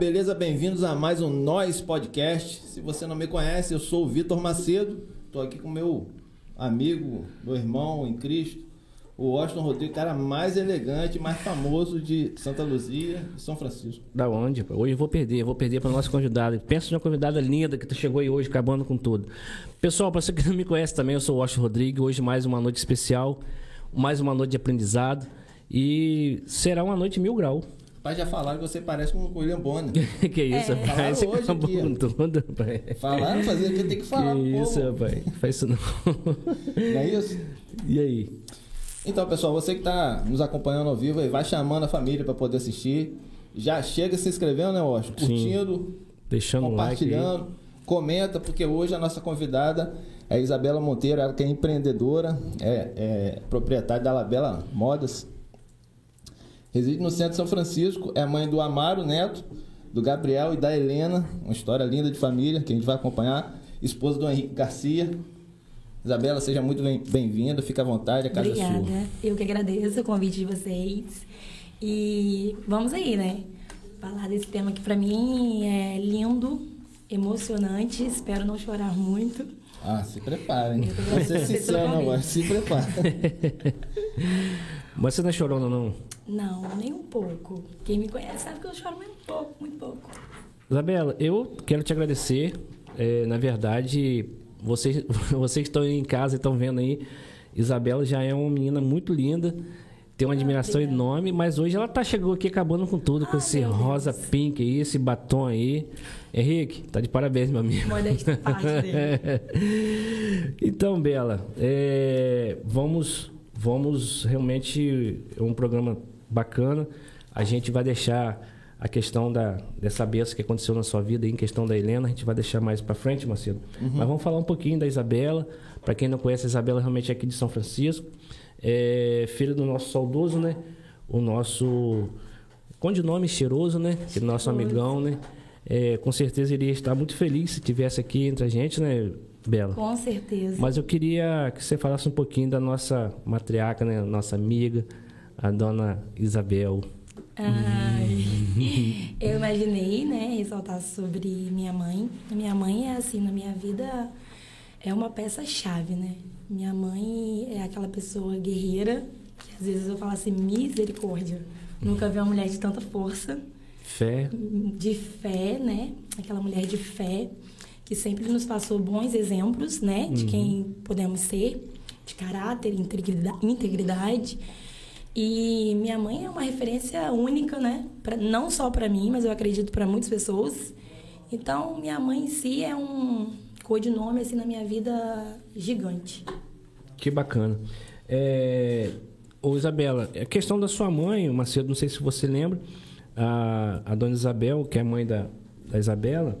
beleza? Bem-vindos a mais um Nós Podcast. Se você não me conhece, eu sou o Vitor Macedo. Estou aqui com meu amigo, meu irmão em Cristo, o Washington Rodrigues, cara mais elegante, mais famoso de Santa Luzia e São Francisco. Da onde? Hoje eu vou perder, eu vou perder para o nosso convidado. Pensa numa convidada linda que chegou aí hoje, acabando com tudo. Pessoal, para você que não me conhece também, eu sou o Washington Rodrigues. Hoje mais uma noite especial, mais uma noite de aprendizado. E será uma noite mil grau. Pai, já falaram que você parece com o William Bonner. que isso, É. rapaz? Você Falaram hoje aqui, com ó. tudo, rapaz. Falaram, fazer o que tem que falar. Que pô. isso, rapaz? Faz isso não. Não é isso? E aí? Então, pessoal, você que está nos acompanhando ao vivo aí, vai chamando a família para poder assistir. Já chega se inscrevendo, né, Washington? Sim. Curtindo, Deixando o like compartilhando, comenta, porque hoje a nossa convidada é Isabela Monteiro, ela que é empreendedora, é, é proprietária da Labela Modas. Reside no centro de São Francisco, é mãe do Amaro Neto, do Gabriel e da Helena, uma história linda de família que a gente vai acompanhar. Esposa do Henrique Garcia. Isabela, seja muito bem- bem-vinda, fica à vontade, a casa é Obrigada. sua. Eu que agradeço o convite de vocês. E vamos aí, né? Falar desse tema que pra mim é lindo, emocionante. Espero não chorar muito. Ah, se sincero, não, Vocês mas se prepara. Mas você não é chorona, não? Não, nem um pouco. Quem me conhece sabe que eu choro muito pouco, muito pouco. Isabela, eu quero te agradecer. É, na verdade, vocês, vocês que estão aí em casa e estão vendo aí, Isabela já é uma menina muito linda, tem uma admiração obrigada. enorme, mas hoje ela tá chegou aqui acabando com tudo, com Ah, esse meu Deus. rosa pink aí, esse batom aí. Henrique, tá de parabéns, meu amigo. Parte dele. então, Bela, é, vamos, vamos realmente é um programa bacana. A gente vai deixar a questão da, dessa benção que aconteceu na sua vida, em questão da Helena, a gente vai deixar mais para frente, Macedo. Mas vamos falar um pouquinho da Isabela. Para quem não conhece, a Isabela realmente é aqui de São Francisco, é filha do nosso saudoso, né? O nosso nome cheiroso, né? Que nosso amigão, né? É, com certeza iria estar muito feliz se tivesse aqui entre a gente, né, Bela? Com certeza. Mas eu queria que você falasse um pouquinho da nossa matriarca, né? Nossa amiga, a dona Isabel. Ai, eu imaginei, né, ressaltar sobre minha mãe. Minha mãe é assim, na minha vida, é uma peça-chave, né? Minha mãe é aquela pessoa guerreira, que às vezes eu falo assim, misericórdia. Nunca vi uma mulher de tanta força, Fé. de fé, né? Aquela mulher de fé que sempre nos passou bons exemplos, né? De quem podemos ser, de caráter, integrida- integridade. E minha mãe é uma referência única, né? Pra, não só para mim, mas eu acredito para muitas pessoas. Então, minha mãe em si é um codinome assim na minha vida gigante. Que bacana. É... Ô, Isabela, a questão da sua mãe, Macedo, não sei se você lembra, a, a dona Isabel, que é mãe da, da Isabela,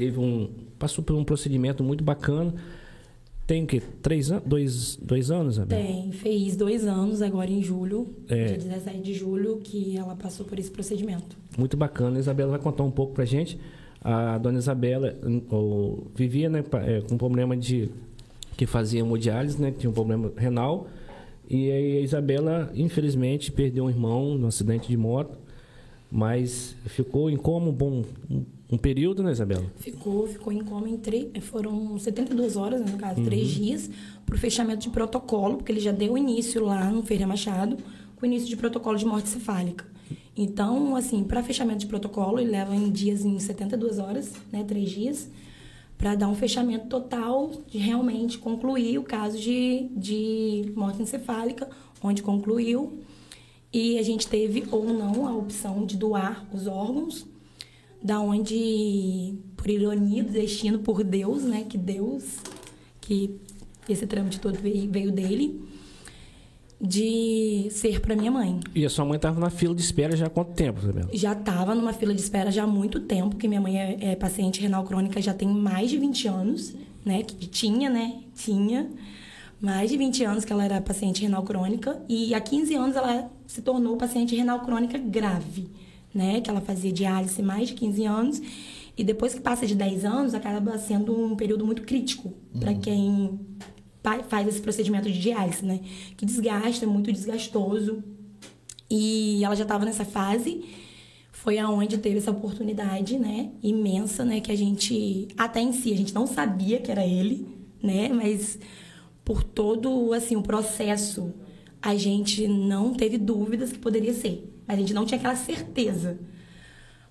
teve um. passou por um procedimento muito bacana. Tem o quê? Três anos? Dois, dois anos, Isabel? Tem, fez dois anos agora em julho, É. dia 17 de julho, que ela passou por esse procedimento. Muito bacana. A Isabela vai contar um pouco pra gente. A dona Isabela hum, o- vivia né, é, com problema de. que fazia hemodiálise, né? Tinha um problema renal. E aí a Isabela, infelizmente, perdeu um irmão num acidente de moto. Mas ficou em coma um bom um, um período, né, Isabela? Ficou, ficou em coma em três, foram 72 horas, né, no caso, Uhum. três dias, para o fechamento de protocolo, porque ele já deu início lá no Ferreira Machado, com o início de protocolo de morte cefálica. Então, assim, para fechamento de protocolo, ele leva em dias, em 72 horas, né, três dias, para dar um fechamento total de realmente concluir o caso de, de morte encefálica, onde concluiu. E a gente teve ou não a opção de doar os órgãos, da onde, por ironia do destino, por Deus, né, que Deus, que esse trâmite todo veio, dele, de ser para minha mãe. E a sua mãe estava na fila de espera já há quanto tempo, Isabela? Já estava numa fila de espera já há muito tempo, que minha mãe é, é paciente renal crônica já tem mais de 20 anos, né? Que tinha, né? Tinha mais de 20 anos que ela era paciente renal crônica e há 15 anos ela se tornou paciente renal crônica grave, né? Que ela fazia diálise mais de 15 anos e depois que passa de 10 anos acaba sendo um período muito crítico para quem faz esse procedimento de diálise, né? Que desgasta, é muito desgastoso. E ela já estava nessa fase. foi aonde teve essa oportunidade, né, imensa, né, que a gente até em si a gente não sabia que era ele, né, mas por todo assim o processo a gente não teve dúvidas que poderia ser. A gente não tinha aquela certeza.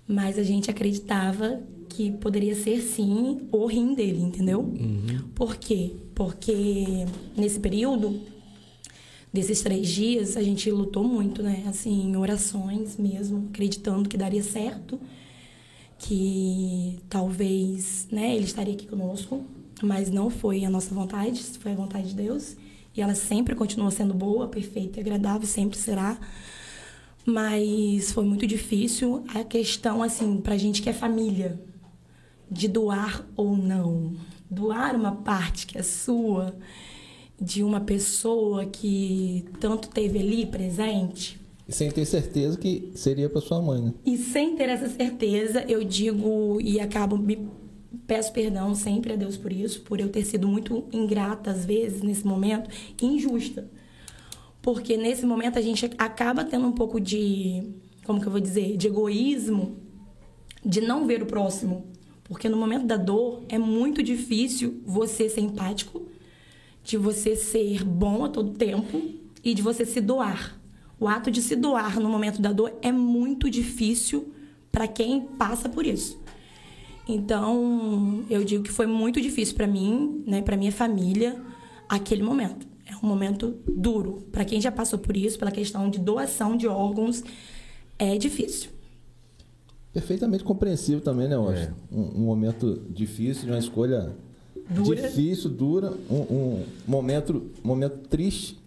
Mas a gente acreditava que poderia ser sim o rim dele, entendeu? Uhum. Por quê? Porque nesse período desses três dias a gente lutou muito, né? Assim, em orações mesmo, acreditando que daria certo, que talvez, né, ele estaria aqui conosco, mas não foi a nossa vontade, foi a vontade de Deus. E ela sempre continua sendo boa, perfeita e agradável, sempre será. Mas foi muito difícil a questão, assim, pra gente que é família, de doar ou não. Doar uma parte que é sua, de uma pessoa que tanto teve ali presente. E sem ter certeza que seria para sua mãe, né? E sem ter essa certeza, eu digo e acabo me peço perdão sempre a Deus por isso, por eu ter sido muito ingrata às vezes nesse momento, injusta. Porque nesse momento a gente acaba tendo um pouco de, como que eu vou dizer, de egoísmo, de não ver o próximo. Porque no momento da dor é muito difícil você ser empático, de você ser bom a todo tempo e de você se doar. O ato de se doar no momento da dor é muito difícil para quem passa por isso. Então, eu digo que foi muito difícil para mim, né, para minha família, aquele momento. Um momento duro. Para quem já passou por isso, pela questão de doação de órgãos, é difícil. Perfeitamente compreensível também, né, Washington? É. Um, um, momento difícil, de uma escolha dura. difícil, dura, um, um momento, momento triste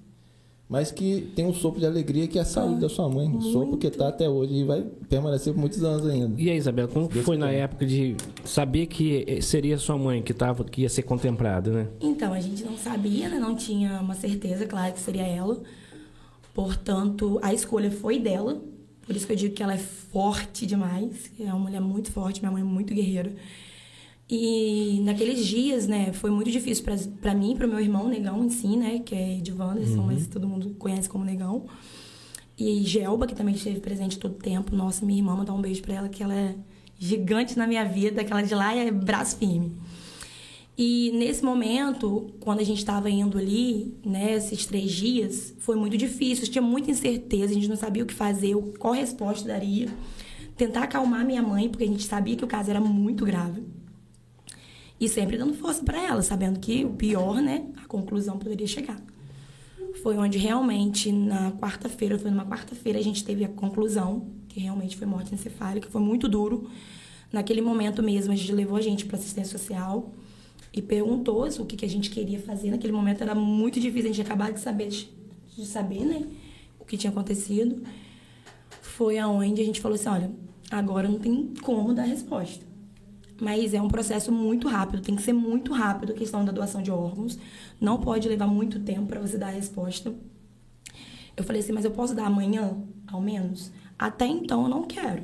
mas que tem um sopro de alegria que é a saúde ah, da sua mãe. Um sopro que está até hoje e vai permanecer por muitos anos ainda. E aí, Isabela, como Deus foi na época de saber que seria sua mãe que, tava, que ia ser contemplada, né? Então, a gente não sabia, né? não tinha uma certeza, claro, que seria ela. Portanto, a escolha foi dela. Por isso que eu digo que ela é forte demais. É uma mulher muito forte, minha mãe é muito guerreira. E naqueles dias, né, foi muito difícil para mim, para o meu irmão Negão em si, né, que é de Wanderson, uhum. mas todo mundo conhece como Negão. E Gelba, que também esteve presente todo o tempo. Nossa, minha irmã, mandar um beijo para ela, que ela é gigante na minha vida, aquela de lá é braço firme. E nesse momento, quando a gente estava indo ali, né, esses três dias, foi muito difícil, tinha muita incerteza, a gente não sabia o que fazer, qual resposta daria. Tentar acalmar minha mãe, porque a gente sabia que o caso era muito grave. E sempre dando força para ela, sabendo que o pior, né, a conclusão poderia chegar. Foi onde realmente, na quarta-feira, foi numa quarta-feira, a gente teve a conclusão, que realmente foi morte encefálica, foi muito duro. Naquele momento mesmo, a gente levou a gente para assistência social e perguntou o que, que a gente queria fazer. Naquele momento era muito difícil, a gente acabar de saber, de saber, né, o que tinha acontecido. Foi aonde a gente falou assim, olha, agora não tem como dar resposta mas é um processo muito rápido, tem que ser muito rápido a questão da doação de órgãos. Não pode levar muito tempo para você dar a resposta. Eu falei assim, mas eu posso dar amanhã, ao menos? Até então eu não quero.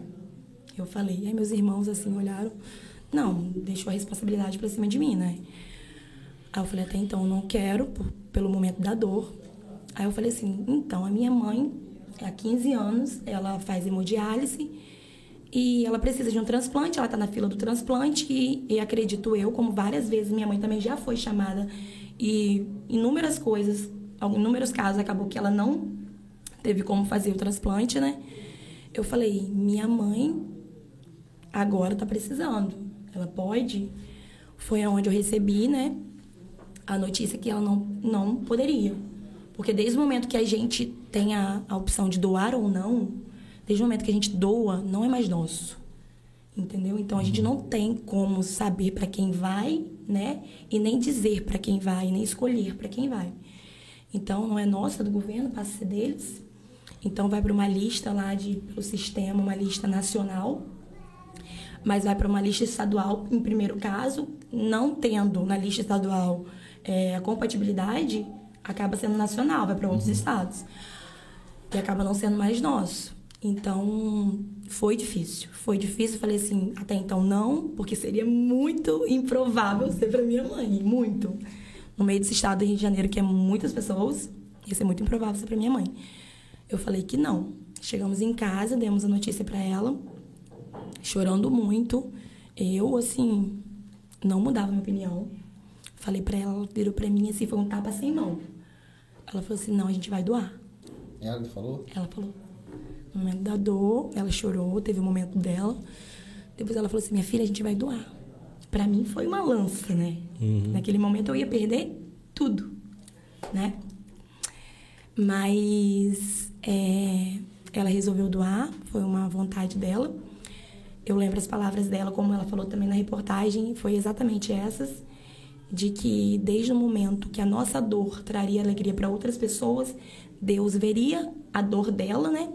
Eu falei, aí meus irmãos assim olharam, não, deixou a responsabilidade para cima de mim, né? Aí eu falei, até então eu não quero, por, pelo momento da dor. Aí eu falei assim, então a minha mãe, há 15 anos, ela faz hemodiálise e ela precisa de um transplante, ela está na fila do transplante e, e, acredito eu, como várias vezes minha mãe também já foi chamada e inúmeras coisas, inúmeros casos acabou que ela não teve como fazer o transplante, né? Eu falei, minha mãe agora está precisando, ela pode? Foi aonde eu recebi, né, a notícia que ela não, não poderia. Porque desde o momento que a gente tem a, a opção de doar ou não, Desde o momento que a gente doa, não é mais nosso. Entendeu? Então a gente não tem como saber para quem vai, né? E nem dizer para quem vai, nem escolher para quem vai. Então não é nossa do governo, passa a ser deles. Então vai para uma lista lá de pelo sistema, uma lista nacional, mas vai para uma lista estadual em primeiro caso, não tendo na lista estadual é, a compatibilidade, acaba sendo nacional, vai para outros uhum. estados. E acaba não sendo mais nosso. Então, foi difícil. Foi difícil. Falei assim, até então não, porque seria muito improvável ser para minha mãe. Muito. No meio desse estado do Rio de Janeiro, que é muitas pessoas, ia ser muito improvável ser para minha mãe. Eu falei que não. Chegamos em casa, demos a notícia para ela. chorando muito. Eu, assim, não mudava minha opinião. Falei pra ela, ela virou pra mim assim, foi um tapa sem mão. Ela falou assim, não, a gente vai doar. Ela falou? Ela falou. Momento da dor, ela chorou, teve o um momento dela. Depois ela falou assim, minha filha, a gente vai doar. Pra mim foi uma lança, né? Uhum. Naquele momento eu ia perder tudo, né? Mas é, ela resolveu doar, foi uma vontade dela. Eu lembro as palavras dela, como ela falou também na reportagem, foi exatamente essas, de que desde o momento que a nossa dor traria alegria para outras pessoas, Deus veria a dor dela, né?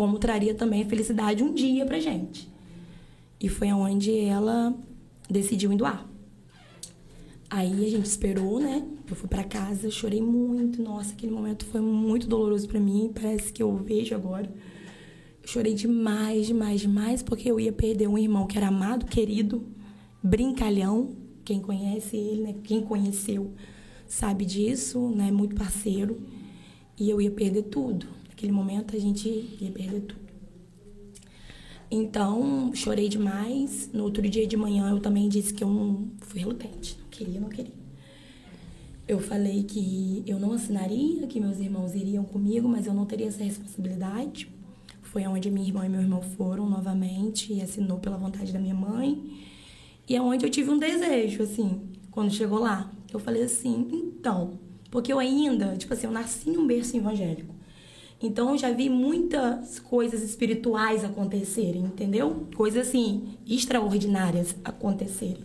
Como traria também a felicidade um dia pra gente. E foi aonde ela decidiu em doar. Aí a gente esperou, né? Eu fui para casa, chorei muito. Nossa, aquele momento foi muito doloroso para mim. Parece que eu vejo agora. Chorei demais, demais, demais, porque eu ia perder um irmão que era amado, querido, brincalhão. Quem conhece ele, né? Quem conheceu sabe disso, né? Muito parceiro. E eu ia perder tudo. Naquele momento a gente ia perder tudo. Então, chorei demais. No outro dia de manhã eu também disse que eu não fui relutante queria, não queria. Eu falei que eu não assinaria, que meus irmãos iriam comigo, mas eu não teria essa responsabilidade. Foi onde minha irmã e meu irmão foram novamente e assinou pela vontade da minha mãe. E é onde eu tive um desejo, assim, quando chegou lá. Eu falei assim, então, porque eu ainda, tipo assim, eu nasci num berço evangélico. Então eu já vi muitas coisas espirituais acontecerem, entendeu? Coisas assim, extraordinárias acontecerem.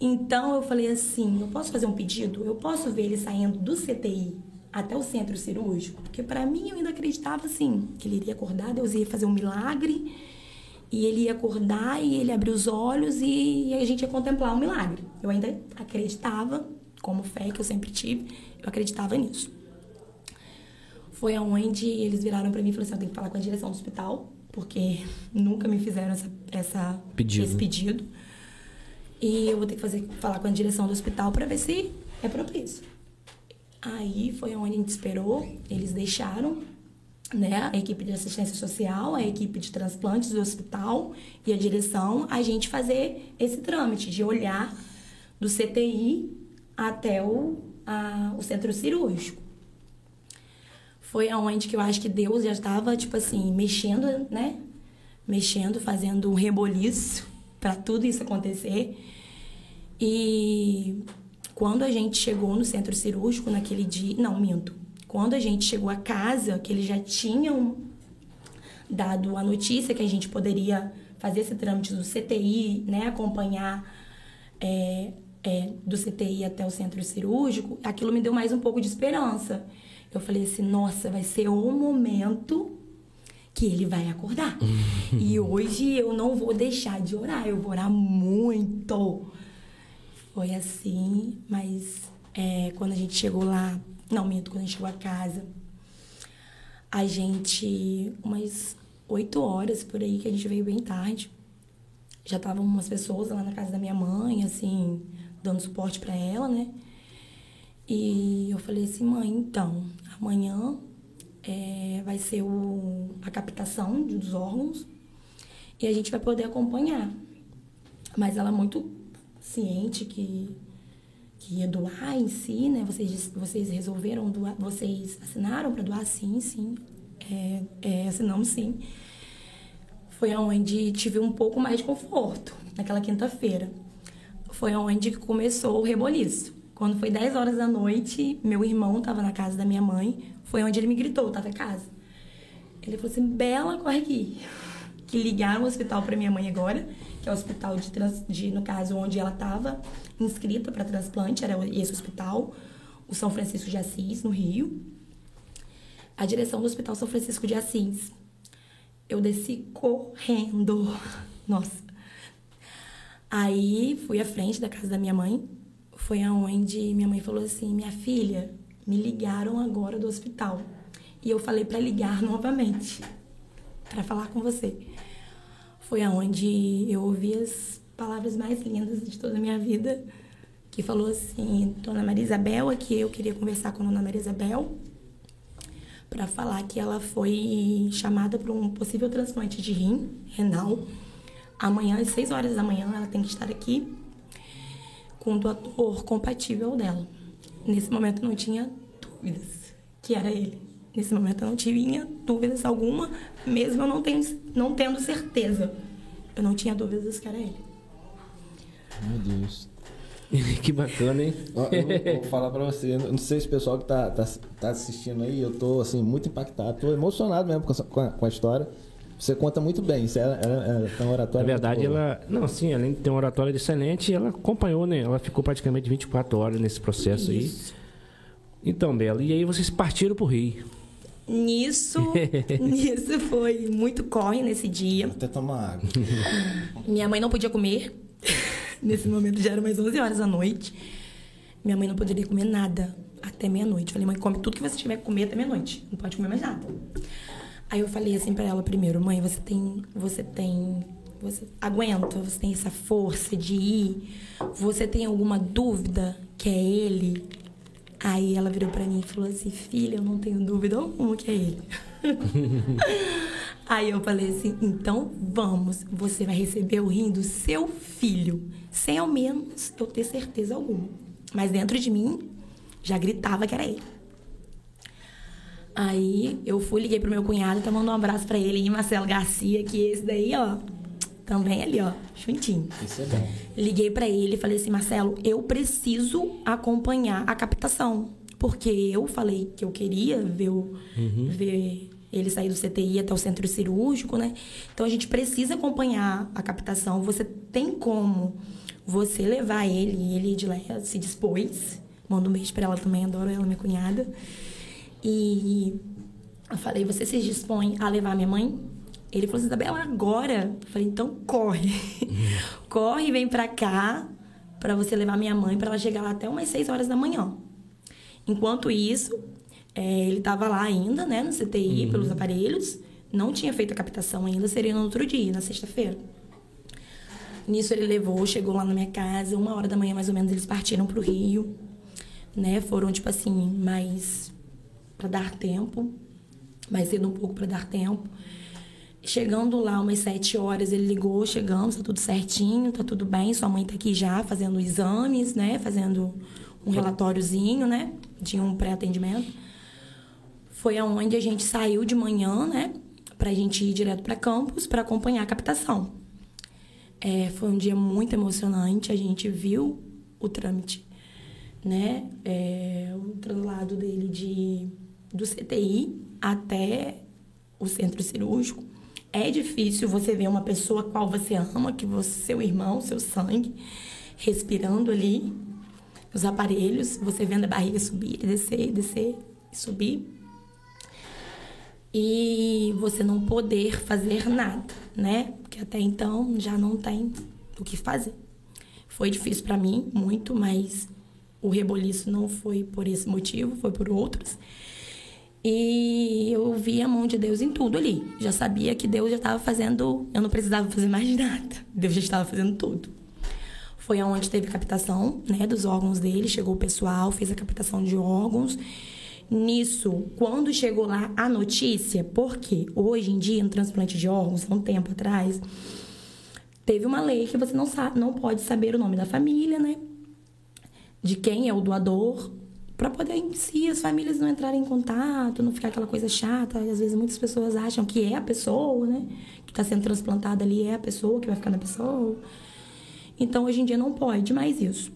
Então eu falei assim, eu posso fazer um pedido? Eu posso ver ele saindo do CTI até o centro cirúrgico? Porque para mim eu ainda acreditava assim, que ele iria acordar, Deus ia fazer um milagre, e ele ia acordar e ele abrir os olhos e a gente ia contemplar o um milagre. Eu ainda acreditava, como fé que eu sempre tive, eu acreditava nisso. Foi aonde eles viraram para mim e falaram assim, eu tenho que falar com a direção do hospital, porque nunca me fizeram essa, essa pedido. esse pedido. E eu vou ter que fazer, falar com a direção do hospital para ver se é propício. Aí foi onde a gente esperou, eles deixaram né, a equipe de assistência social, a equipe de transplantes do hospital e a direção a gente fazer esse trâmite de olhar do CTI até o, a, o centro cirúrgico. Foi aonde que eu acho que Deus já estava, tipo assim, mexendo, né? Mexendo, fazendo um reboliço para tudo isso acontecer. E quando a gente chegou no centro cirúrgico naquele dia, não, minto. Quando a gente chegou a casa, que eles já tinham dado a notícia que a gente poderia fazer esse trâmite do CTI, né, acompanhar é, é, do CTI até o centro cirúrgico, aquilo me deu mais um pouco de esperança. Eu falei assim, nossa, vai ser o momento que ele vai acordar. e hoje eu não vou deixar de orar, eu vou orar muito. Foi assim, mas é, quando a gente chegou lá, não minto, quando a gente chegou a casa, a gente, umas oito horas por aí, que a gente veio bem tarde, já estavam umas pessoas lá na casa da minha mãe, assim, dando suporte para ela, né? E eu falei assim, mãe, então, amanhã é, vai ser o, a captação dos órgãos e a gente vai poder acompanhar. Mas ela é muito ciente que, que ia doar em si, né? Vocês, vocês resolveram doar, vocês assinaram para doar? Sim, sim. É, é, assinamos sim. Foi onde tive um pouco mais de conforto, naquela quinta-feira. Foi onde começou o reboliço. Quando foi 10 horas da noite, meu irmão estava na casa da minha mãe, foi onde ele me gritou, tava em casa. Ele falou assim: Bela, corre aqui. Que ligaram o hospital para minha mãe agora, que é o hospital de, trans, de no caso, onde ela estava inscrita para transplante, era esse hospital, o São Francisco de Assis, no Rio. A direção do Hospital São Francisco de Assis. Eu desci correndo. Nossa. Aí fui à frente da casa da minha mãe. Foi aonde minha mãe falou assim: Minha filha, me ligaram agora do hospital. E eu falei para ligar novamente, para falar com você. Foi aonde eu ouvi as palavras mais lindas de toda a minha vida, que falou assim: Dona Maria Isabel, aqui eu queria conversar com a Dona Maria Isabel para falar que ela foi chamada para um possível transplante de rim renal. Amanhã, às 6 horas da manhã, ela tem que estar aqui com o doador compatível dela. Nesse momento não tinha dúvidas que era ele. Nesse momento eu não tinha dúvidas alguma, mesmo eu não, tenho, não tendo certeza. Eu não tinha dúvidas que era ele. Meu Deus. que bacana, hein? Ó, Eu, vou falar pra você, eu não sei se o pessoal que tá, tá, tá assistindo aí, eu tô assim, muito impactado, tô emocionado mesmo com a, com a história. Você conta muito bem, isso é, é, é, é uma Na oratória. verdade, muito boa. ela. Não, sim, além de ter uma oratória excelente, ela acompanhou, né? Ela ficou praticamente 24 horas nesse processo Isso. aí. Então, Bela, e aí vocês partiram pro Rio. Nisso, nisso foi muito corre nesse dia. Vou até tomar água. Minha mãe não podia comer. Nesse momento já era mais 11 horas da noite. Minha mãe não poderia comer nada até meia-noite. Falei, mãe, come tudo que você tiver que comer até meia-noite. Não pode comer mais nada. Aí eu falei assim pra ela primeiro, mãe, você tem, você tem, você aguenta, você tem essa força de ir. Você tem alguma dúvida que é ele? Aí ela virou pra mim e falou assim, filha, eu não tenho dúvida alguma que é ele. Aí eu falei assim, então vamos, você vai receber o rim do seu filho, sem ao menos eu ter certeza alguma. Mas dentro de mim já gritava que era ele. Aí eu fui, liguei pro meu cunhado, então mandou um abraço pra ele, e Marcelo Garcia, que esse daí, ó, também ali, ó, juntinho. Isso é bom. Liguei pra ele e falei assim, Marcelo, eu preciso acompanhar a captação. Porque eu falei que eu queria ver, o- ver ele sair do CTI até o centro cirúrgico, né? Então a gente precisa acompanhar a captação. Você tem como você levar ele, e ele de Leia se dispôs. Manda um beijo pra ela também, adoro ela, minha cunhada. E eu falei, você se dispõe a levar minha mãe? Ele falou assim, Isabela, agora? Eu falei, então corre. corre e vem pra cá pra você levar minha mãe pra ela chegar lá até umas 6 horas da manhã. Enquanto isso, é, ele tava lá ainda, né, no CTI, pelos aparelhos. Não tinha feito a captação ainda, seria no outro dia, na sexta-feira. Nisso ele levou, chegou lá na minha casa, uma hora da manhã mais ou menos eles partiram pro Rio, né? Foram tipo assim, mais para dar tempo, mais cedo um pouco para dar tempo. Chegando lá umas sete horas, ele ligou, chegamos, tá tudo certinho, tá tudo bem, sua mãe tá aqui já fazendo exames, né? Fazendo um relatóriozinho, né? De um pré-atendimento. Foi aonde a gente saiu de manhã, né? Pra gente ir direto para campus para acompanhar a captação. É, foi um dia muito emocionante. A gente viu o trâmite, né? É, o traslado dele de, do CTI até o centro cirúrgico. É difícil você ver uma pessoa qual você ama, que você, seu irmão, seu sangue, respirando ali, os aparelhos, você vendo a barriga subir, descer, descer subir e você não poder fazer nada, né? Porque até então já não tem o que fazer. Foi difícil para mim, muito, mas o reboliço não foi por esse motivo, foi por outros. E eu vi a mão de Deus em tudo ali. Já sabia que Deus já estava fazendo, eu não precisava fazer mais nada. Deus já estava fazendo tudo. Foi aonde teve captação, né, dos órgãos dele, chegou o pessoal, fez a captação de órgãos. Nisso, quando chegou lá a notícia, porque hoje em dia, no transplante de órgãos, há um tempo atrás, teve uma lei que você não sabe, não pode saber o nome da família, né? De quem é o doador, para poder em si as famílias não entrarem em contato, não ficar aquela coisa chata. Às vezes muitas pessoas acham que é a pessoa, né? Que está sendo transplantada ali é a pessoa que vai ficar na pessoa. Então hoje em dia não pode mais isso.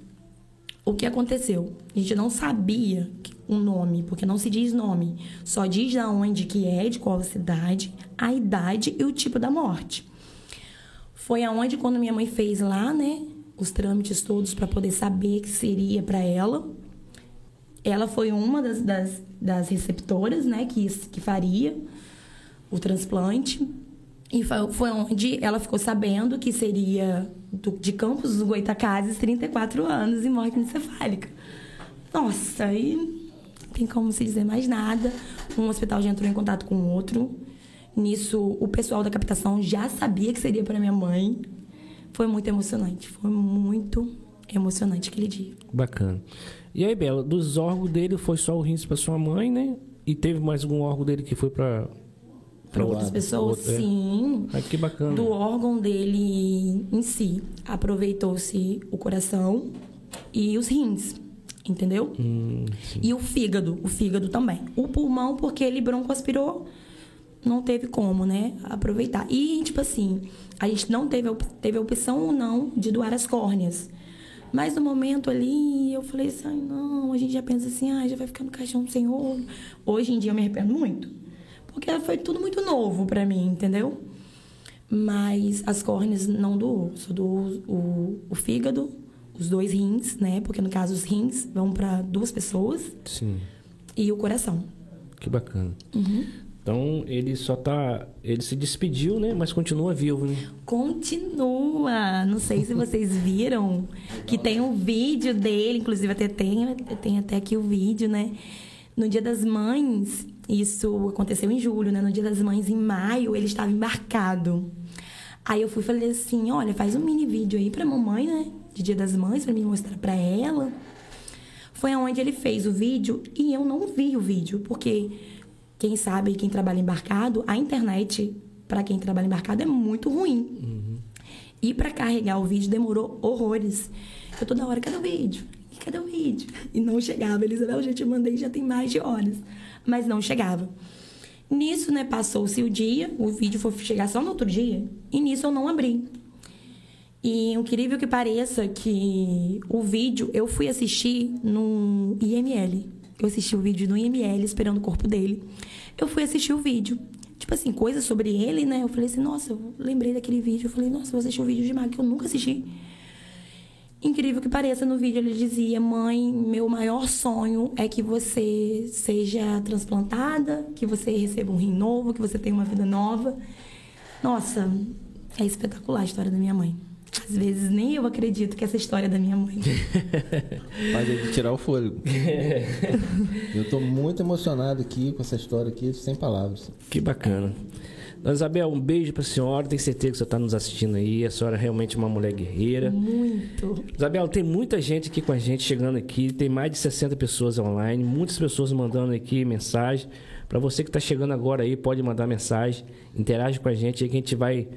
O que aconteceu? A gente não sabia o nome, porque não se diz nome. Só diz da onde que é, de qual cidade, a idade e o tipo da morte. Foi aonde quando minha mãe fez lá, né, os trâmites todos para poder saber que seria para ela. Ela foi uma das, das, das receptoras, né, que, que faria o transplante. E foi, foi onde ela ficou sabendo que seria do, de Campos dos Goitacazes, 34 anos e morte encefálica. Nossa, aí não tem como se dizer mais nada. Um hospital já entrou em contato com o outro. Nisso, o pessoal da captação já sabia que seria para minha mãe. Foi muito emocionante. Foi muito emocionante aquele dia. Bacana. E aí, Bela, dos órgãos dele foi só o rins para sua mãe, né? E teve mais algum órgão dele que foi para Para outras pessoas, Outro, é. sim. Ah, que bacana. Do órgão dele em si, aproveitou-se o coração e os rins, entendeu? Hum, E o fígado, o fígado também. O pulmão, porque ele broncoaspirou, não teve como, né, aproveitar. E, tipo assim, a gente não teve, teve a opção ou não de doar as córneas. Mas no momento ali, eu falei assim, não, a gente já pensa assim, ah, já vai ficar no caixão do Senhor. Hoje em dia eu me arrependo muito. Porque foi tudo muito novo pra mim, entendeu? Mas as córneas não doou, só doou o, o fígado, os dois rins, né? Porque no caso os rins vão pra duas pessoas sim. e o coração. Que bacana. Uhum. Então ele só tá. Ele se despediu, né? Mas continua vivo, né? Continua! Não sei se vocês viram que tem um vídeo dele, inclusive até tem, tem até aqui o vídeo, né? No Dia das Mães, isso aconteceu em julho, né? No Dia das Mães, em maio, ele estava embarcado. Aí eu fui e falei assim: olha, faz um mini vídeo aí pra mamãe, né? De Dia das Mães, pra mim mostrar pra ela. Foi aonde ele fez o vídeo e eu não vi o vídeo, porque quem sabe, quem trabalha embarcado, a internet para quem trabalha embarcado é muito ruim. E para carregar o vídeo demorou horrores. Eu toda hora, cadê o vídeo? E cadê o vídeo? E não chegava. Elisabel, já te mandei, já tem mais de horas. Mas não chegava. Nisso, né, passou-se o dia, o vídeo foi chegar só no outro dia, e nisso eu não abri. E incrível que pareça que o vídeo eu fui assistir no IML. Eu assisti o vídeo no IML esperando o corpo dele. Eu fui assistir o vídeo. Tipo assim, coisas sobre ele, né? Eu falei assim, nossa, eu lembrei daquele vídeo. Eu falei, nossa, vou assistir o vídeo de Mag que eu nunca assisti. Incrível que pareça, no vídeo ele dizia: Mãe, meu maior sonho é que você seja transplantada, que você receba um rim novo, que você tenha uma vida nova. Nossa, é espetacular a história da minha mãe. Às vezes nem eu acredito que essa história é da minha mãe. Faz ele tirar o fôlego. Eu tô muito emocionado aqui com essa história aqui, sem palavras. Que bacana. Dona Isabel, um beijo pra senhora. Tenho certeza que você está nos assistindo aí. A senhora é realmente uma mulher guerreira. Muito. Isabel, tem muita gente aqui com a gente chegando aqui. Tem mais de 60 pessoas online. Muitas pessoas mandando aqui mensagem. Para você que está chegando agora aí, pode mandar mensagem. Interage com a gente aí que a gente vai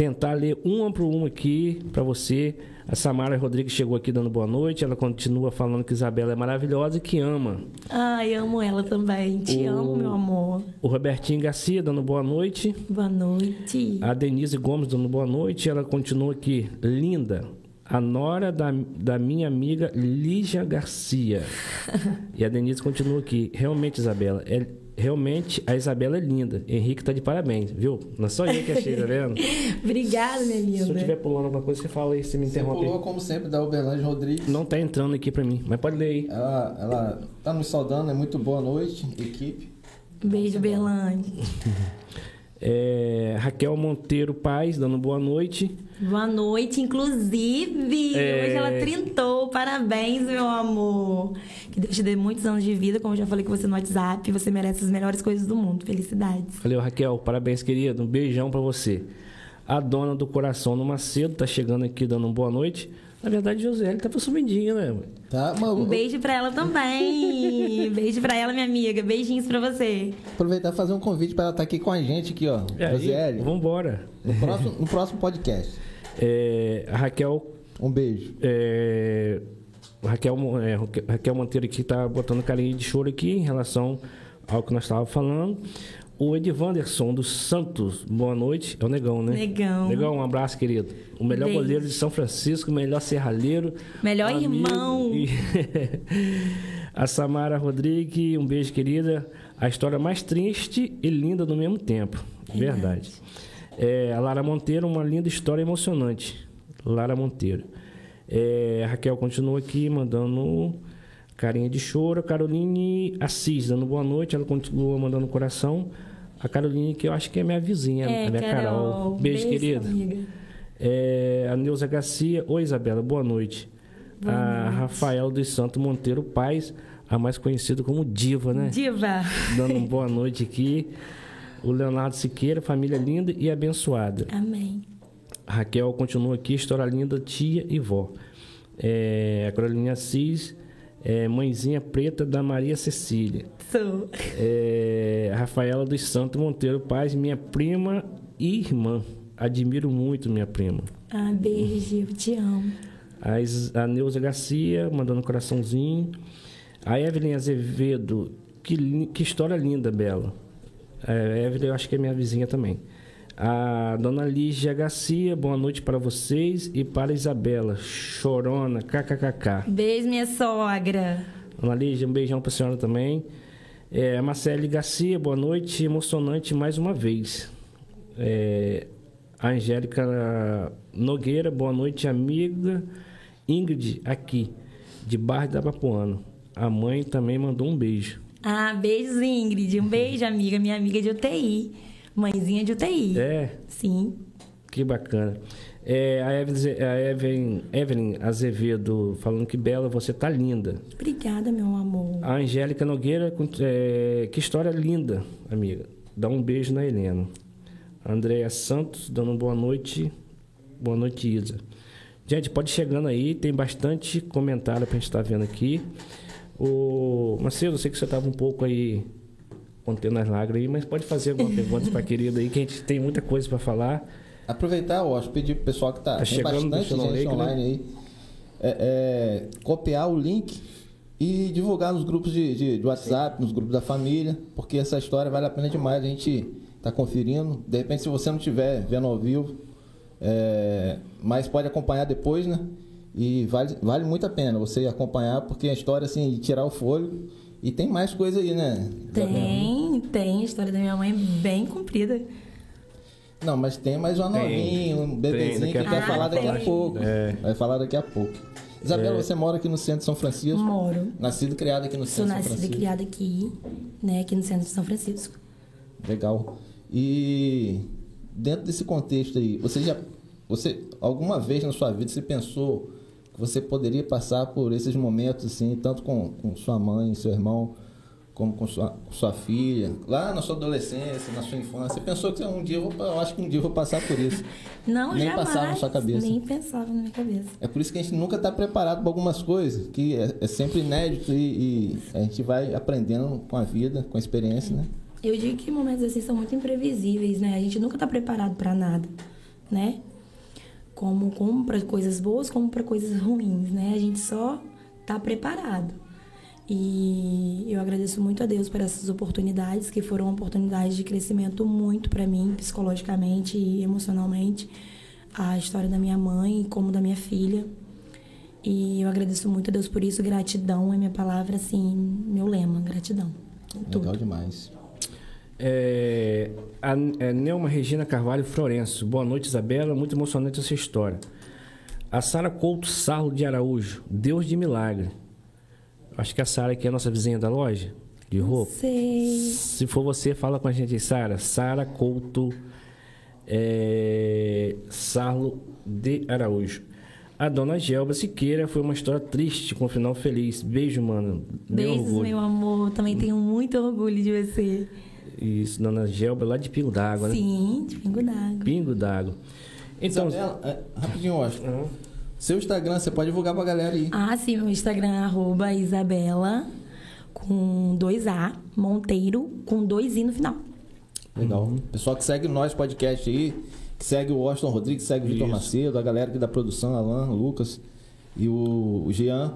tentar ler uma por uma aqui para você. A Samara Rodrigues chegou aqui dando boa noite. Ela continua falando que Isabela é maravilhosa e que ama. Ai, amo ela também. Te O- amo, meu amor. O Robertinho Garcia dando boa noite. Boa noite. A Denise Gomes dando boa noite. Ela continua aqui. Linda. A nora da, da minha amiga Lígia Garcia. e a Denise continua aqui. Realmente, Isabela, é, realmente a Isabela é linda. Henrique tá de parabéns, viu? Não é só eu que achei, tá vendo? Obrigada, minha Se eu linda. estiver pulando alguma coisa, você fala aí, você me Você interrompe. pulou, como sempre, da Uberlândia Rodrigues. Não tá entrando aqui pra mim, mas pode ler aí. Ela, ela tá nos saudando, é muito boa noite, equipe. Beijo, Berlândia. É, Raquel Monteiro Paz dando boa noite. Boa noite, inclusive. É. Hoje ela trintou. Parabéns, meu amor. Que Deus te dê muitos anos de vida, como eu já falei com você no WhatsApp. Você merece as melhores coisas do mundo. Felicidades. Valeu, Raquel. Parabéns, querida. Um beijão pra você. A dona do coração no Macedo tá chegando aqui dando boa noite. Na verdade, José, ele tá sumidinho, né? Tá? Mas, Um beijo pra ela também. beijo pra ela, minha amiga. Beijinhos pra você. Aproveitar e fazer um convite para ela estar aqui com a gente aqui, ó. E aí, vambora. no próximo, no próximo podcast. É, a Raquel. Um beijo. é, Raquel, é, Raquel Monteiro aqui tá botando carinho de choro aqui em relação ao que nós estávamos falando. O Edivanderson dos Santos, boa noite. É o Negão, né? Negão. Negão, um abraço, querido. O melhor Beijo. goleiro de São Francisco, o melhor serralheiro. Melhor amigo irmão. e- A Samara Rodrigues, um beijo, querida. A história mais triste e linda no mesmo tempo. Verdade. É, a Lara Monteiro, uma linda história emocionante. Lara Monteiro. É, a Raquel continua aqui mandando carinha de choro. Caroline Assis dando boa noite. Ela continua mandando coração. A Caroline, que eu acho que é minha vizinha, É, a minha Carol. Beijo, querida. amiga. É, a Neuza Garcia. Oi, Isabela, boa noite. a Rafael dos Santos Monteiro Paz, a mais conhecida como Diva, né? Diva. Dando uma boa noite aqui. O Leonardo Siqueira, família linda e abençoada. Amém. A Raquel continua aqui, história linda, tia e vó. É, a Carolina Assis, É, mãezinha preta da Maria Cecília. Sou. É, Rafaela dos Santos Monteiro Paz, minha prima e irmã. Admiro muito minha prima. Ah, beijo, Gil. Te amo. A, Neuza Garcia, mandando um coraçãozinho. A Evelyn Azevedo, que, que história linda, Bela. A Evelyn, eu acho que é minha vizinha também. A Dona Lígia Garcia, boa noite para vocês e para a Isabela. Chorona, kkkk. Beijo, minha sogra. Dona Lígia, um beijão para a senhora também. É, Marcele Garcia, boa noite. Emocionante mais uma vez. É, a Angélica Nogueira, boa noite, amiga. Ingrid, aqui, de Barra da Papuano. A mãe também mandou um beijo. Ah, beijos, Ingrid. Um beijo, amiga. Minha amiga de UTI. Mãezinha de UTI. É, Sim. que bacana. É, a Evelyn, a Evelyn, Evelyn Azevedo falando que Bela, você tá linda. Obrigada, meu amor. A Angélica Nogueira, é, que história linda, amiga. Dá um beijo na Helena. A Andréia Santos, dando boa noite. Boa noite, Isa. Gente, pode chegando aí, tem bastante comentário pra gente estar vendo aqui. O Macedo, eu sei que você estava um pouco aí contendo as lágrimas aí, mas pode fazer alguma pergunta pra querida aí, que a gente tem muita coisa para falar. Aproveitar, ó, acho pedir pro pessoal que tá, Tá chegando do bastante gente Lake, né? online aí, é, é, copiar o link e divulgar nos grupos de, de- de WhatsApp, nos grupos da família, porque essa história vale a pena demais. A gente tá conferindo. De repente, se você não estiver vendo ao vivo, é, mas pode acompanhar depois, né? E vale, vale muito a pena você acompanhar, porque a história, assim, de tirar o fôlego. E tem mais coisa aí, né? Tem, tem. A história da minha mãe é bem comprida. Não, mas tem mais uma Tem, novinha, um tem, bebezinho daqui que a vai falar daqui a tem. pouco. É. Vai falar daqui a pouco. Isabela, você mora aqui no centro de São Francisco? Moro. Nascido e criado aqui no Sou centro de São nascida e Francisco. criada aqui, né? Aqui no centro de São Francisco. Legal. E dentro desse contexto aí, você já. Você, alguma vez na sua vida, você pensou você poderia passar por esses momentos, assim, tanto com, com sua mãe, seu irmão, como com sua, sua filha, lá na sua adolescência, na sua infância? Você pensou que um dia eu, vou, eu acho que um dia eu vou passar por isso. Não, Nem jamais. passava na sua cabeça. Nem pensava na minha cabeça. É por isso que a gente nunca está preparado para algumas coisas, que é, é sempre inédito e, e a gente vai aprendendo com a vida, com a experiência, né? Eu digo que momentos assim são muito imprevisíveis, né? A gente nunca tá preparado para nada, né? Como, como para coisas boas, como para coisas ruins, né? A gente só tá preparado. E eu agradeço muito a Deus por essas oportunidades, que foram oportunidades de crescimento muito para mim, psicologicamente e emocionalmente. A história da minha mãe, como da minha filha. E eu agradeço muito a Deus por isso. Gratidão é minha palavra, assim, meu lema, gratidão. Tudo. Legal demais. É, a, é, Nelma Regina Carvalho Florenço. Boa noite, Isabela. Muito emocionante essa história. A Sara Couto Sarro de Araújo. Deus de milagre. Acho que a Sara aqui é a nossa vizinha da loja de roupa. Sei. Se for você, fala com a gente aí, Sara. Sara Couto é, Sarlo de Araújo. A dona Gelba Siqueira foi uma história triste com um final feliz. Beijo, mano. Meu Beijos, orgulho. meu amor. Também tenho muito orgulho de você. Isso, dona Gelba, lá de Pingo d'Água, né? Sim, de pingo d'água. Pingo d'Água. Então, Isabela, é, rapidinho, Washington. Seu Instagram, você pode divulgar pra galera aí. Ah, sim, meu Instagram é arroba Isabela com dois A, Monteiro com dois I no final. Legal. Pessoal que segue nós podcast aí, que segue o Washington Rodrigues, segue o Vitor. Macedo, a galera aqui da produção, Alan, Lucas e o, o Jean,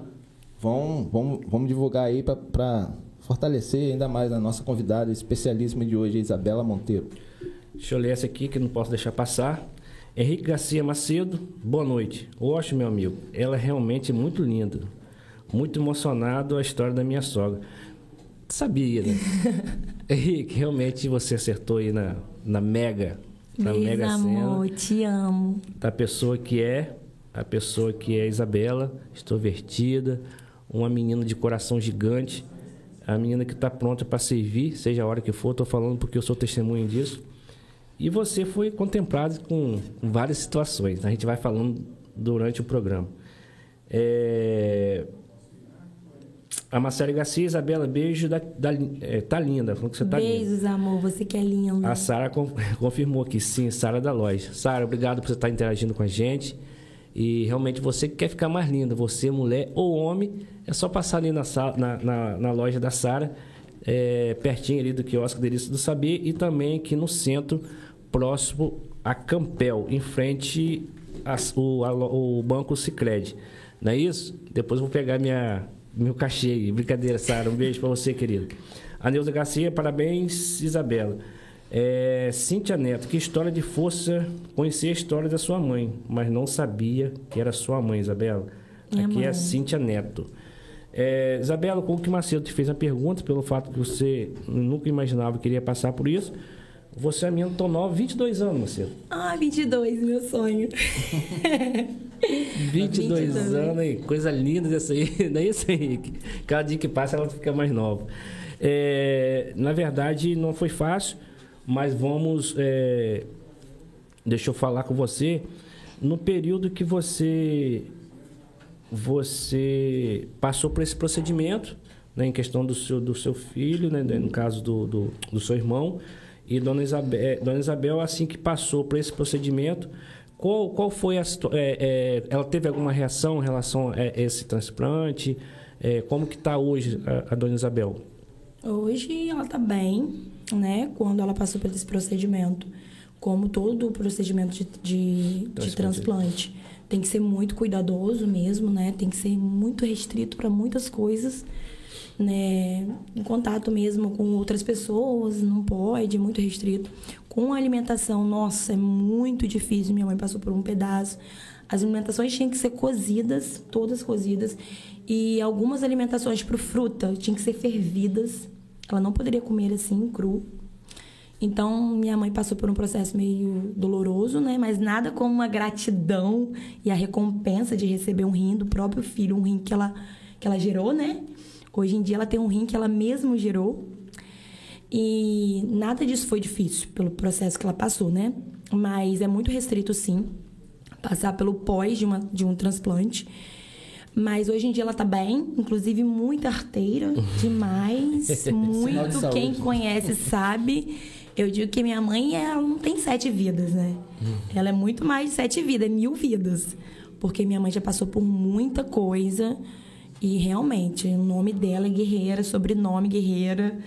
vão, vão, vamos divulgar aí pra- pra fortalecer ainda mais a nossa convidada especialíssima de hoje, a Isabela Monteiro. deixa eu ler essa aqui que não posso deixar passar. Henrique Garcia Macedo, boa noite. Oxe, meu amigo, ela é realmente muito linda. Muito emocionado a história da minha sogra. Sabia, né? Henrique, realmente você acertou aí na, na mega, na Beijo, mega amor. cena Te amo. da pessoa que é, a pessoa que é Isabela, extrovertida, uma menina de coração gigante, a menina que está pronta para servir, seja a hora que for, estou falando porque eu sou testemunha disso. E você foi contemplado com, várias situações, a gente vai falando durante o programa. É, A Marcela Garcia, Isabela, beijo, da, da, é, tá linda, falando que você tá linda. Beijos, amor. Você que é lindo. A Sara con- confirmou aqui, sim, Sara da loja. Sara, obrigado por você estar interagindo com a gente. E realmente você que quer ficar mais linda, você, mulher ou homem, é só passar ali na, na, na, na loja da Sara, é, pertinho ali do quiosque Delícia do Saber, e também aqui no centro, próximo a Campel, em frente ao, o, o Banco Sicredi. Não é isso? Depois vou pegar minha, meu cachê. Brincadeira, Sara. Um beijo para você, querido. A Neuza Garcia, parabéns, Isabela. É, Cíntia Neto, que história de força. Conheci a história da sua mãe, mas não sabia que era sua mãe, Isabela. Minha Aqui mãe. é a Cíntia Neto. É, Isabela, como que Macedo te fez a pergunta, pelo fato que você nunca imaginava que iria passar por isso, você é menina tão nova, 22 anos, Macedo. Ah, 22, meu sonho. 22, 22. anos, hein? coisa linda dessa aí, não é isso, Henrique? Cada dia que passa ela fica mais nova. É, na verdade, não foi fácil, mas vamos. é, deixa eu falar com você. No período que você você passou por esse procedimento, né, em questão do seu, do seu filho, né, no caso do, do, do seu irmão, e Dona Isabel, Dona Isabel, assim que passou por esse procedimento, qual, qual foi a é, é, Ela teve alguma reação em relação a esse transplante? É, como que está hoje a, a Dona Isabel? Hoje ela tá bem, né? Quando ela passou por esse procedimento. Como todo procedimento de, de, de Transplante. transplante. Tem que ser muito cuidadoso mesmo, né? Tem que ser muito restrito para muitas coisas. Né? Em contato mesmo com outras pessoas, não pode, é muito restrito. Com a alimentação, nossa, é muito difícil. Minha mãe passou por um pedaço. As alimentações tinham que ser cozidas, todas cozidas. E algumas alimentações para fruta tinham que ser fervidas. Ela não poderia comer assim, cru. Então, minha mãe passou por um processo meio doloroso, né? Mas nada como a gratidão e a recompensa de receber um rim do próprio filho, um rim que ela, que ela gerou, né? Hoje em dia ela tem um rim que ela mesma gerou. E nada disso foi difícil pelo processo que ela passou, né? Mas é muito restrito, sim, passar pelo pós de, uma, de um transplante. Mas hoje em dia ela tá bem, inclusive muito arteira, demais. Muito. Quem conhece sabe. Eu digo que minha mãe, ela não tem sete vidas, né? Ela é muito mais de sete vidas, é mil vidas. Porque minha mãe já passou por muita coisa. E realmente, o nome dela é Guerreira, sobrenome Guerreira.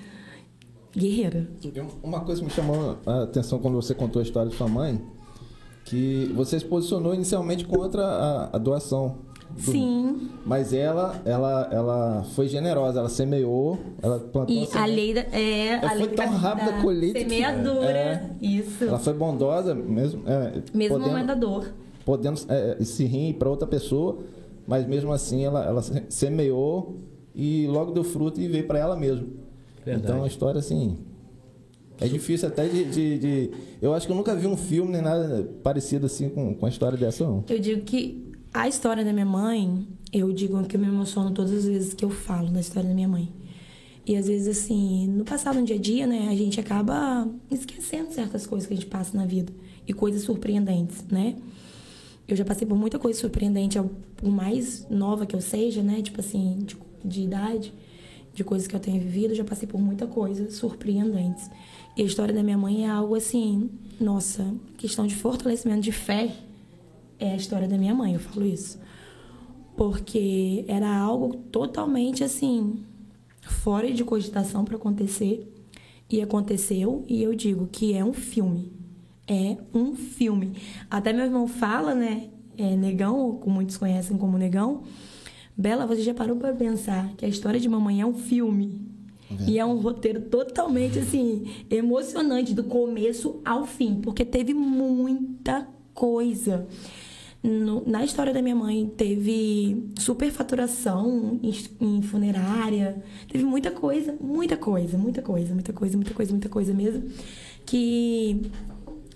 Guerreira. Uma coisa que me chamou a atenção quando você contou a história de sua mãe, que você se posicionou inicialmente contra a, a doação. Sim. Mas ela, ela, ela foi generosa, ela semeou, ela plantou E a semente. lei da. É, a foi lei tão da- rápida da a colheita que- Semeadura. é. Isso. Ela foi bondosa, mesmo, é, Mesmo podendo, momento da dor. podendo é, esse rim para outra pessoa, mas mesmo assim ela, ela se- semeou e logo deu fruto e veio para ela mesmo. Verdade. Então a história assim. É difícil até de, de- de- Eu acho que eu nunca vi um filme nem nada parecido assim com, com a história dessa, não. Eu digo que a história da minha mãe, eu digo que eu me emociono todas as vezes que eu falo da história da minha mãe. E às vezes, assim, no passado, no dia a dia, né, a gente acaba esquecendo certas coisas que a gente passa na vida. E coisas surpreendentes, né? Eu já passei por muita coisa surpreendente, por mais nova que eu seja, né? Tipo assim, de, de idade, de coisas que eu tenho vivido, eu já passei por muita coisa surpreendentes. E a história da minha mãe é algo assim, nossa, questão de fortalecimento de fé é a história da minha mãe, eu falo isso. Porque era algo totalmente assim, fora de cogitação para acontecer. E aconteceu, e eu digo que é um filme. É um filme. Até meu irmão fala, né? É, negão, como muitos conhecem como Negão. Bela, você já parou para pensar que a história de mamãe é um filme? E é um roteiro totalmente assim emocionante do começo ao fim, porque teve muita coisa. No- na história da minha mãe teve superfaturação em, em funerária, teve muita coisa, muita coisa, muita coisa, muita coisa, muita coisa, muita coisa mesmo. Que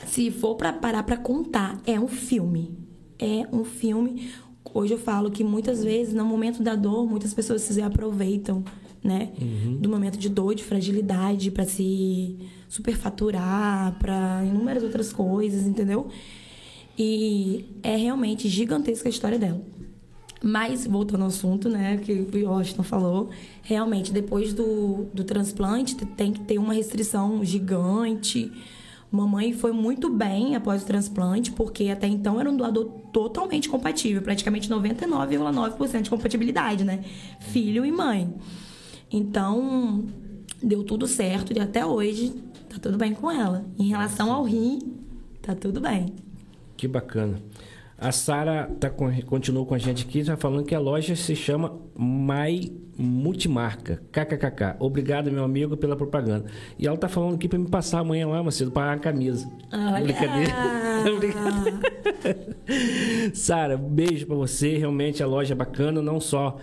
se for para parar para contar, é um filme. É um filme. Hoje eu falo que muitas vezes, no momento da dor, muitas pessoas se aproveitam, né? Do momento de dor, de fragilidade, para se superfaturar, para inúmeras outras coisas, entendeu? E é realmente gigantesca a história dela. Mas, voltando ao assunto, né, que o Washington falou, realmente, depois do, do transplante, te- tem que ter uma restrição gigante, Mamãe foi muito bem após o transplante, porque até então era um doador totalmente compatível, praticamente 99,9% de compatibilidade, né? Filho e mãe. Então, deu tudo certo e até hoje tá tudo bem com ela. Em relação ao rim, tá tudo bem. Que bacana. A Sara tá com, continuou com a gente aqui, já falando que a loja se chama Mai Multimarca. KKKK. Obrigado, meu amigo, pela propaganda. E ela tá falando aqui para me passar amanhã lá, Macedo, para a camisa. Olha. Brincadeira. Sara, beijo para você. Realmente a loja é bacana, não só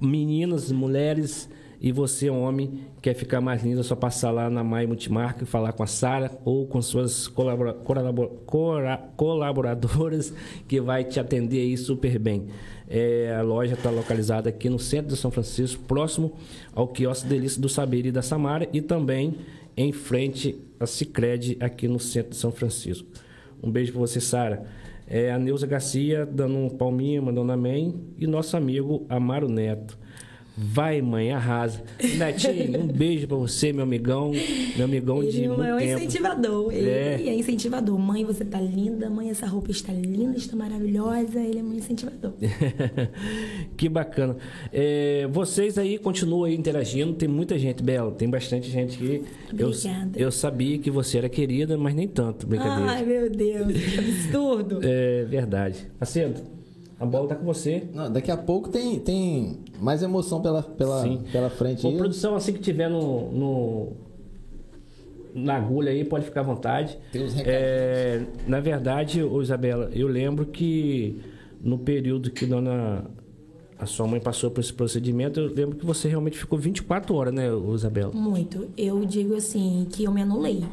meninas, mulheres e você, homem, quer ficar mais lindo, é só passar lá na Mai Multimarca e falar com a Sara ou com suas colabora colabora colaboradoras que vai te atender aí super bem. É, a loja está localizada aqui no centro de São Francisco, próximo ao quiosque Delícia do Saber e da Samara e também em frente a Cicred aqui no centro de São Francisco. Um beijo para você, Sara. É, a Neuza Garcia dando um palminho, mandando amém. E nosso amigo Amaro Neto. Vai, mãe, arrasa. Netinho, um beijo pra você, meu amigão. Meu amigão Ele de é muito maior tempo. incentivador. Ele É. é. incentivador. Mãe, você tá linda. Mãe, essa roupa está linda, está maravilhosa. Ele é muito incentivador. que bacana. É, vocês aí continuam aí interagindo. Tem muita gente, Bela. Tem bastante gente que eu, Obrigada. eu sabia que você era querida, mas nem tanto. Brincadeira. Ai, meu Deus. Que absurdo. É verdade. Macedo, a bola tá com você. Não, daqui a pouco tem, tem mais emoção pela, pela, Sim. pela frente. Ô, aí. produção, assim que tiver no, no- na agulha aí, pode ficar à vontade. Tem os. É, na verdade, ô Isabela, eu lembro que no período que dona a sua mãe passou por esse procedimento, eu lembro que você realmente ficou 24 horas, né, Isabela? Muito. Eu digo assim, que eu me anulei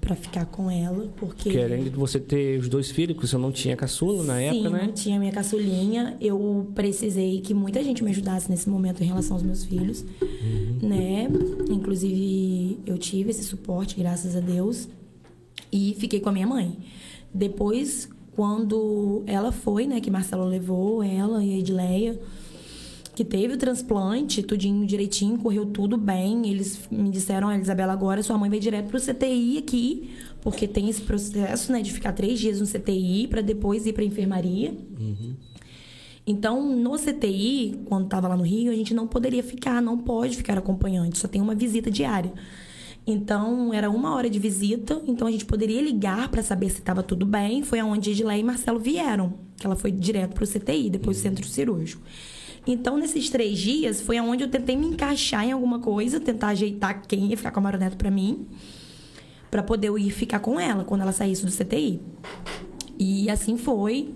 pra ficar com ela, porque... Querendo você ter os dois filhos, que você não tinha caçula na Sim, época, né? não tinha minha caçulinha. Eu precisei que muita gente me ajudasse nesse momento em relação aos meus filhos, Uhum. né? Inclusive, eu tive esse suporte, graças a Deus, e fiquei com a minha mãe. Depois, quando ela foi, né, que Marcelo levou ela e a Edileia, que teve o transplante, tudinho direitinho, correu tudo bem. Eles me disseram, olha, Isabela, agora sua mãe vai direto pro CTI aqui, porque tem esse processo, né, de ficar três dias no CTI para depois ir pra enfermaria. Então, no CTI, quando estava lá no Rio, a gente não poderia ficar, não pode ficar acompanhante, só tem uma visita diária. Então, era uma hora de visita, então a gente poderia ligar para saber se estava tudo bem. Foi aonde Edileia e Marcelo vieram, que ela foi direto para o CTI, depois do centro cirúrgico. Então, nesses três dias, foi aonde eu tentei me encaixar em alguma coisa, tentar ajeitar quem ia ficar com a Maroneta para mim, para poder eu ir ficar com ela quando ela saísse do CTI. E assim foi.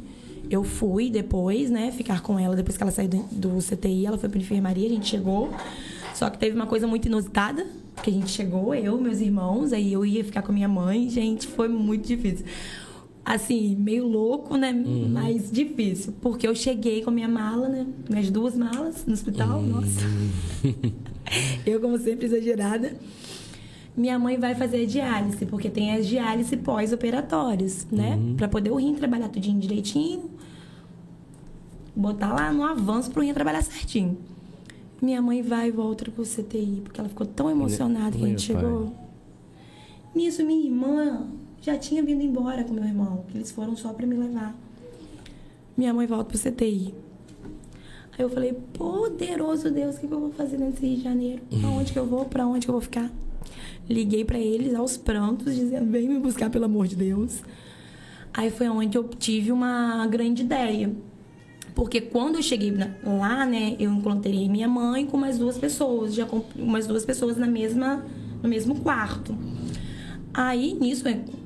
Eu fui depois, né, ficar com ela depois que ela saiu do, CTI, ela foi pra enfermaria, a gente chegou. Só que teve uma coisa muito inusitada, porque a gente chegou, eu, meus irmãos, aí eu ia ficar com minha mãe, gente, foi muito difícil. Assim, meio louco, né? Mas difícil. Porque eu cheguei com a minha mala, né? Minhas duas malas no hospital, nossa. eu, como sempre, exagerada. Minha mãe vai fazer a diálise, porque tem as diálise pós-operatórios, né? Pra poder o rim trabalhar tudinho direitinho. Botar lá no avanço pro rim trabalhar certinho. Minha mãe vai e volta pro CTI, porque ela ficou tão emocionada que a gente chegou. Nisso, minha irmã já tinha vindo embora com meu irmão, que eles foram só pra me levar. Minha mãe volta pro CTI. Aí eu falei, poderoso Deus, o que que eu vou fazer nesse Rio de Janeiro? Pra onde que eu vou? Pra onde que eu vou ficar? Liguei pra eles aos prantos, dizendo, vem me buscar, pelo amor de Deus. Aí foi onde eu tive uma grande ideia. Porque quando eu cheguei lá, né, eu encontrei minha mãe com mais duas pessoas, já com umas duas pessoas na mesma, no mesmo quarto. Aí, nisso,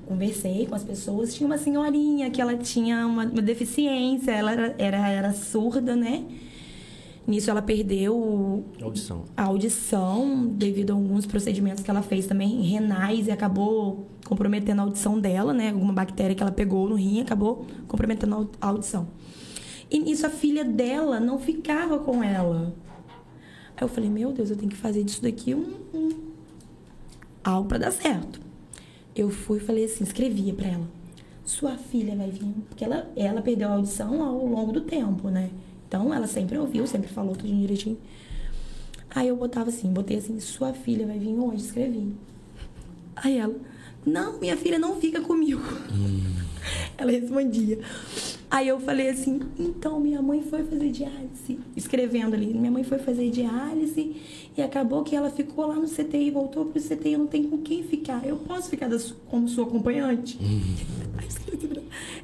conversei com as pessoas. Tinha uma senhorinha que ela tinha uma, uma deficiência, ela era, era, era surda, né? Nisso, ela perdeu Audição. a audição devido a alguns procedimentos que ela fez também renais e acabou comprometendo a audição dela, né? Alguma bactéria que ela pegou no rim acabou comprometendo a au- a audição. E nisso a filha dela não ficava com ela. Aí eu falei, meu Deus, eu tenho que fazer disso daqui um, um- algo para dar certo. Eu fui e falei assim, escrevia para ela. Sua filha vai vir, porque ela, ela perdeu a audição ao longo do tempo, né? Então ela sempre ouviu, sempre falou tudo direitinho. Aí eu botava assim, botei assim, sua filha vai vir hoje, escrevi. Aí ela, Não, minha filha não fica comigo. Ela respondia. Aí eu falei assim, então minha mãe foi fazer diálise, escrevendo ali, minha mãe foi fazer diálise e acabou que ela ficou lá no CTI, voltou pro CTI, não tenho com quem ficar. Eu posso ficar como sua acompanhante?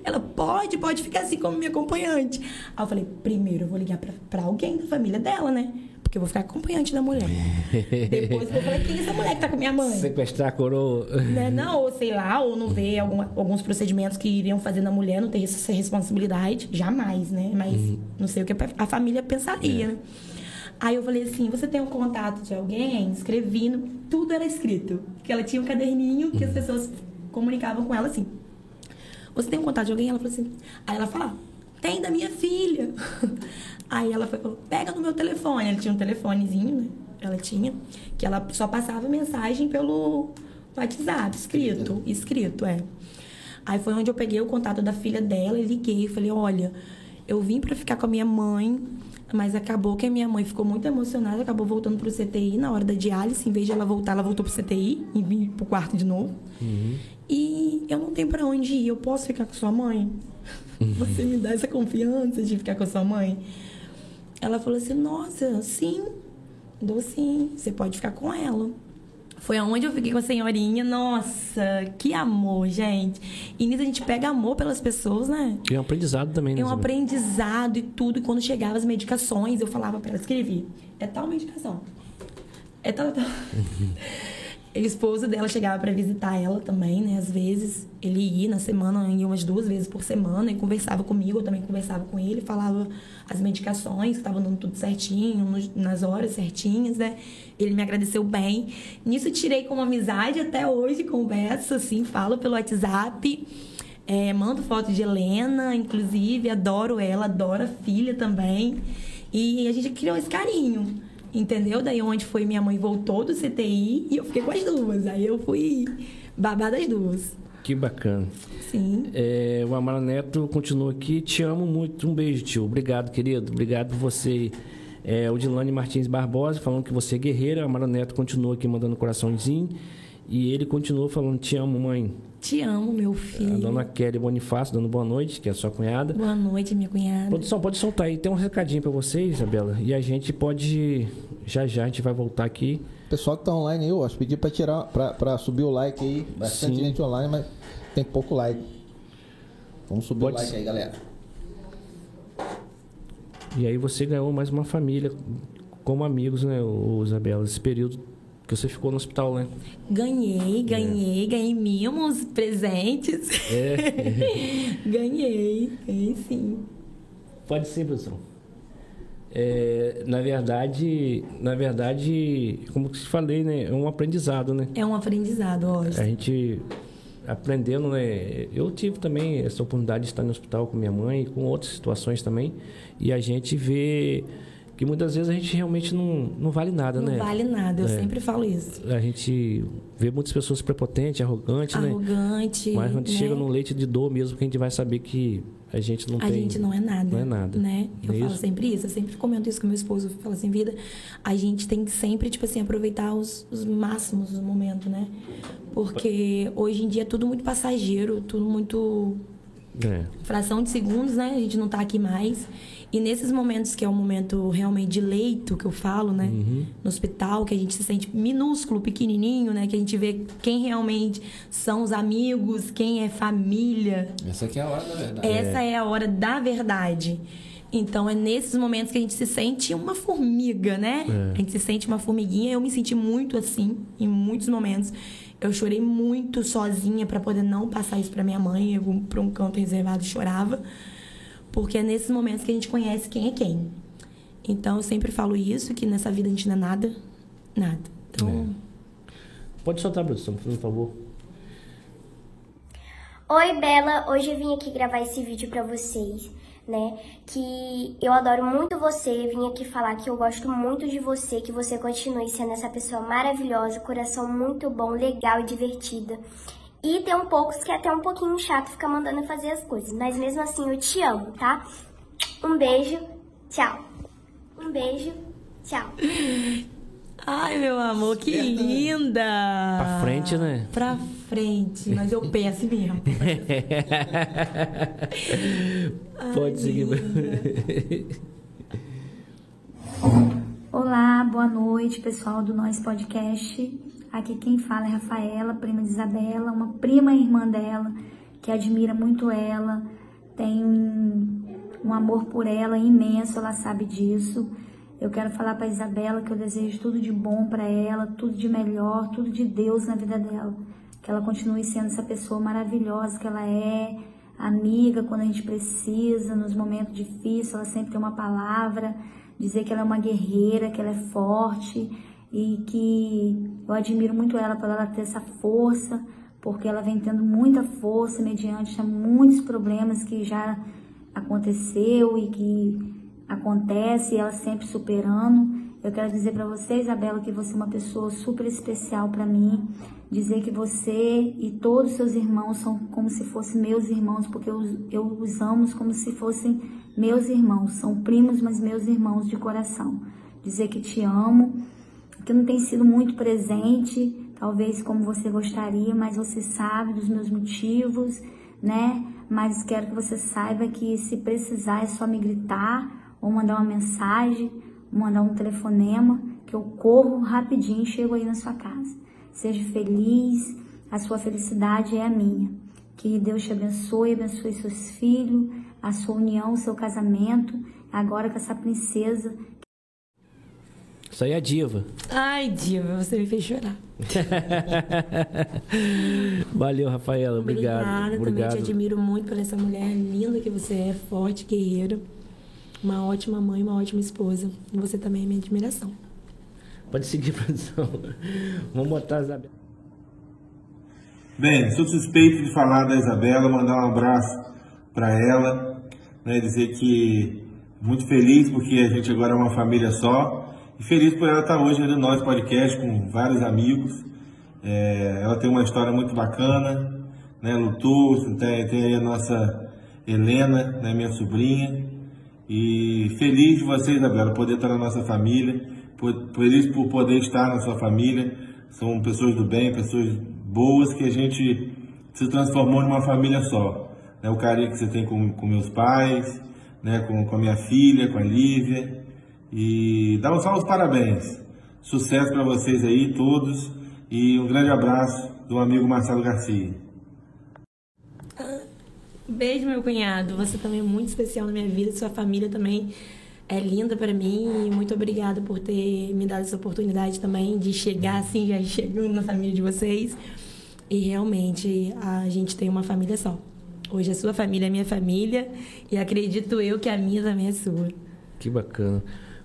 Ela pode, pode ficar assim como minha acompanhante. Aí eu falei, primeiro eu vou ligar pra, pra alguém da família dela, né? Porque eu vou ficar acompanhante da mulher. Depois eu falei, quem é essa mulher que tá com minha mãe? Sequestrar a coroa. Né? Não, ou sei lá, ou não ver alguns procedimentos que iriam fazer na mulher, não ter essa responsabilidade. Jamais, né? Mas uhum. não sei o que a família pensaria, é. né? Aí eu falei assim: você tem um contato de alguém? Escrevi, tudo era escrito. Que ela tinha um caderninho que as uhum. pessoas comunicavam com ela assim. Você tem um contato de alguém? Ela falou assim. Aí ela falou: tem da minha filha. Aí ela falou: pega no meu telefone. Ela tinha um telefonezinho, né? Ela tinha, que ela só passava mensagem pelo WhatsApp, escrito, escrito, é. Aí foi onde eu peguei o contato da filha dela e liguei. Falei: olha, eu vim para ficar com a minha mãe mas acabou que a minha mãe ficou muito emocionada, acabou voltando pro CTI na hora da diálise. Em vez de ela voltar, ela voltou pro CTI e vir pro quarto de novo. Uhum. E eu não tenho para onde ir. Eu posso ficar com sua mãe? Uhum. Você me dá essa confiança de ficar com a sua mãe? Ela falou assim: Nossa, sim, dou sim. Você pode ficar com ela. Foi aonde eu fiquei com a senhorinha. Nossa, que amor, gente. E nisso a gente pega amor pelas pessoas, né? E é um aprendizado também, né? É um aprendizado e tudo. E quando chegavam as medicações, eu falava para ela, escrever. É tal medicação. É tal, tal. O esposo dela chegava para visitar ela também, né? Às vezes ele ia na semana, ia umas duas vezes por semana e conversava comigo, eu também conversava com ele, falava as medicações, que estavam dando tudo certinho, nas horas certinhas, né? Ele me agradeceu bem. Nisso tirei como amizade até hoje, converso assim, falo pelo WhatsApp. É, mando foto de Helena, inclusive, adoro ela, adoro a filha também. E a gente criou esse carinho. Entendeu? Daí onde foi minha mãe voltou do CTI e eu fiquei com as duas. Aí eu fui babar das duas. Que bacana. Sim. É, o Amara Neto continua aqui. Te amo muito. Um beijo, tio. Obrigado, querido. Obrigado por você. É, o Dilane Martins Barbosa falando que você é guerreira. O Amara Neto continua aqui mandando coraçãozinho. E ele continua falando: Te amo, mãe. Te amo, meu filho. A dona Kelly Bonifácio, dando boa noite, que é a sua cunhada. Boa noite, minha cunhada. Produção, pode soltar aí. Tem um recadinho para vocês, Isabela. E a gente pode. Já já a gente vai voltar aqui. Pessoal que tá online aí, eu acho, pedir para tirar, para subir o like aí. Bastante Sim. gente online, mas tem pouco like. Vamos subir pode o like ser. aí, galera. E aí você ganhou mais uma família como amigos, né, Isabela, esse período que você ficou no hospital, né? Ganhei, ganhei, é. ganhei mimos, presentes. É. ganhei, ganhei sim. Pode ser, professor. É, na verdade, na verdade, como que falei, né? É um aprendizado, né? É um aprendizado, lógico. A gente aprendendo, né? Eu tive também essa oportunidade de estar no hospital com minha mãe, com outras situações também, e a gente vê que muitas vezes a gente realmente não, não vale nada, não né? Não vale nada, eu é. sempre falo isso. A gente vê muitas pessoas prepotentes, arrogantes, né? Arrogante, Mas quando né? chega no leite de dor mesmo, que a gente vai saber que a gente não a tem... A gente não é nada. Não é nada. Né? Eu falo sempre isso, eu sempre comento isso com meu esposo, eu falo assim, vida, a gente tem que sempre, tipo assim, aproveitar os, os máximos do momento, né? Porque hoje em dia é tudo muito passageiro, tudo muito... É. Fração de segundos, né? A gente não tá aqui mais. E nesses momentos que é um momento realmente de leito, que eu falo, né? Uhum. No hospital, que a gente se sente minúsculo, pequenininho, né? Que a gente vê quem realmente são os amigos, quem é família. Essa aqui é a hora da verdade. Essa é, é a hora da verdade. Então, é nesses momentos que a gente se sente uma formiga, né? É. A gente se sente uma formiguinha. Eu me senti muito assim, em muitos momentos. Eu chorei muito sozinha para poder não passar isso para minha mãe. Eu, para um canto reservado, chorava. Porque é nesses momentos que a gente conhece quem é quem. Então eu sempre falo isso, que nessa vida a gente não é nada, nada. Então. É. Pode soltar, produção, por favor. Oi, Bela. Hoje eu vim aqui gravar esse vídeo para vocês, né? Que eu adoro muito você. Vim aqui falar que eu gosto muito de você, que você continue sendo essa pessoa maravilhosa, coração muito bom, legal e divertida. E tem um poucos que é até um pouquinho chato ficar mandando fazer as coisas. Mas mesmo assim eu te amo, tá? Um beijo, tchau. Um beijo, tchau. Ai, meu amor, que linda! Pra frente, né? Pra frente, mas eu peço mesmo. Pode seguir. Olá, boa noite, pessoal do Nós Podcast. Aqui quem fala é Rafaela, prima de Isabela, uma prima irmã dela, que admira muito ela, tem um, um amor por ela imenso, ela sabe disso. Eu quero falar para Isabela que eu desejo tudo de bom para ela, tudo de melhor, tudo de Deus na vida dela. Que ela continue sendo essa pessoa maravilhosa que ela é, amiga quando a gente precisa, nos momentos difíceis, ela sempre tem uma palavra, dizer que ela é uma guerreira, que ela é forte e que eu admiro muito ela por ela ter essa força, porque ela vem tendo muita força mediante a muitos problemas que já aconteceu e que acontece, ela sempre superando. Eu quero dizer para você, Isabela, que você é uma pessoa super especial para mim. Dizer que você e todos os seus irmãos são como se fossem meus irmãos, porque eu, eu os amo como se fossem meus irmãos. São primos, mas meus irmãos de coração. Dizer que te amo, que não tem sido muito presente, talvez como você gostaria, mas você sabe dos meus motivos, né? Mas quero que você saiba que se precisar é só me gritar ou mandar uma mensagem, mandar um telefonema, que eu corro rapidinho e chego aí na sua casa. Seja feliz, a sua felicidade é a minha. Que Deus te abençoe, abençoe seus filhos, a sua união, o seu casamento, agora com essa princesa. Isso aí é a diva. Ai, diva, você me fez chorar. Valeu, Rafaela. Obrigado. Obrigada, Obrigado. também te admiro muito por essa mulher linda que você é, forte, guerreira. Uma ótima mãe, uma ótima esposa. E você também é minha admiração. Pode seguir, produção. Vamos botar a Isabela. Bem, sou suspeito de falar da Isabela, mandar um abraço para ela, né, dizer que muito feliz porque a gente agora é uma família só e feliz por ela estar hoje no nosso podcast com vários amigos. É, ela tem uma história muito bacana, né, lutou, tem, tem aí a nossa Helena, né, minha sobrinha, e feliz de você, Isabela, poder estar na nossa família, feliz por poder estar na sua família. São pessoas do bem, pessoas boas que a gente se transformou numa família só. Né? O carinho que você tem com, com meus pais, né? com, com a minha filha, com a Lívia. E dá só os parabéns. Sucesso para vocês aí, todos. E um grande abraço do amigo Marcelo Garcia. Beijo, meu cunhado. Você também é muito especial na minha vida. Sua família também é linda para mim. E muito obrigada por ter me dado essa oportunidade também de chegar assim, já chegando na família de vocês. E realmente a gente tem uma família só. Hoje a sua família é minha família e acredito eu que a minha também é sua. Que bacana.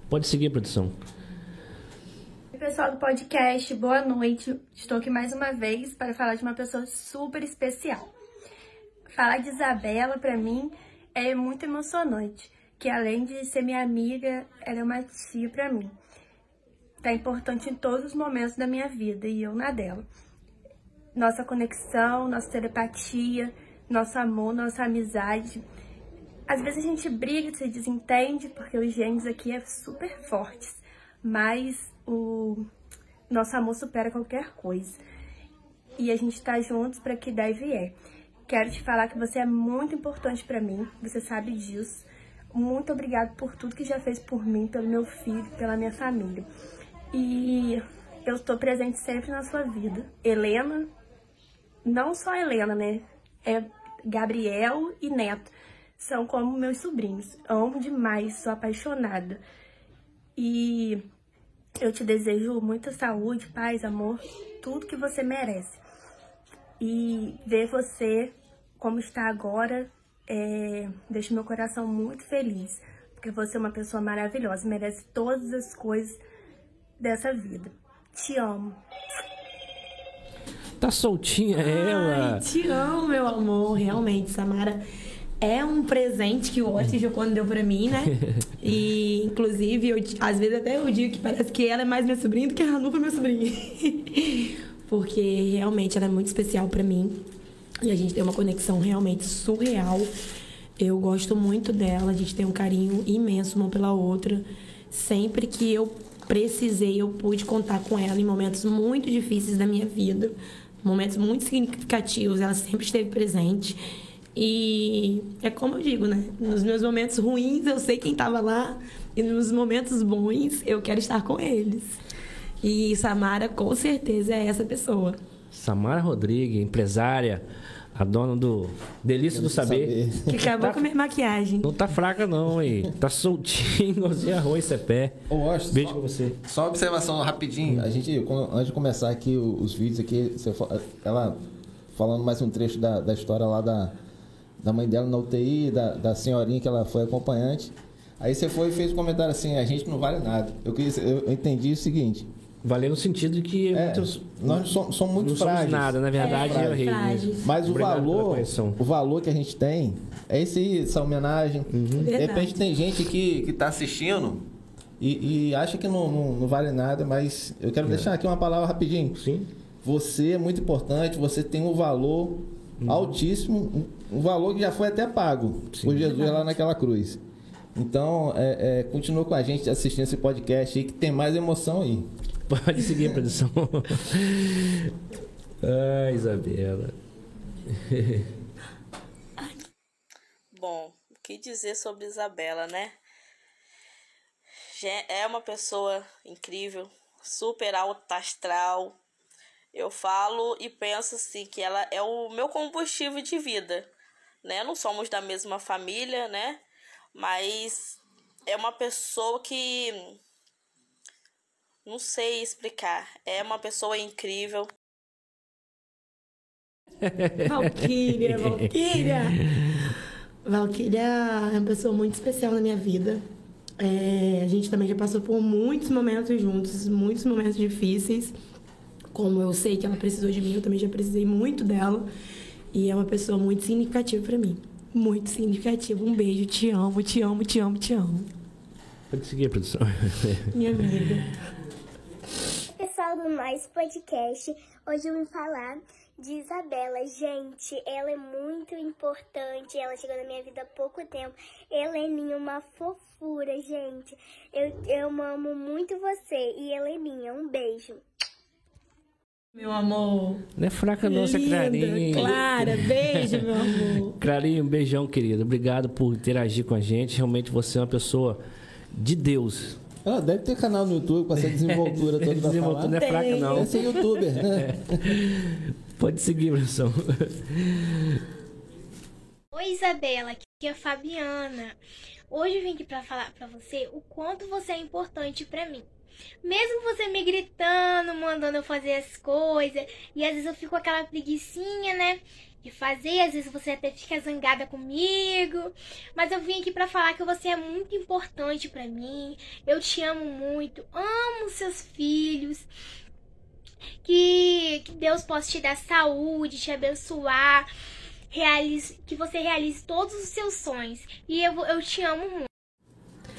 Pode seguir, produção. Pessoal do podcast, boa noite. Estou aqui mais uma vez para falar de uma pessoa super especial. Falar de Isabela para mim é muito emocionante, que além de ser minha amiga, ela é uma tia para mim. Tá importante em todos os momentos da minha vida e eu na dela. Nossa conexão, nossa telepatia, nosso amor, nossa amizade. Às vezes a gente briga, se desentende, porque os gênios aqui é super fortes, mas o nosso amor supera qualquer coisa. E a gente tá juntos para que der e vier. Quero te falar que você é muito importante para mim, você sabe disso. Muito obrigado por tudo que já fez por mim, pelo meu filho, pela minha família. E eu estou presente sempre na sua vida. Helena, não só Helena, né? É Gabriel e Neto. São como meus sobrinhos. Amo demais, sou apaixonada. E eu te desejo muita saúde, paz, amor, tudo que você merece. E ver você como está agora é, deixa meu coração muito feliz. Porque você é uma pessoa maravilhosa, merece todas as coisas dessa vida. Te amo. Tá soltinha ela. Ai, te amo, meu amor. Realmente, Samara é um presente que o Otis quando deu pra mim, né? E, inclusive, eu, às vezes até eu digo que parece que ela é mais minha sobrinha do que a Hanu é minha sobrinha. Porque realmente ela é muito especial pra mim. E a gente tem uma conexão realmente surreal. Eu gosto muito dela, a gente tem um carinho imenso uma pela outra. Sempre que eu precisei, eu pude contar com ela em momentos muito difíceis da minha vida, momentos muito significativos, ela sempre esteve presente. E é como eu digo, né? Nos meus momentos ruins eu sei quem estava lá e nos momentos bons eu quero estar com eles. E Samara com certeza é essa pessoa. Samara Rodrigues, empresária, a dona do Delícia do Saber. Que acabou Tá- com a minha maquiagem. Não tá fraca não, hein? Tá soltinho, igualzinho arroz, cepé. Ô, Washington, Beijo só- pra você. Só uma observação rapidinho. A gente, antes de começar aqui os vídeos aqui, ela falando mais um trecho da, da história lá da, da mãe dela na UTI, da, da senhorinha que ela foi acompanhante. Aí você foi e fez um comentário assim, a gente não vale nada. Eu, quis, eu entendi o seguinte, Valeu no sentido de que é, muitos nós somos, somos muito não somos frágeis. nada, na verdade, É, frágeis. Mas o Obrigado valor, o valor que a gente tem é esse, essa homenagem. De Verdade. repente tem gente que, que tá assistindo e, e acha que não, não, não vale nada, mas eu quero deixar aqui uma palavra rapidinho. Sim. Você é muito importante, você tem um valor altíssimo, um, valor que já foi até pago por Jesus lá naquela cruz. Então, é, é, continua com a gente assistindo esse podcast aí, que tem mais emoção aí. Pode seguir, produção. Ai, Isabela. Bom, o que dizer sobre Isabela, né? É uma pessoa incrível, super alta astral. Eu falo e penso assim que ela é o meu combustível de vida, né? Não somos da mesma família, né? Mas é uma pessoa que não sei explicar. É uma pessoa incrível. Valquíria, Valquíria! Valquíria é uma pessoa muito especial na minha vida. É, a gente também já passou por muitos momentos juntos, muitos momentos difíceis. Como eu sei que ela precisou de mim, eu também já precisei muito dela. E é uma pessoa muito significativa pra mim. Muito significativa. Um beijo, te amo, te amo, te amo, te amo. Pode seguir, produção. Minha amiga. Pessoal do Nós Podcast, hoje eu vim falar de Isabela. Gente, ela é muito importante. Ela chegou na minha vida há pouco tempo. Heleninha, uma fofura, gente. Eu, eu amo muito você. E Heleninha, um beijo. Meu amor. Não é fraca não, essa Linda, Clarinha. Clara, beijo, meu amor. Clarinha, um beijão, querido. Obrigado por interagir com a gente. Realmente você é uma pessoa de Deus. Ela deve ter canal no YouTube com essa desenvoltura toda pra Desenvoltura falar. não é fraca Tem. não. Deve ser youtuber, né? Pode seguir, produção. Oi Isabela, aqui é a Fabiana. Hoje eu vim aqui pra falar pra você o quanto você é importante pra mim. Mesmo você me gritando, mandando eu fazer as coisas, e às vezes eu fico com aquela preguicinha, né? De fazer, às vezes você até fica zangada comigo. Mas eu vim aqui pra falar que você é muito importante pra mim. Eu te amo muito, amo seus filhos. Que, que Deus possa te dar saúde, te abençoar realize, que você realize todos os seus sonhos. E eu, eu te amo muito.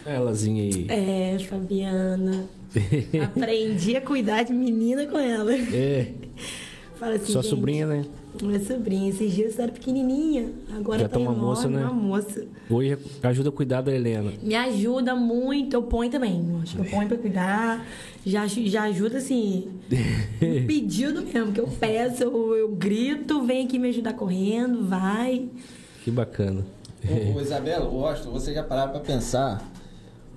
Elazinha aí. É, Fabiana. Aprendi a cuidar de menina com ela. É, Fala assim, sua gente, sobrinha, né? Minha sobrinha. Esses dias era pequenininha. Agora Já tá tá uma enorme, moça, né? uma moça. Hoje ajuda a cuidar da Helena. Me ajuda muito. Eu ponho também. Acho que eu ponho pra cuidar. Já, já ajuda, assim, um pedido mesmo. Que eu peço, eu, eu grito, vem aqui me ajudar correndo, vai. Que bacana. Ô, ô, Isabela, ô, Washington, você já parava pra pensar,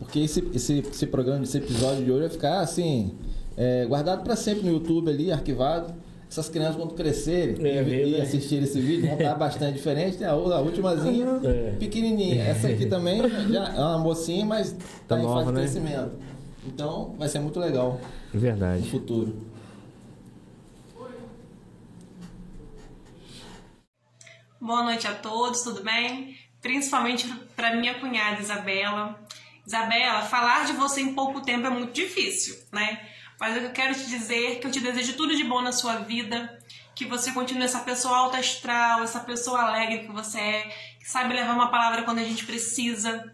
porque esse, esse, esse programa, esse episódio de hoje vai ficar assim, é, guardado pra sempre no YouTube ali, arquivado. Essas crianças quando crescerem É, e, e assistirem esse vídeo vão estar bastante diferentes. Tem a, a ultimazinha, É. pequenininha. Essa aqui também já é uma mocinha, mas Tá tá, em nova, fase de né? crescimento. Então vai ser muito legal no Verdade. futuro. Boa noite a todos, tudo bem? Principalmente para minha cunhada Isabela. Isabela, falar de você em pouco tempo é muito difícil, né? Mas eu quero te dizer que eu te desejo tudo de bom na sua vida, que você continue essa pessoa alta astral, essa pessoa alegre que você é, que sabe levar uma palavra quando a gente precisa.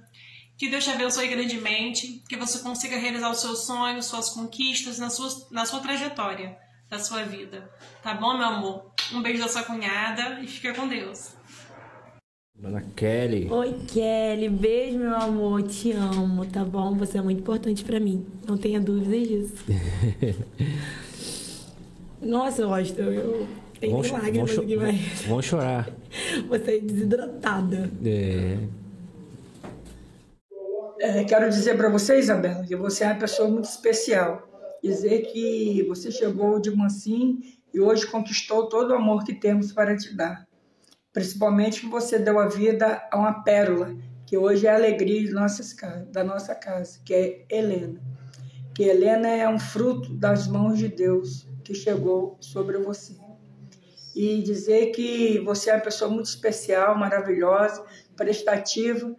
Que Deus te abençoe grandemente, que você consiga realizar os seus sonhos, suas conquistas na sua, na sua trajetória da sua vida. Tá bom, meu amor? Um beijo da sua cunhada e fica com Deus. Dona Kelly. Oi, Kelly. Beijo, meu amor. Te amo, tá bom? Você é muito importante para mim. Não tenha dúvidas disso. Nossa, eu gosto. Eu tenho vamos, lágrimas vamos, aqui, mas... Vamos chorar. Você é desidratada. É. É, quero dizer para você, Isabela, que você é uma pessoa muito especial. Dizer que você chegou de mansinho e hoje conquistou todo o amor que temos para te dar. Principalmente que você deu a vida a uma pérola, que hoje é a alegria de nossas, da nossa casa, que é Helena. Que Helena é um fruto das mãos de Deus que chegou sobre você. E dizer que você é uma pessoa muito especial, maravilhosa, prestativa,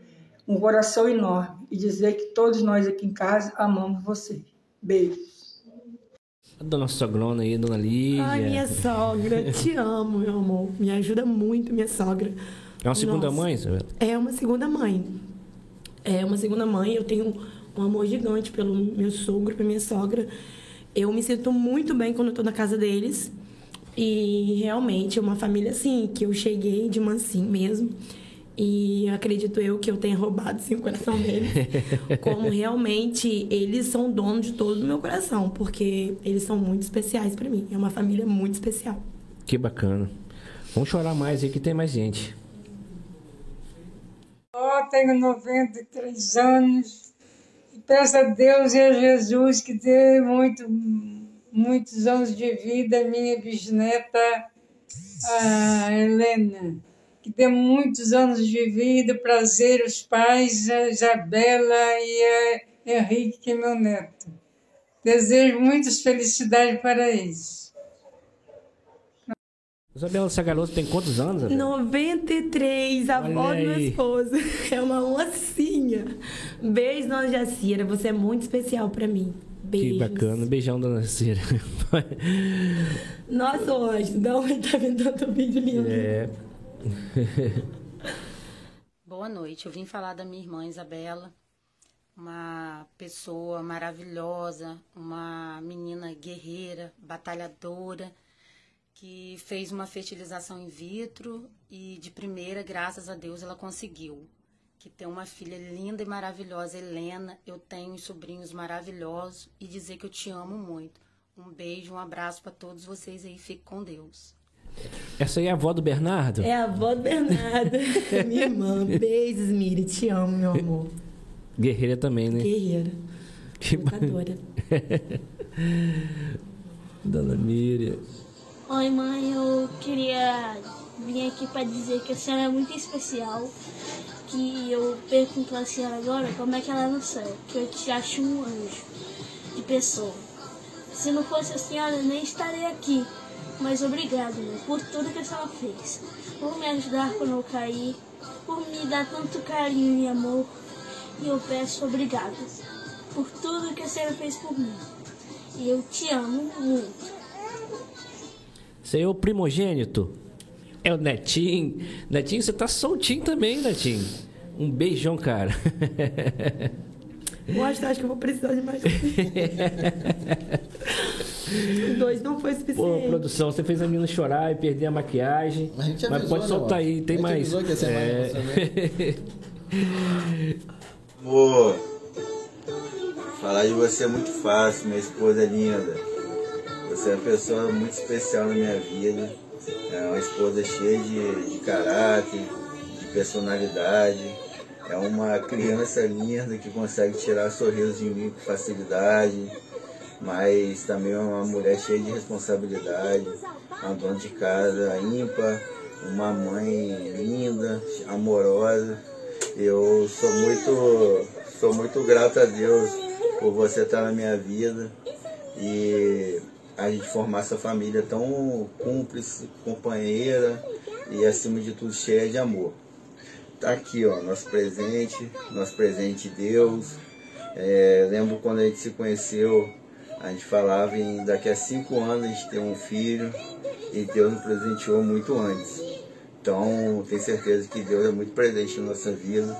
um coração enorme. E dizer que todos nós aqui em casa amamos você. Beijos. A dona Sogrona aí, dona Lídia. Ai, minha sogra, te amo, meu amor. Me ajuda muito, minha sogra. É uma segunda Nossa. mãe, Isabela? É uma segunda mãe. É uma segunda mãe. Eu tenho um amor gigante pelo meu sogro, pela minha sogra. Eu me sinto muito bem quando eu tô na casa deles. E realmente é uma família assim, que eu cheguei de mansinho mesmo. E acredito eu que eu tenha roubado sim, o coração deles. como realmente eles são donos de todo o meu coração, porque eles são muito especiais para mim. É uma família muito especial. Que bacana. Vamos chorar mais aí que tem mais gente. Ó, oh, tenho 93 anos e peço a Deus e a Jesus que dê muito, muitos anos de vida à minha bisneta, a Helena. Que dê muitos anos de vida, prazer aos pais, a Isabela e a Henrique, que é meu neto. Desejo muitas felicidades para eles. Isabela, essa garota tem quantos anos? Isabela? 93, a avó do meu esposo. É uma oncinha. Beijo, dona Jacira. Você é muito especial para mim. Beijo. Que bacana. Beijão, dona Jacira. Nossa, hoje, da onde tá vendo tanto vídeo lindo? É. Boa noite. Eu vim falar da minha irmã Isabela, uma pessoa maravilhosa, uma menina guerreira, batalhadora que fez uma fertilização in vitro e de primeira, graças a Deus, ela conseguiu. Que tem uma filha linda e maravilhosa, Helena. Eu tenho sobrinhos maravilhosos e dizer que eu te amo muito. Um beijo, um abraço para todos vocês aí. Fique com Deus. Essa aí é a avó do Bernardo? É a avó do Bernardo. Minha irmã. Beijos, Miri. Te amo, meu amor. Guerreira também, né? Guerreira. Que Lutadora. Dona Miriam. Oi, mãe, eu queria vir aqui para dizer que a senhora é muito especial. Que eu pergunto a senhora agora como é que ela é no céu. Que eu te acho um anjo de pessoa. Se não fosse a senhora, eu nem estaria aqui. Mas obrigado, por tudo que a senhora fez. Por me ajudar quando eu caí. Por me dar tanto carinho e amor. E eu peço obrigado por tudo que a senhora fez por mim. E eu te amo muito. O primogênito? É o Netinho. Netinho, você tá soltinho também, Netinho. Um beijão, cara. Eu acho, acho que eu vou precisar de mais. Dois não foi suficiente. Pô, produção, você fez a menina chorar e perder a maquiagem. A gente mas avisou, pode soltar né, aí, tem a gente mais. que ia ser mais é... Amor, falar de você é muito fácil, minha esposa é linda. Você é uma pessoa muito especial na minha vida. É uma esposa cheia de, de caráter, de personalidade. É uma criança linda que consegue tirar sorriso de mim com facilidade. Mas também é uma mulher cheia de responsabilidade. Uma dona de casa ímpar. Uma mãe linda, amorosa. Eu sou muito, sou muito grato a Deus por você estar na minha vida. E a gente formar essa família tão cúmplice, companheira e acima de tudo cheia de amor. Tá aqui, ó, nosso presente, nosso presente de Deus. É, lembro quando a gente se conheceu, a gente falava em daqui a cinco anos a gente ter um filho e Deus nos presenteou muito antes. Então, tenho certeza que Deus é muito presente na nossa vida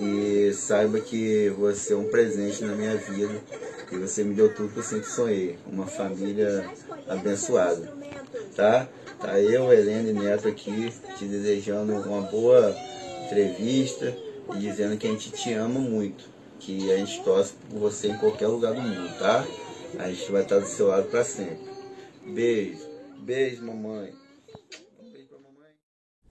e saiba que você é um presente na minha vida e você me deu tudo que eu sempre sonhei, uma família abençoada, tá? Tá eu, Helena e Neto aqui te desejando uma boa entrevista e dizendo que a gente te ama muito, que a gente torce por você em qualquer lugar do mundo, tá? A gente vai estar do seu lado para sempre. Beijo, beijo, mamãe.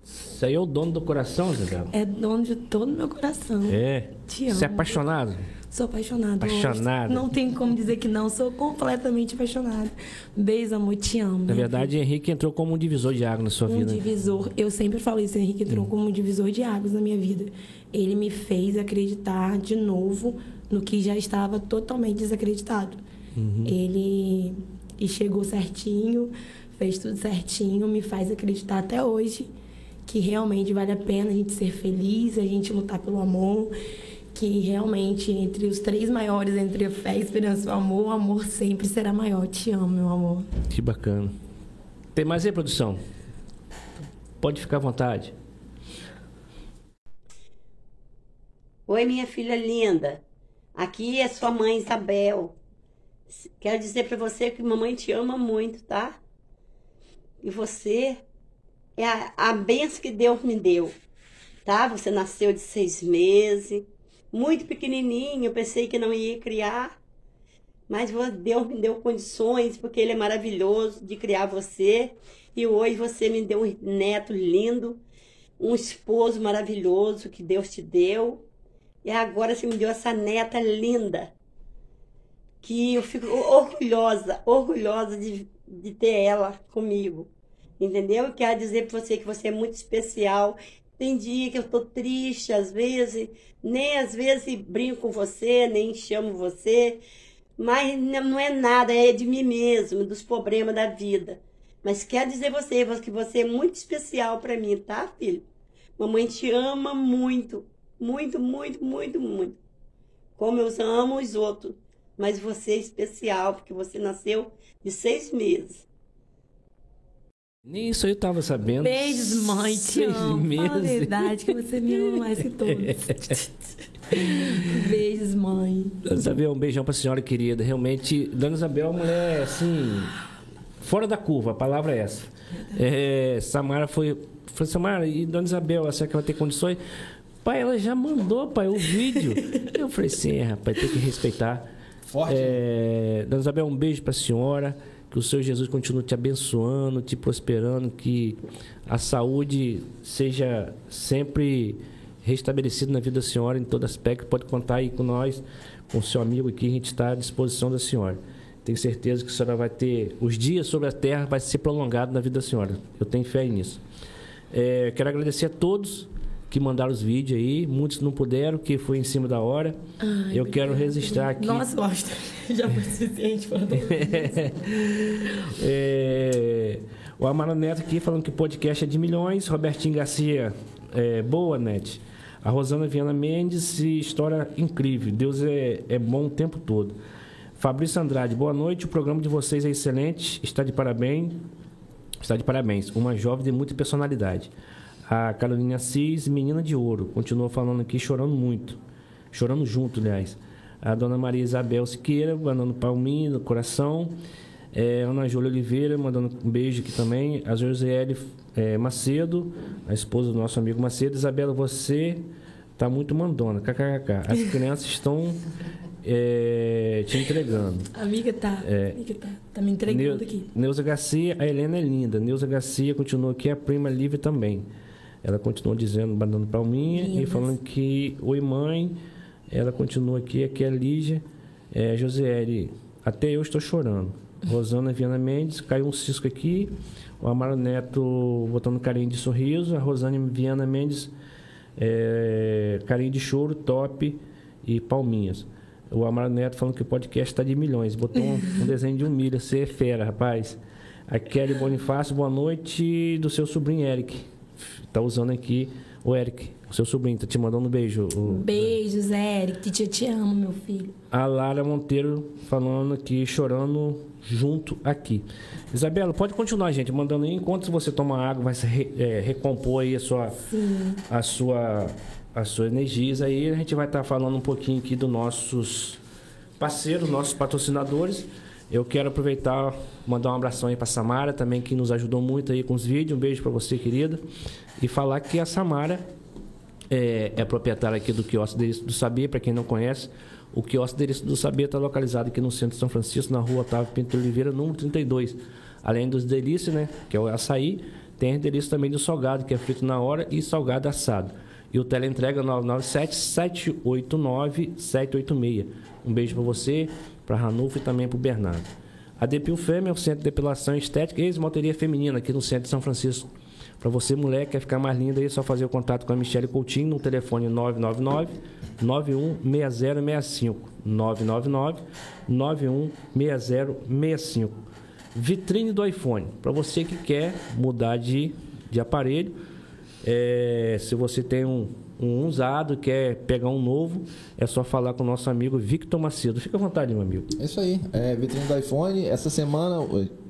Isso aí é o dono do coração, Zé É dono de todo o meu coração. É. Te amo. Você é apaixonado? Sou apaixonada. Apaixonada. Não tem como dizer que não. Sou completamente apaixonada. Beijo, amor. Te amo. Na verdade, Henrique entrou como um divisor de água na sua um vida. divisor. Eu sempre falo isso, Henrique entrou como um divisor de águas na minha vida. Ele me fez acreditar de novo no que já estava totalmente desacreditado. Uhum. Ele e chegou certinho, fez tudo certinho, me faz acreditar até hoje que realmente vale a pena a gente ser feliz, a gente lutar pelo amor, que realmente entre os três maiores, entre a fé, a esperança e o amor, o amor sempre será maior. Te amo, meu amor. Que bacana. Tem mais aí, produção? Pode ficar à vontade. Oi, minha filha linda. Aqui é sua mãe Isabel. Quero dizer para você que mamãe te ama muito, tá? E você é a, a benção que Deus me deu, tá? Você nasceu de seis meses, muito pequenininho, pensei que não ia criar, mas Deus me deu condições, porque Ele é maravilhoso de criar você. E hoje você me deu um neto lindo, um esposo maravilhoso que Deus te deu. E agora você me deu essa neta linda, que eu fico orgulhosa, orgulhosa de, de ter ela comigo. Entendeu? Eu quero dizer para você que você é muito especial. Tem dia que eu tô triste, às vezes, nem às vezes brinco com você, nem chamo você, mas não é nada, é de mim mesmo, dos problemas da vida. Mas quero dizer você que você é muito especial para mim, tá, filho? Mamãe te ama muito, muito, muito, muito, muito. Como eu amo os outros, mas você é especial porque você nasceu de seis meses. Nem isso eu tava sabendo. Beijos, mãe. Te Seis amo. Fala a verdade que você me ama mais que todos. Beijos, mãe. Dona Isabel, um beijão pra senhora querida. Realmente, Dona Isabel é uma mulher, assim, fora da curva, a palavra é essa. É, Samara foi. Falei, Samara, e Dona Isabel, será que ela tem condições? Pai, ela já mandou, pai, o vídeo. Eu falei, sim, rapaz, tem que respeitar. Forte. É, Dona Isabel, um beijo pra senhora. Que o Senhor Jesus continue te abençoando, te prosperando, que a saúde seja sempre restabelecida na vida da senhora em todo aspecto. Pode contar aí com nós, com o seu amigo aqui, a gente está à disposição da senhora. Tenho certeza que a senhora vai ter. Os dias sobre a terra vai ser prolongado na vida da senhora. Eu tenho fé nisso. É, quero agradecer a todos que mandaram os vídeos aí. Muitos não puderam, que foi em cima da hora. Ai, Eu quero registrar aqui. Nossa, que já foi suficiente para É, o Amaro Neto aqui falando que o podcast é de milhões. Robertinho Garcia, é, boa, Net. A Rosana Viana Mendes, história incrível. Deus é, é bom o tempo todo. Fabrício Andrade, boa noite. O programa de vocês é excelente. Está de parabéns. Está de parabéns. Uma jovem de muita personalidade. A Carolina Assis, menina de ouro. Continua falando aqui, chorando muito. Chorando junto, aliás. A dona Maria Isabel Siqueira, mandando palminha no coração. É, Ana Júlia Oliveira, mandando um beijo aqui também. A Josiele é, Macedo, a esposa do nosso amigo Macedo. Isabela, você tá muito mandona. KKK. As crianças estão é, te entregando. Amiga, tá. É. Amiga, tá. Tá me entregando Neu- aqui. Neuza Garcia, a Helena é linda. Neuza Garcia continua aqui, a prima Lívia também. Ela continua dizendo, mandando palminha e falando que oi mãe. Ela continua aqui, aqui é a Lígia. É, Josiele, até eu estou chorando. Rosana Viana Mendes, caiu um cisco aqui. O Amaro Neto botando carinho de sorriso. A Rosane Viana Mendes, é, carinho de choro, top e palminhas. O Amaro Neto falando que o podcast está de milhões. Botou um, um desenho de um milho. Você é fera, rapaz. A Kelly Bonifácio, boa noite do seu sobrinho Eric. Tá usando aqui o Eric, o seu sobrinho. Tá te mandando um beijo. O- Beijos, Eric. Titia, te amo, meu filho. a Lara Monteiro falando aqui, chorando junto aqui. Isabela, pode continuar, gente, mandando aí. Enquanto você toma água, vai se re- é, recompor aí a sua, Sim. a sua, as suas energias. Aí a gente vai estar falando um pouquinho aqui dos nossos parceiros, nossos patrocinadores. Eu quero aproveitar, mandar um abração aí para Samara também, que nos ajudou muito aí com os vídeos. Um beijo para você, querida. E falar que a Samara é, é proprietária aqui do quiosque Delícia do Saber, para quem não conhece. O quiosque Delícia do Saber está localizado aqui no centro de São Francisco, na rua Otávio Pinto Oliveira, número 32. Além dos delícias, né, que é o açaí, tem as delícias também do salgado, que é frito na hora, e salgado assado. E o teleentrega 997-789-786. Um beijo para você, para Ranulfo e também para o Bernardo. A Depil Fêmea é o centro de depilação estética e esmalteria feminina aqui no centro de São Francisco. Para você, mulher, quer ficar mais linda, é só fazer o contato com a Michelle Coutinho no telefone 999 916065. 999 916065. Vitrine do iPhone. Para você que quer mudar de, de aparelho, é, se você tem um, um usado, quer pegar um novo, é só falar com o nosso amigo Victor Macedo. Fica à vontade, meu amigo. É isso aí. É, vitrine do iPhone. Essa semana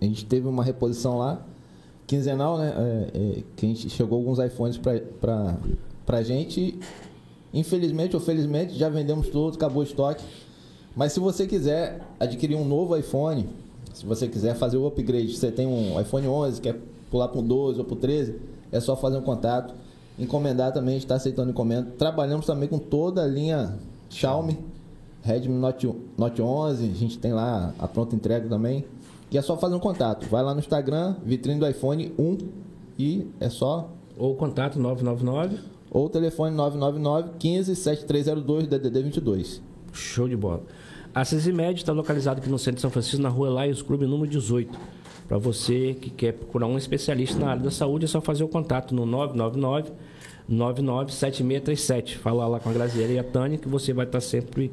a gente teve uma reposição lá, quinzenal, né? É, é, que a gente chegou alguns iPhones pra, pra gente. Infelizmente ou felizmente, já vendemos todos, acabou o estoque. Mas se você quiser adquirir um novo iPhone, se você quiser fazer o upgrade, você tem um iPhone 11, quer pular para o 12 ou para o 13, é só fazer um contato. Encomendar também, está aceitando encomenda. Trabalhamos também com toda a linha Xiaomi, Redmi Note, Note 11, a gente tem lá a pronta entrega também. E é só fazer um contato. Vai lá no Instagram, vitrine do iPhone 1 e é só. Ou contato 999. Ou telefone 999 15 7302 DDD 22. Show de bola. A CISIMED está localizada aqui no centro de São Francisco, na rua Lions Clube, número 18. Para você que quer procurar um especialista na área da saúde, é só fazer o contato no 999 997637. Falar lá com a Graziela e a Tânia que você vai estar sempre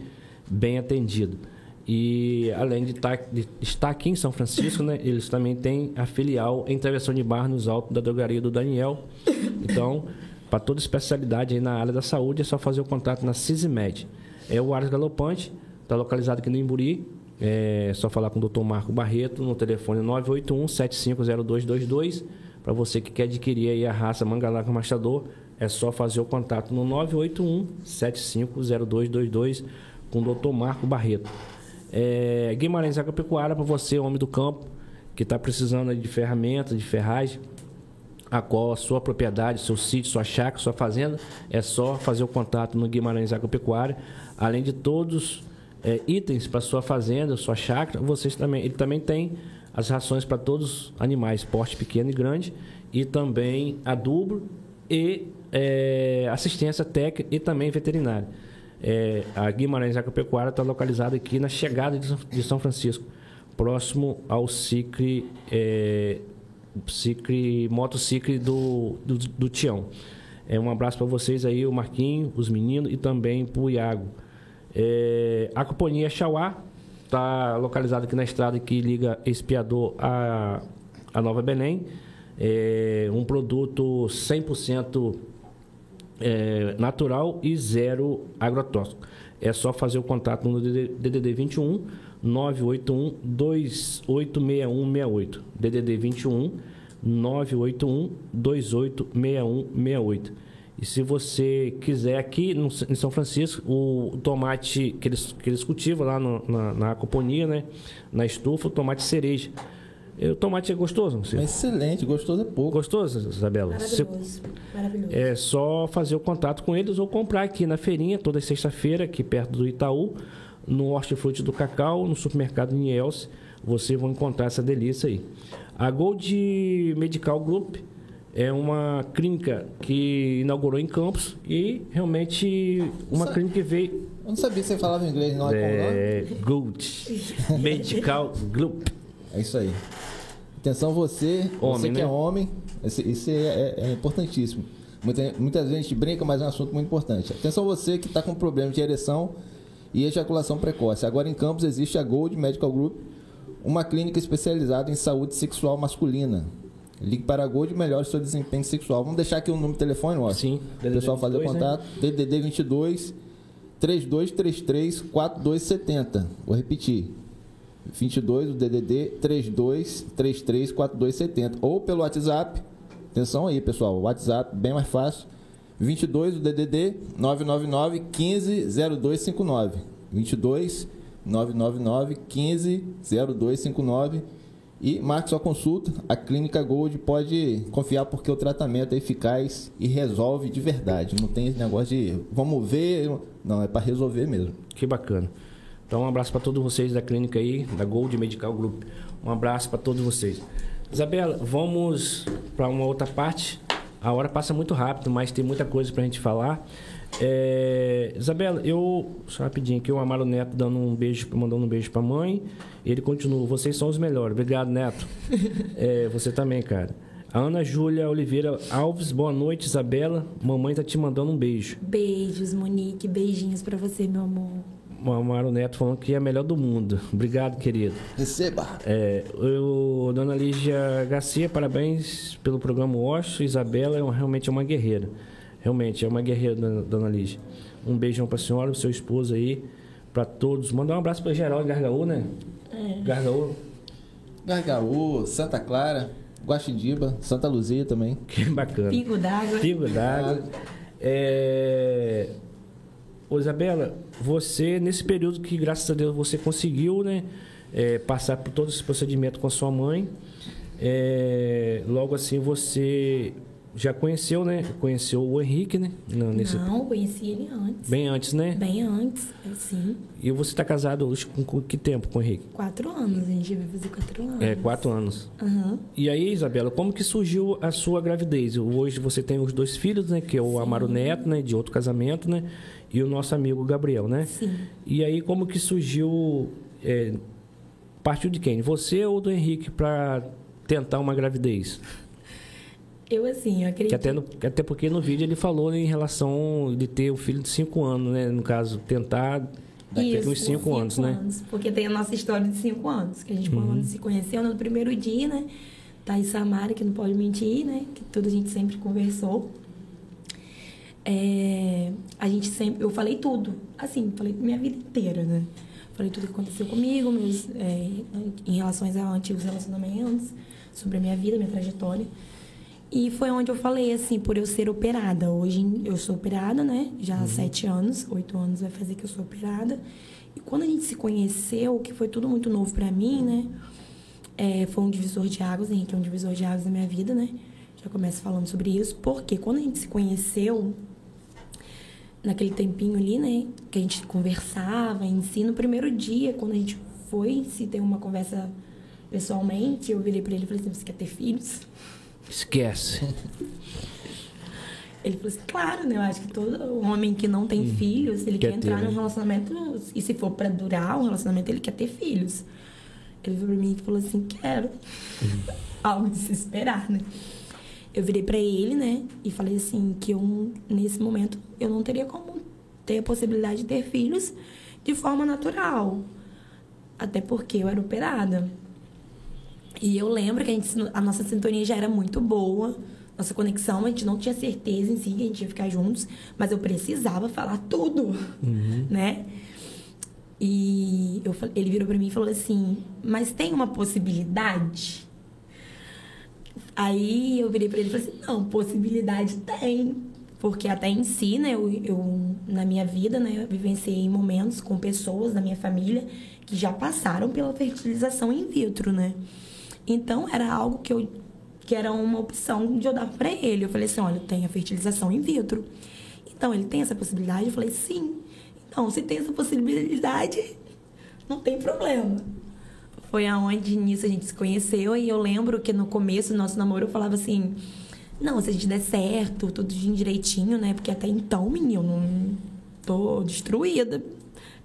bem atendido. E além de estar, de estar aqui em São Francisco, né, eles também têm a filial em Travessão de Barra, nos altos da drogaria do Daniel. Então, para toda especialidade aí na área da saúde, é só fazer o contato na CISIMED. É o Ares Galopante, está localizado aqui no Imburi. É só falar com o Dr. Marco Barreto no telefone 981-750222. Para você que quer adquirir aí a raça Mangalaca Mastador, é só fazer o contato no 981-750222 com o Dr. Marco Barreto. É, Guimarães Agropecuária para você, homem do campo, que está precisando de ferramentas, de ferragem, a qual a sua propriedade, seu sítio, sua chácara, sua fazenda, é só fazer o contato no Guimarães Agropecuária. Além de todos é, itens para sua fazenda, sua chácara, vocês também, ele também tem as rações para todos os animais, porte pequeno e grande, e também adubo e é, assistência técnica e também veterinária. É, a Guimarães Agropecuária está localizada aqui na chegada de São Francisco, próximo ao Cicre, é, Cicre Motocicre do, do, do Tião. É, um abraço para vocês aí, o Marquinho, os meninos e também para o Iago. É, a companhia Chauá está localizada aqui na estrada que liga Espiador a, a Nova Belém. É um produto 100% é, natural e zero agrotóxico. É só fazer o contato no DDD 21 981 286168. DDD 21 981 286168. E se você quiser aqui no, em São Francisco, o tomate que eles, que eles cultivam lá no, na, na acoponia, né? Na estufa, o tomate cereja. E o tomate é gostoso, não sei. Excelente, gostoso é pouco. Gostoso, Isabela? Maravilhoso. Maravilhoso. É só fazer o contato com eles ou comprar aqui na feirinha, toda sexta-feira, aqui perto do Itaú, no Hortifruti do Cacau, no supermercado Niels. Vocês vão encontrar essa delícia aí. A Gold Medical Group é uma clínica que inaugurou em Campos e realmente uma clínica que veio. Eu não sabia que você falava inglês, não é, é Gold Medical Group. É isso aí. Atenção você, homem, você que né? é homem, isso é, é, importantíssimo. Muita, muitas vezes a gente brinca, mas é um assunto muito importante. Atenção você que está com problema de ereção e ejaculação precoce. Agora em Campos existe a Gold Medical Group, uma clínica especializada em saúde sexual masculina. Ligue para a Gold e melhore seu desempenho sexual. Vamos deixar aqui o número de telefone, ó. Sim. O pessoal fazer o contato. Né? DDD 22 3233 4270. Vou repetir. 22, o DDD 3233 4270. Ou pelo WhatsApp. Atenção aí, pessoal. WhatsApp, bem mais fácil. 22, o DDD 999 15 0259. 22 999 15 0259 E marque sua consulta. A Clínica Gold pode confiar porque o tratamento é eficaz e resolve de verdade. Não tem esse negócio de vamos ver. Não, é para resolver mesmo. Que bacana. Então, um abraço para todos vocês da clínica aí, da Gold Medical Group. Um abraço para todos vocês. Isabela, vamos para uma outra parte. A hora passa muito rápido, mas tem muita coisa para a gente falar. É... Isabela, eu. Só rapidinho aqui, o Amaro Neto dando um beijo, mandando um beijo pra mãe. Ele continua, vocês são os melhores. Obrigado, Neto. é, você também, cara. A Ana Júlia Oliveira Alves, boa noite, Isabela. Mamãe tá te mandando um beijo. Beijos, Monique. Beijinhos para você, meu amor. O Amaro Neto falando que é a melhor do mundo. Obrigado, querido. Receba. É, eu, Dona Lígia Garcia, parabéns pelo programa Osso. Isabela é realmente é uma guerreira. Realmente, é uma guerreira, dona Lígia. Um beijão pra senhora, pro seu esposo aí, para todos. Mandar um abraço para Geraldo Gargaú, né? É. Gargaú. Gargaú, Santa Clara, Guaxidiba, Santa Luzia também. Que bacana. Pingo d'água. Pingo d'água. É... Ô, Isabela, você, nesse período que, graças a Deus, você conseguiu, né? É, passar por todo esse procedimento com a sua mãe. É, logo assim, você já conheceu, né? Conheceu o Henrique, né? Não, nesse... Não conheci ele antes. Bem antes, né? Bem antes, sim. E você está casado hoje com, com, que tempo com o Henrique? Quatro anos, a gente vai fazer quatro anos. É, quatro anos. Uhum. E aí, Isabela, como que surgiu a sua gravidez? Hoje você tem os dois filhos, né? Que é o sim. Amaro Neto, né? De outro casamento, né? E o nosso amigo Gabriel, né? Sim. E aí, como que surgiu... É, partiu de quem? Você ou do Henrique para tentar uma gravidez? Eu, assim, eu acredito... Que até, no, até porque no vídeo ele falou em relação de ter o filho de 5 anos, né? No caso, tentar daqui Isso, uns 5 anos, né? anos, né? Porque tem a nossa história de 5 anos, que a gente uhum. se conheceu no primeiro dia, né? Thaís Samara, que não pode mentir, né? Que tudo a gente sempre conversou. É, a gente sempre... Eu falei tudo. Assim, falei minha vida inteira, né? Falei tudo que aconteceu comigo, meus, é, em relação a antigos relacionamentos, sobre a minha vida, minha trajetória. E foi onde eu falei, assim, por eu ser operada. Hoje eu sou operada, né? Já há uhum. sete anos, oito anos vai fazer que eu sou operada. E quando a gente se conheceu, que foi tudo muito novo para mim, né? É, foi um divisor de águas, Henrique é um divisor de águas na minha vida, né? Já começo falando sobre isso. Porque quando a gente se conheceu, naquele tempinho ali, né? Que a gente conversava em si, no primeiro dia, quando a gente foi se ter uma conversa pessoalmente, eu virei para ele e falei assim: você quer ter filhos? Esquece. Ele falou assim, claro, né? Eu acho que todo homem que não tem hum, filhos, ele quer, quer entrar ter, num né? relacionamento, e se for para durar um relacionamento, ele quer ter filhos. Ele virou pra mim e falou assim, quero. Hum. Algo de se esperar, né? Eu virei para ele, né? E falei assim, que eu, nesse momento, eu não teria como ter a possibilidade de ter filhos de forma natural. Até porque eu era operada. E eu lembro que a, gente, a nossa sintonia já era muito boa, nossa conexão, a gente não tinha certeza em si que a gente ia ficar juntos, mas eu precisava falar tudo, uhum. né? E eu, ele virou para mim e falou assim: Mas tem uma possibilidade? Aí eu virei para ele e falei assim: Não, possibilidade tem. Porque até em si, né, eu, eu, na minha vida, né, eu vivenciei momentos com pessoas da minha família que já passaram pela fertilização in vitro, né? Então era algo que eu que era uma opção de eu dar para ele. Eu falei assim, olha, tem a fertilização in vitro. Então ele tem essa possibilidade? Eu falei, sim. Então, se tem essa possibilidade, não tem problema. Foi aonde nisso a gente se conheceu e eu lembro que no começo do nosso namoro eu falava assim, não, se a gente der certo, tudo direitinho, né? Porque até então, menino, não tô destruída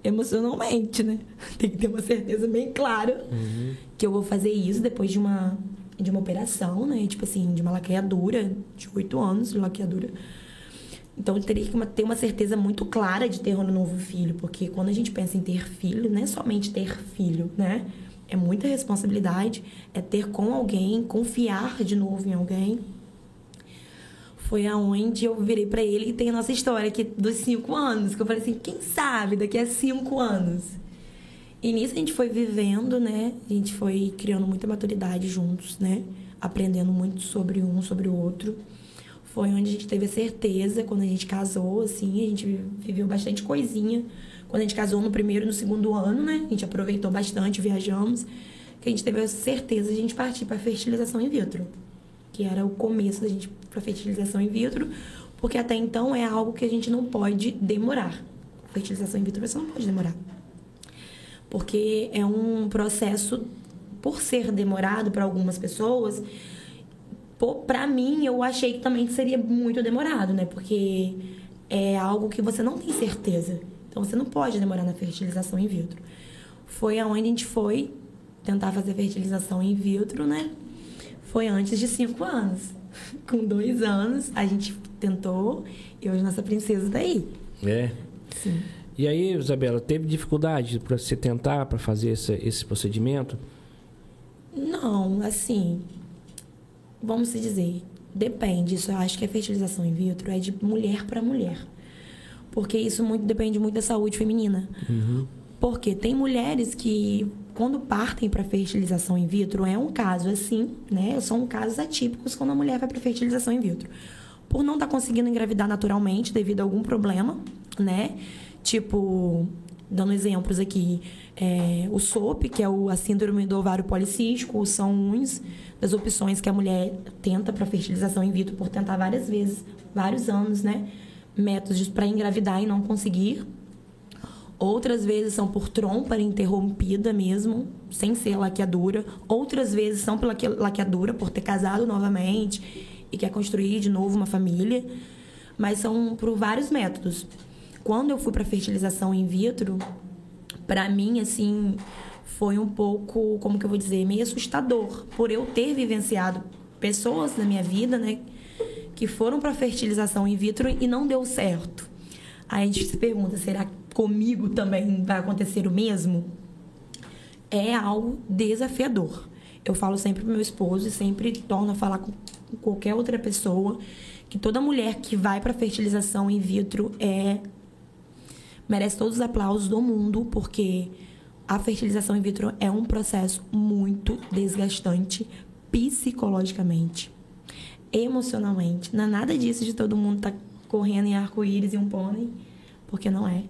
emocionalmente, né? Tem que ter uma certeza bem clara uhum. que eu vou fazer isso depois de uma, de uma operação, né? Tipo assim, de uma laqueadura, de oito anos de laqueadura. Então, eu teria que ter uma certeza muito clara de ter um novo filho, porque quando a gente pensa em ter filho, não é somente ter filho, né? É muita responsabilidade, é ter com alguém, confiar de novo em alguém foi aonde eu virei para ele e tem a nossa história aqui dos cinco anos. Que eu falei assim, quem sabe daqui a cinco anos? E nisso a gente foi vivendo, né? A gente foi criando muita maturidade juntos, né? Aprendendo muito sobre um, sobre o outro. Foi onde a gente teve a certeza, quando a gente casou, assim, a gente viveu bastante coisinha. Quando a gente casou no primeiro e no segundo ano, né? A gente aproveitou bastante, viajamos. que a gente teve a certeza de a gente partir para fertilização in vitro, que era o começo da gente para fertilização in vitro, porque até então é algo que a gente não pode demorar. Fertilização in vitro você não pode demorar. Porque é um processo por ser demorado para algumas pessoas, para mim eu achei que também seria muito demorado, né? Porque é algo que você não tem certeza. Então você não pode demorar na fertilização in vitro. Foi aonde a gente foi tentar fazer fertilização in vitro, né? Foi antes de cinco anos. Com dois anos a gente tentou e hoje nossa princesa tá aí. É. Sim. E aí, Isabela, teve dificuldade para você tentar para fazer esse, esse procedimento? Não, assim, vamos se dizer, depende. Isso eu acho que a fertilização in vitro é de mulher para mulher. Porque isso muito depende muito da saúde feminina. Uhum. Porque tem mulheres que, quando partem para fertilização in vitro, é um caso assim, né? São casos atípicos quando a mulher vai para fertilização in vitro. Por não estar tá conseguindo engravidar naturalmente devido a algum problema, né? Tipo, dando exemplos aqui, é, o SOP, que é o, a síndrome do ovário policístico, são uns das opções que a mulher tenta para fertilização in vitro por tentar várias vezes, vários anos, né? Métodos para engravidar e não conseguir. Outras vezes são por trompa interrompida mesmo, sem ser laqueadura. Outras vezes são pela laqueadura, por ter casado novamente e quer construir de novo uma família. Mas são por vários métodos. Quando eu fui para fertilização in vitro, para mim, assim, foi um pouco, como que eu vou dizer, meio assustador, por eu ter vivenciado pessoas na minha vida, né, que foram para fertilização in vitro e não deu certo. Aí a gente se pergunta, será que comigo também vai acontecer o mesmo? É algo desafiador. Eu falo sempre pro meu esposo e sempre torno a falar com qualquer outra pessoa que toda mulher que vai para fertilização in vitro é merece todos os aplausos do mundo, porque a fertilização in vitro é um processo muito desgastante psicologicamente, emocionalmente. Não é nada disso de todo mundo tá correndo em arco-íris e um pônei, porque não é.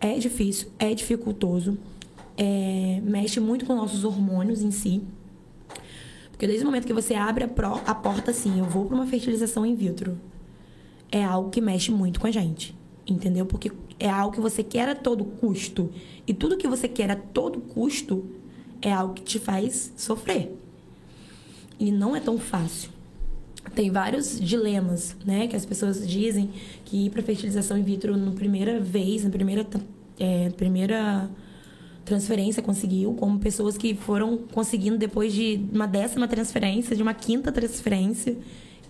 É difícil, é dificultoso, é, mexe muito com nossos hormônios em si. Porque desde o momento que você abre a, pro, a porta assim, eu vou para uma fertilização in vitro, é algo que mexe muito com a gente. Entendeu? Porque é algo que você quer a todo custo. E tudo que você quer a todo custo é algo que te faz sofrer. E não é tão fácil. Tem vários dilemas, né? Que as pessoas dizem que ir para fertilização in vitro na primeira vez, na primeira, é, primeira transferência conseguiu, como pessoas que foram conseguindo depois de uma décima transferência, de uma quinta transferência,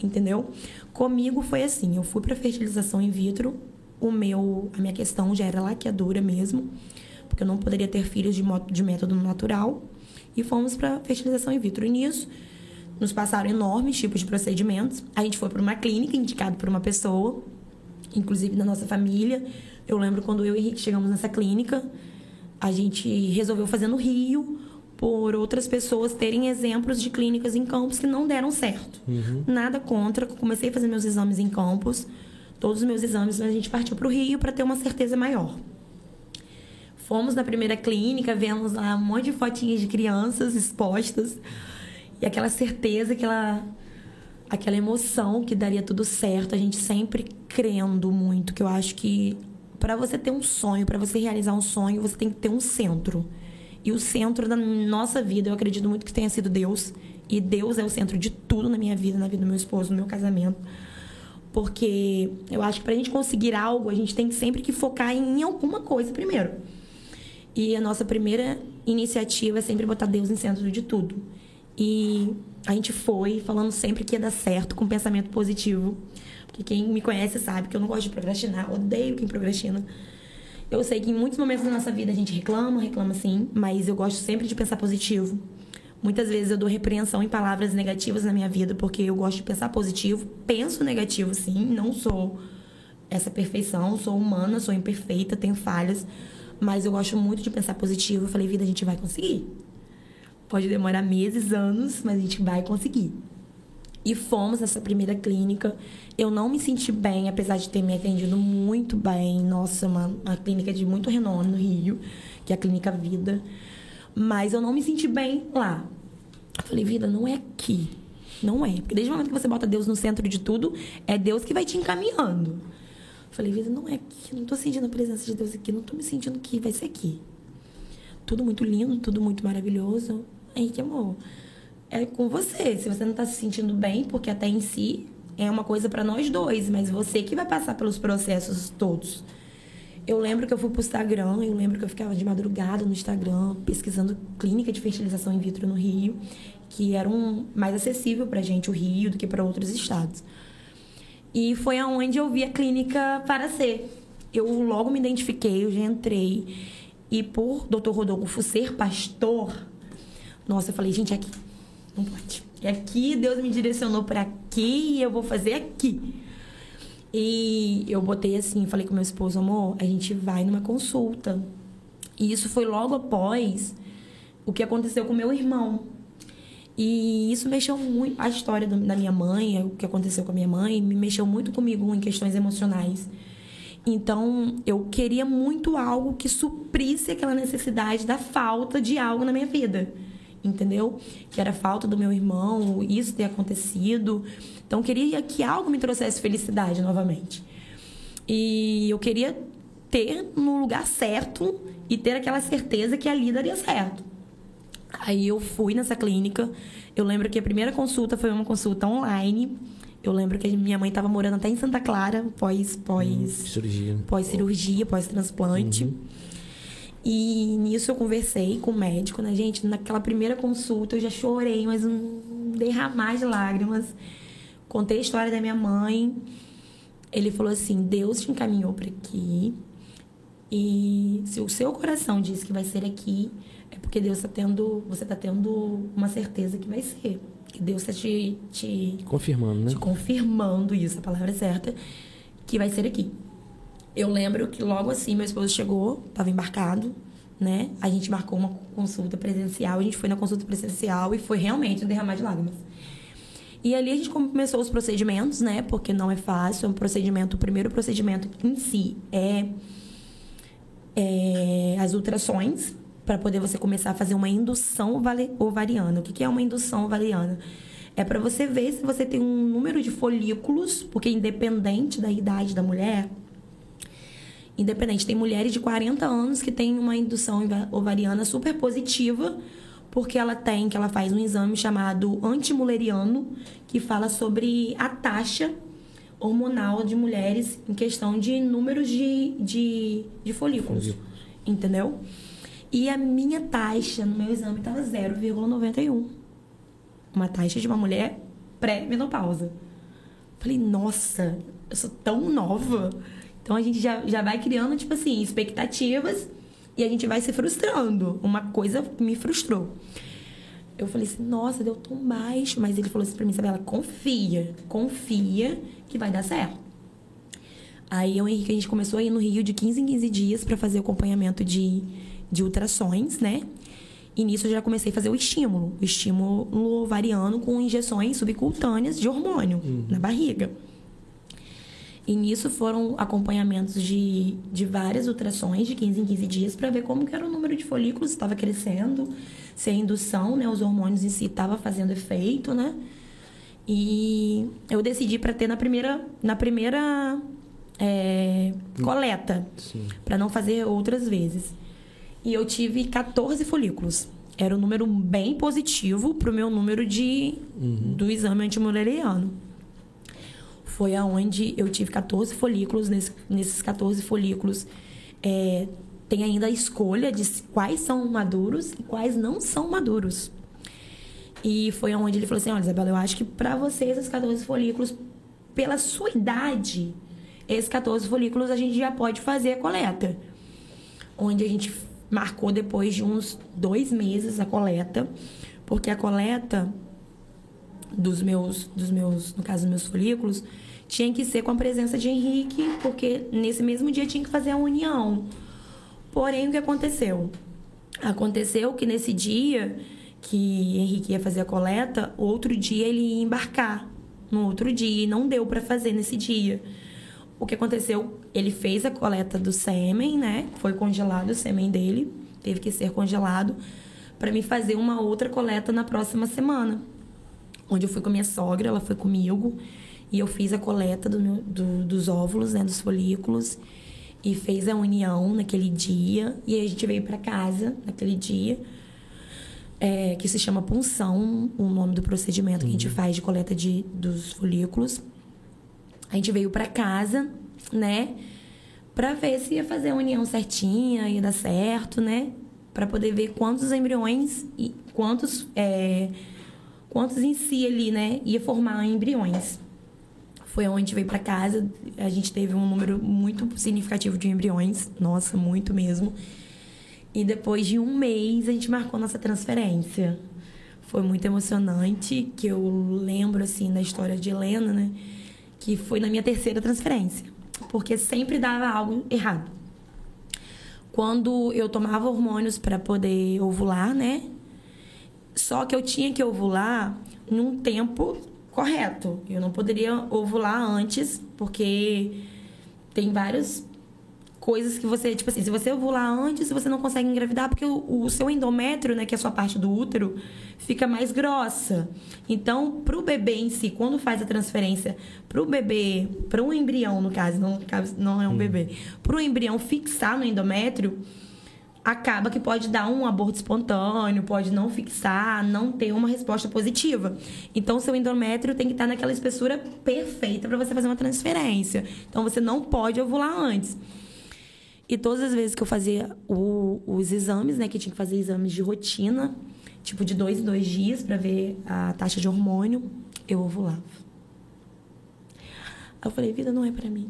entendeu? Comigo foi assim, eu fui para fertilização in vitro o meu, a minha questão já era laqueadura mesmo, porque eu não poderia ter filhos de, de método natural. E fomos para fertilização in vitro. E nisso, nos passaram enormes tipos de procedimentos. A gente foi para uma clínica indicado por uma pessoa, inclusive da nossa família. Eu lembro quando eu e Henrique chegamos nessa clínica, a gente resolveu fazer no Rio por outras pessoas terem exemplos de clínicas em campos que não deram certo. Uhum. Nada contra, comecei a fazer meus exames em campos todos os meus exames, mas a gente partiu para o Rio para ter uma certeza maior. Fomos na primeira clínica, vemos lá um monte de fotinhas de crianças expostas e aquela certeza, aquela aquela emoção que daria tudo certo, a gente sempre crendo muito, que eu acho que para você ter um sonho, para você realizar um sonho, você tem que ter um centro. E o centro da nossa vida, eu acredito muito que tenha sido Deus. E Deus é o centro de tudo na minha vida, na vida do meu esposo, no meu casamento. Porque eu acho que para a gente conseguir algo, a gente tem sempre que focar em alguma coisa primeiro. E a nossa primeira iniciativa é sempre botar Deus em centro de tudo. E a gente foi falando sempre que ia dar certo, com pensamento positivo. Porque quem me conhece sabe que eu não gosto de procrastinar, odeio quem procrastina. Eu sei que em muitos momentos da nossa vida a gente reclama, reclama sim, mas eu gosto sempre de pensar positivo. Muitas vezes eu dou repreensão em palavras negativas na minha vida, porque eu gosto de pensar positivo. Penso negativo, sim, não sou essa perfeição, sou humana, sou imperfeita, tenho falhas, mas eu gosto muito de pensar positivo. Eu falei, vida, a gente vai conseguir. Pode demorar meses, anos, mas a gente vai conseguir. E fomos nessa primeira clínica. Eu não me senti bem, apesar de ter me atendido muito bem. Nossa, uma, uma clínica de muito renome no Rio, que é a Clínica Vida Mas eu não me senti bem lá. Eu falei, vida, não é aqui. Não é. Porque desde o momento que você bota Deus no centro de tudo, é Deus que vai te encaminhando. Eu falei, vida, não é aqui. Não tô sentindo a presença de Deus aqui. Não tô me sentindo que vai ser aqui. Tudo muito lindo, tudo muito maravilhoso. Aí, que amor, é com você. Se você não tá se sentindo bem, porque até em si é uma coisa para nós dois, mas você que vai passar pelos processos todos. Eu lembro que eu fui pro Instagram, eu lembro que eu ficava de madrugada no Instagram, pesquisando clínica de fertilização in vitro no Rio, que era um mais acessível pra gente o Rio do que para outros estados. E foi aonde eu vi a clínica para ser. Eu logo me identifiquei, eu já entrei. E por Dr. Rodolfo ser pastor, nossa, eu falei, gente, é aqui. Não pode. É aqui, Deus me direcionou para aqui e eu vou fazer aqui. E eu botei assim, falei com meu esposo, amor, a gente vai numa consulta. E isso foi logo após o que aconteceu com meu irmão. E isso mexeu muito. A história da minha mãe, o que aconteceu com a minha mãe, me mexeu muito comigo em questões emocionais. Então, eu queria muito algo que suprisse aquela necessidade da falta de algo na minha vida. Entendeu? Que era falta do meu irmão, isso ter acontecido. Então, eu queria que algo me trouxesse felicidade novamente. E eu queria ter no lugar certo e ter aquela certeza que ali daria certo. Aí eu fui nessa clínica. Eu lembro que a primeira consulta foi uma consulta online. Eu lembro que minha mãe estava morando até em Santa Clara, pós pós Hum, cirurgia. pós cirurgia, pós transplante. Uhum. E nisso eu conversei com o médico, né, gente? Naquela primeira consulta eu já chorei, mas um derramar de lágrimas. Contei a história da minha mãe. Ele falou assim: Deus te encaminhou para aqui. E se o seu coração diz que vai ser aqui, é porque Deus está tendo, você está tendo uma certeza que vai ser. Que Deus está te, te, Confirmando, né? te confirmando isso, a palavra é certa, que vai ser aqui. Eu lembro que logo assim meu esposo chegou, estava embarcado, né? A gente marcou uma consulta presencial, a gente foi na consulta presencial e foi realmente um derramar de lágrimas. E ali a gente começou os procedimentos, né? Porque não é fácil, é um procedimento, o primeiro procedimento em si é, é as ultrações, para poder você começar a fazer uma indução ovariana. O que é uma indução ovariana? É para você ver se você tem um número de folículos, porque independente da idade da mulher, independente, tem mulheres de 40 anos que têm uma indução ova- ovariana super positiva, porque ela tem, que ela faz um exame chamado antimuleriano, que fala sobre a taxa hormonal de mulheres em questão de números de, de, de folículos. Entendeu? E a minha taxa no meu exame estava 0,91. Uma taxa de uma mulher pré-menopausa. Falei, nossa, eu sou tão nova. Então a gente já, já vai criando, tipo assim, expectativas e a gente vai se frustrando. Uma coisa me frustrou. Eu falei assim, nossa, deu tão baixo. Mas ele falou assim pra mim, Isabela, confia, confia que vai dar certo. Aí eu e o Henrique, a gente começou a ir no Rio de 15 em 15 dias para fazer acompanhamento de, de ultrações, né? E nisso eu já comecei a fazer o estímulo, o estímulo ovariano com injeções subcutâneas de hormônio na barriga. E nisso foram acompanhamentos de, de várias ultrações de 15 em 15 dias para ver como que era o número de folículos, se estava crescendo, se a indução, né, os hormônios em si estava fazendo efeito, né? E eu decidi para ter na primeira, na primeira é, coleta, para não fazer outras vezes. E eu tive 14 folículos. Era um número bem positivo pro meu número de do exame antimuleriano. Foi aonde eu tive 14 folículos. Nesse, nesses 14 folículos, é, tem ainda a escolha de quais são maduros e quais não são maduros. E foi aonde ele falou assim: Olha, Isabela, eu acho que para você, esses 14 folículos, pela sua idade, esses 14 folículos a gente já pode fazer a coleta. Onde a gente marcou depois de uns dois meses a coleta, porque a coleta dos meus, dos meus, no caso dos meus folículos, tinha que ser com a presença de Henrique, porque nesse mesmo dia tinha que fazer a união. Porém, o que aconteceu? Aconteceu que nesse dia que Henrique ia fazer a coleta, outro dia ele ia embarcar. No outro dia, e não deu para fazer nesse dia. O que aconteceu? Ele fez a coleta do sêmen, né? Foi congelado o sêmen dele, teve que ser congelado para me fazer uma outra coleta na próxima semana. Onde eu fui com a minha sogra, ela foi comigo. E eu fiz a coleta do meu- do- dos óvulos, né? Dos folículos. E fez a união naquele dia. E aí a gente veio para casa naquele dia. é, que se chama punção, o nome do procedimento que a gente faz de coleta de, dos folículos. A gente veio para casa, né? Pra ver se ia fazer a união certinha, ia dar certo, né? Pra poder ver quantos embriões e quantos é, quantos em si ali, né, ia formar embriões. Foi onde veio pra casa, a gente teve um número muito significativo de embriões, nossa, muito mesmo. E depois de um mês a gente marcou nossa transferência. Foi muito emocionante, que eu lembro assim da história de Helena, né? Que foi na minha terceira transferência, porque sempre dava algo errado. Quando eu tomava hormônios para poder ovular, né? Só que eu tinha que ovular num tempo correto. Eu não poderia ovular antes, porque tem várias coisas que você, tipo assim, se você ovular antes, você não consegue engravidar porque o, o seu endométrio, né, que é a sua parte do útero, fica mais grossa. Então, pro bebê em si, quando faz a transferência pro bebê, para um embrião, no caso, não, no caso, não é um bebê, pro embrião fixar no endométrio, acaba que pode dar um aborto espontâneo, pode não fixar, não ter uma resposta positiva. Então, seu endométrio tem que estar naquela espessura perfeita para você fazer uma transferência. Então, você não pode ovular antes. E todas as vezes que eu fazia o- os exames, né, que tinha que fazer exames de rotina, tipo de dois em dois dias para ver a taxa de hormônio, eu ovulava. Aí eu falei, vida não é para mim.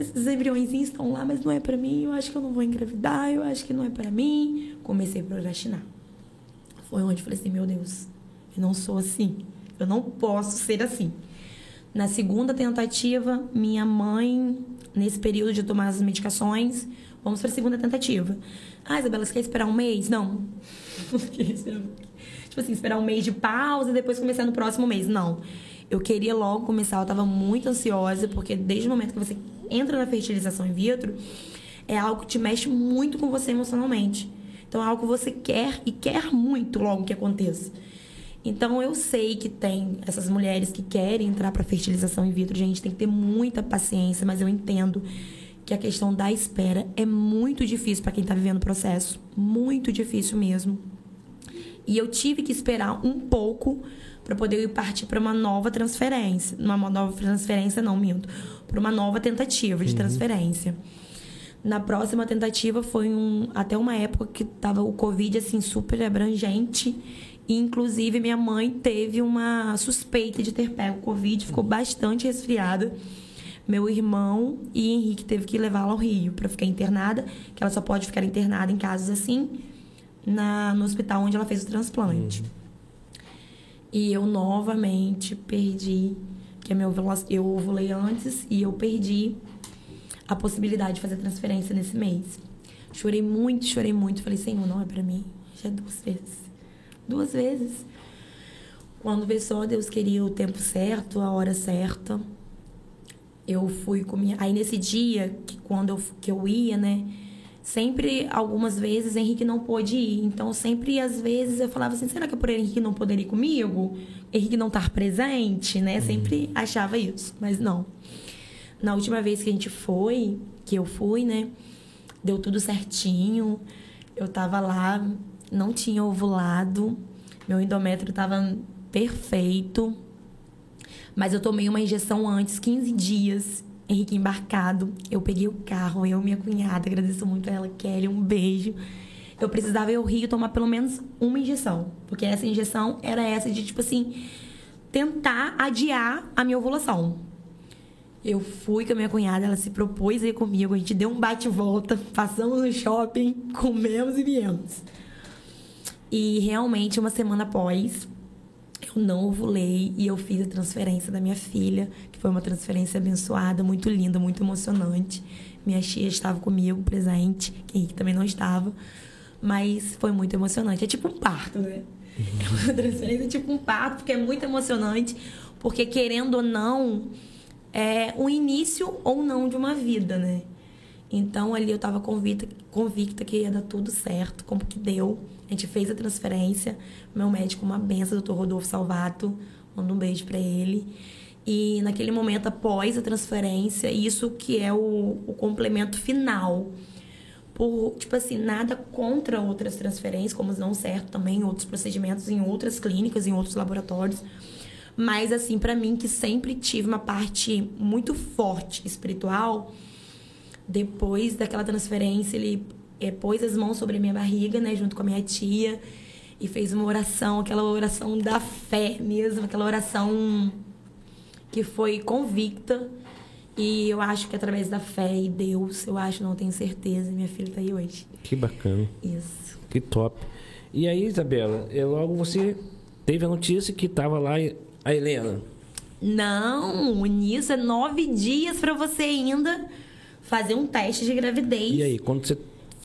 Esses embriõezinhos estão lá, mas não é para mim. Eu acho que eu não vou engravidar, eu acho que não é para mim. Comecei a procrastinar. Foi onde eu falei assim, meu Deus, eu não sou assim. Eu não posso ser assim. Na segunda tentativa, minha mãe, nesse período de tomar as medicações, vamos para a segunda tentativa. Ah, Isabela, você quer esperar um mês? Não. Tipo assim, esperar um mês de pausa e depois começar no próximo mês. Não. Eu queria logo começar, eu tava muito ansiosa, porque desde o momento que você entra na fertilização in vitro, é algo que te mexe muito com você emocionalmente. Então é algo que você quer e quer muito logo que aconteça. Então eu sei que tem essas mulheres que querem entrar para fertilização in vitro, gente, tem que ter muita paciência, mas eu entendo que a questão da espera é muito difícil para quem tá vivendo o processo, muito difícil mesmo. E eu tive que esperar um pouco para poder ir partir para uma nova transferência, uma nova transferência não minto, para uma nova tentativa de Uhum. transferência. Na próxima tentativa foi um até uma época que tava o Covid assim super abrangente e inclusive minha mãe teve uma suspeita de ter pego Covid, ficou bastante resfriada. Meu irmão e Henrique teve que levá-la ao Rio para ficar internada, que ela só pode ficar internada em casos assim na, no hospital onde ela fez o transplante. E eu novamente perdi, que é meu eu ovulei antes e eu perdi a possibilidade de fazer transferência nesse mês. Chorei muito, chorei muito, falei, Senhor, não é pra mim. Já duas vezes. Duas vezes. Quando vê só, Deus queria o tempo certo, a hora certa. Eu fui com minha. Aí nesse dia, que quando eu, que eu ia, né? Sempre, algumas vezes, Henrique não pôde ir. Então, sempre, às vezes, eu falava assim: será que é por Henrique não poder ir comigo? Henrique não estar presente, né? Sempre achava isso, mas não. Na última vez que a gente foi, que eu fui, né? Deu tudo certinho. Eu tava lá, não tinha ovulado. Meu endométrio tava perfeito. Mas eu tomei uma injeção antes, 15 dias. Henrique embarcado. Eu peguei o carro, eu e minha cunhada. Agradeço muito a ela, Kelly. Um beijo. Eu precisava ir ao Rio tomar pelo menos uma injeção. Porque essa injeção era essa de, tipo assim, tentar adiar a minha ovulação. Eu fui com a minha cunhada, ela se propôs a ir comigo. A gente deu um bate-volta, passamos no shopping, comemos e viemos. E realmente, uma semana após, eu não ovulei e eu fiz a transferência da minha filha, foi uma transferência abençoada, muito linda, muito emocionante. Minha tia estava comigo, presente, que Henrique também não estava, mas foi muito emocionante. É tipo um parto, né? É uma transferência tipo um parto, porque é muito emocionante, porque querendo ou não, é o início ou não de uma vida, né? Então ali eu tava convicta, convicta que ia dar tudo certo, como que deu. A gente fez a transferência. Meu médico, uma benção, doutor Rodolfo Salvato. Manda um beijo para ele. E naquele momento, após a transferência, isso que é o, o complemento final. Por, tipo assim, nada contra outras transferências, como não certo também, outros procedimentos em outras clínicas, em outros laboratórios. Mas, assim, para mim, que sempre tive uma parte muito forte espiritual, depois daquela transferência, ele é, pôs as mãos sobre a minha barriga, né, junto com a minha tia, e fez uma oração, aquela oração da fé mesmo, aquela oração que foi convicta. E eu acho que através da fé e Deus, eu acho, não tenho certeza, minha filha está aí hoje. Que bacana. Isso. Que top. E aí, Isabela, é, logo você teve a notícia que estava lá a Helena. Não, nisso é nove dias para você ainda fazer um teste de gravidez. E aí, quando você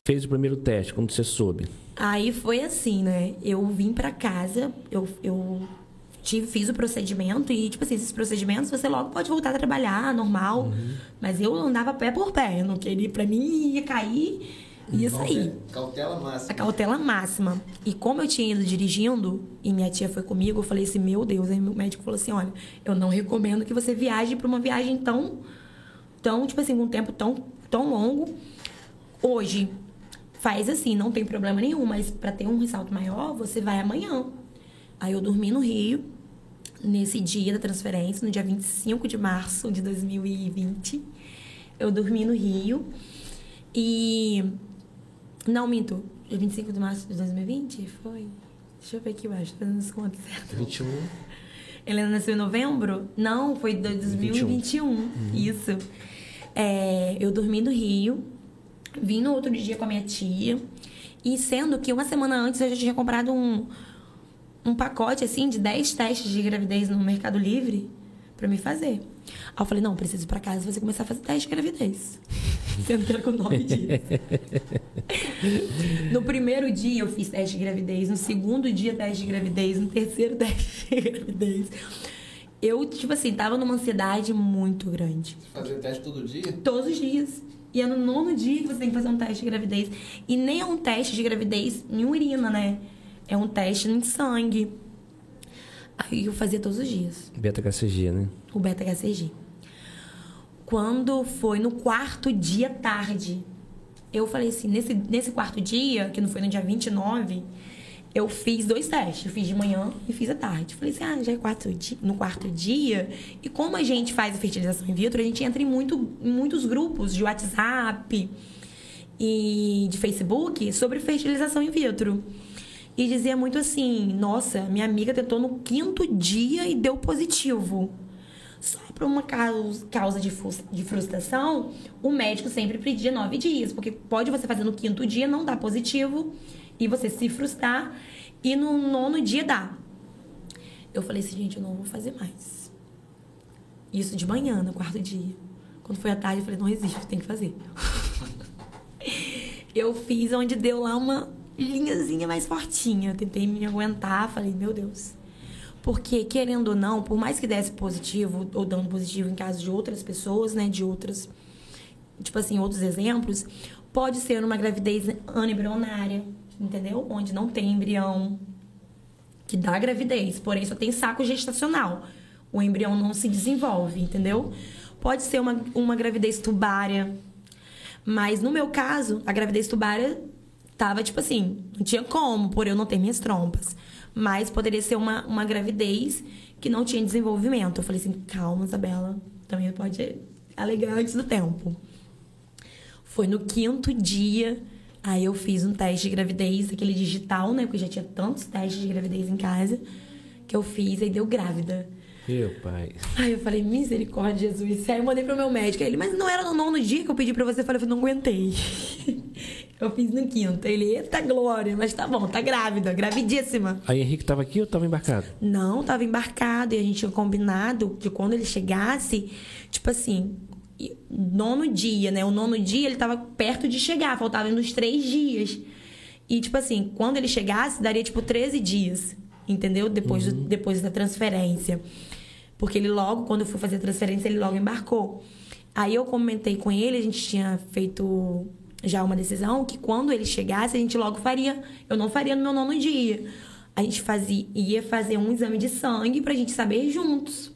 fez o primeiro teste, quando você soube? Aí foi assim, né? Eu vim para casa, eu, eu tive, fiz o procedimento e, tipo assim, esses procedimentos você logo pode voltar a trabalhar, normal. Uhum. Mas eu andava pé por pé, eu não queria, pra mim ia cair, ia sair. Cautela máxima. A cautela máxima. E como eu tinha ido dirigindo e minha tia foi comigo, eu falei assim, meu Deus, aí meu médico falou assim, olha, eu não recomendo que você viaje para uma viagem tão, tão, tipo assim, com um tempo tão, tão longo. Hoje, faz assim, não tem problema nenhum, mas para ter um ressalto maior, você vai amanhã. Aí eu dormi no Rio, nesse dia da transferência, no dia 25 de março de 2020. Eu dormi no Rio e. Não, minto. Dia 25 de março de 2020? Foi. Deixa eu ver aqui embaixo, fazendo as contas certas. 21. Helena nasceu em novembro? Não, foi 2021. 21. Uhum. Isso. É, eu dormi no Rio, vim no outro dia com a minha tia. E sendo que uma semana antes eu já tinha comprado um, um pacote assim de 10 testes de gravidez no Mercado Livre para me fazer. Aí eu falei, não, preciso ir pra casa você começar a fazer teste de gravidez. Sendo que era com 9 dias. no primeiro dia eu fiz teste de gravidez, no segundo dia teste de gravidez, no terceiro teste de gravidez. Eu, tipo assim, tava numa ansiedade muito grande. Fazer teste todo dia? Todos os dias. E é no nono dia que você tem que fazer um teste de gravidez. E nem é um teste de gravidez em urina, né? É um teste em sangue. Aí eu fazia todos os dias. Beta-HCG, né? O beta-HCG. Quando foi no quarto dia tarde, eu falei assim, nesse, nesse quarto dia, que não foi no dia 29, eu fiz dois testes. Eu fiz de manhã e fiz à tarde. Falei assim, ah, já é quarto dia, no quarto dia. E como a gente faz a fertilização in vitro, a gente entra em, muito, em muitos grupos de WhatsApp e de Facebook sobre fertilização in vitro. E dizia muito assim: nossa, minha amiga tentou no quinto dia e deu positivo. Só por uma causa de frustração, o médico sempre pedia nove dias, porque pode você fazer no quinto dia, não dar positivo, e você se frustrar, e no nono dia dá. Eu falei assim, gente, eu não vou fazer mais. Isso de manhã, no quarto dia. Quando foi à tarde, eu falei, não existe, tem que fazer. eu fiz onde deu lá uma linhazinha mais fortinha. Eu tentei me aguentar, falei, meu Deus. Porque, querendo ou não, por mais que desse positivo ou dando positivo em caso de outras pessoas, né, de outras, tipo assim, outros exemplos, pode ser uma gravidez anembrionária, entendeu? Onde não tem embrião que dá gravidez, porém só tem saco gestacional. O embrião não se desenvolve, entendeu? Pode ser uma, uma gravidez tubária, mas no meu caso, a gravidez tubária tava tipo assim, não tinha como, por eu não ter minhas trompas. Mas poderia ser uma, uma gravidez que não tinha desenvolvimento. Eu falei assim, calma, Isabela, também pode alegar antes do tempo. Foi no quinto dia, aí eu fiz um teste de gravidez, aquele digital, né? Porque já tinha tantos testes de gravidez em casa, que eu fiz, aí deu grávida. Meu pai. Aí eu falei, misericórdia, Jesus. Aí eu mandei pro meu médico. Ele, mas não era no nono dia que eu pedi pra você? Eu falei, eu não aguentei. Eu fiz no quinto. Ele, eita glória, mas tá bom, tá grávida, gravidíssima. Aí Henrique tava aqui ou tava embarcado? Não, tava embarcado. E a gente tinha combinado de quando ele chegasse, tipo assim, nono dia, né? O nono dia ele tava perto de chegar, faltavam uns três dias. E, tipo assim, quando ele chegasse, daria, tipo, 13 dias entendeu? Depois, uhum. do, depois da transferência. Porque ele logo, quando eu fui fazer a transferência, ele logo embarcou. Aí eu comentei com ele, a gente tinha feito já uma decisão que quando ele chegasse, a gente logo faria. Eu não faria no meu nono dia. A gente fazia, ia fazer um exame de sangue pra gente saber juntos.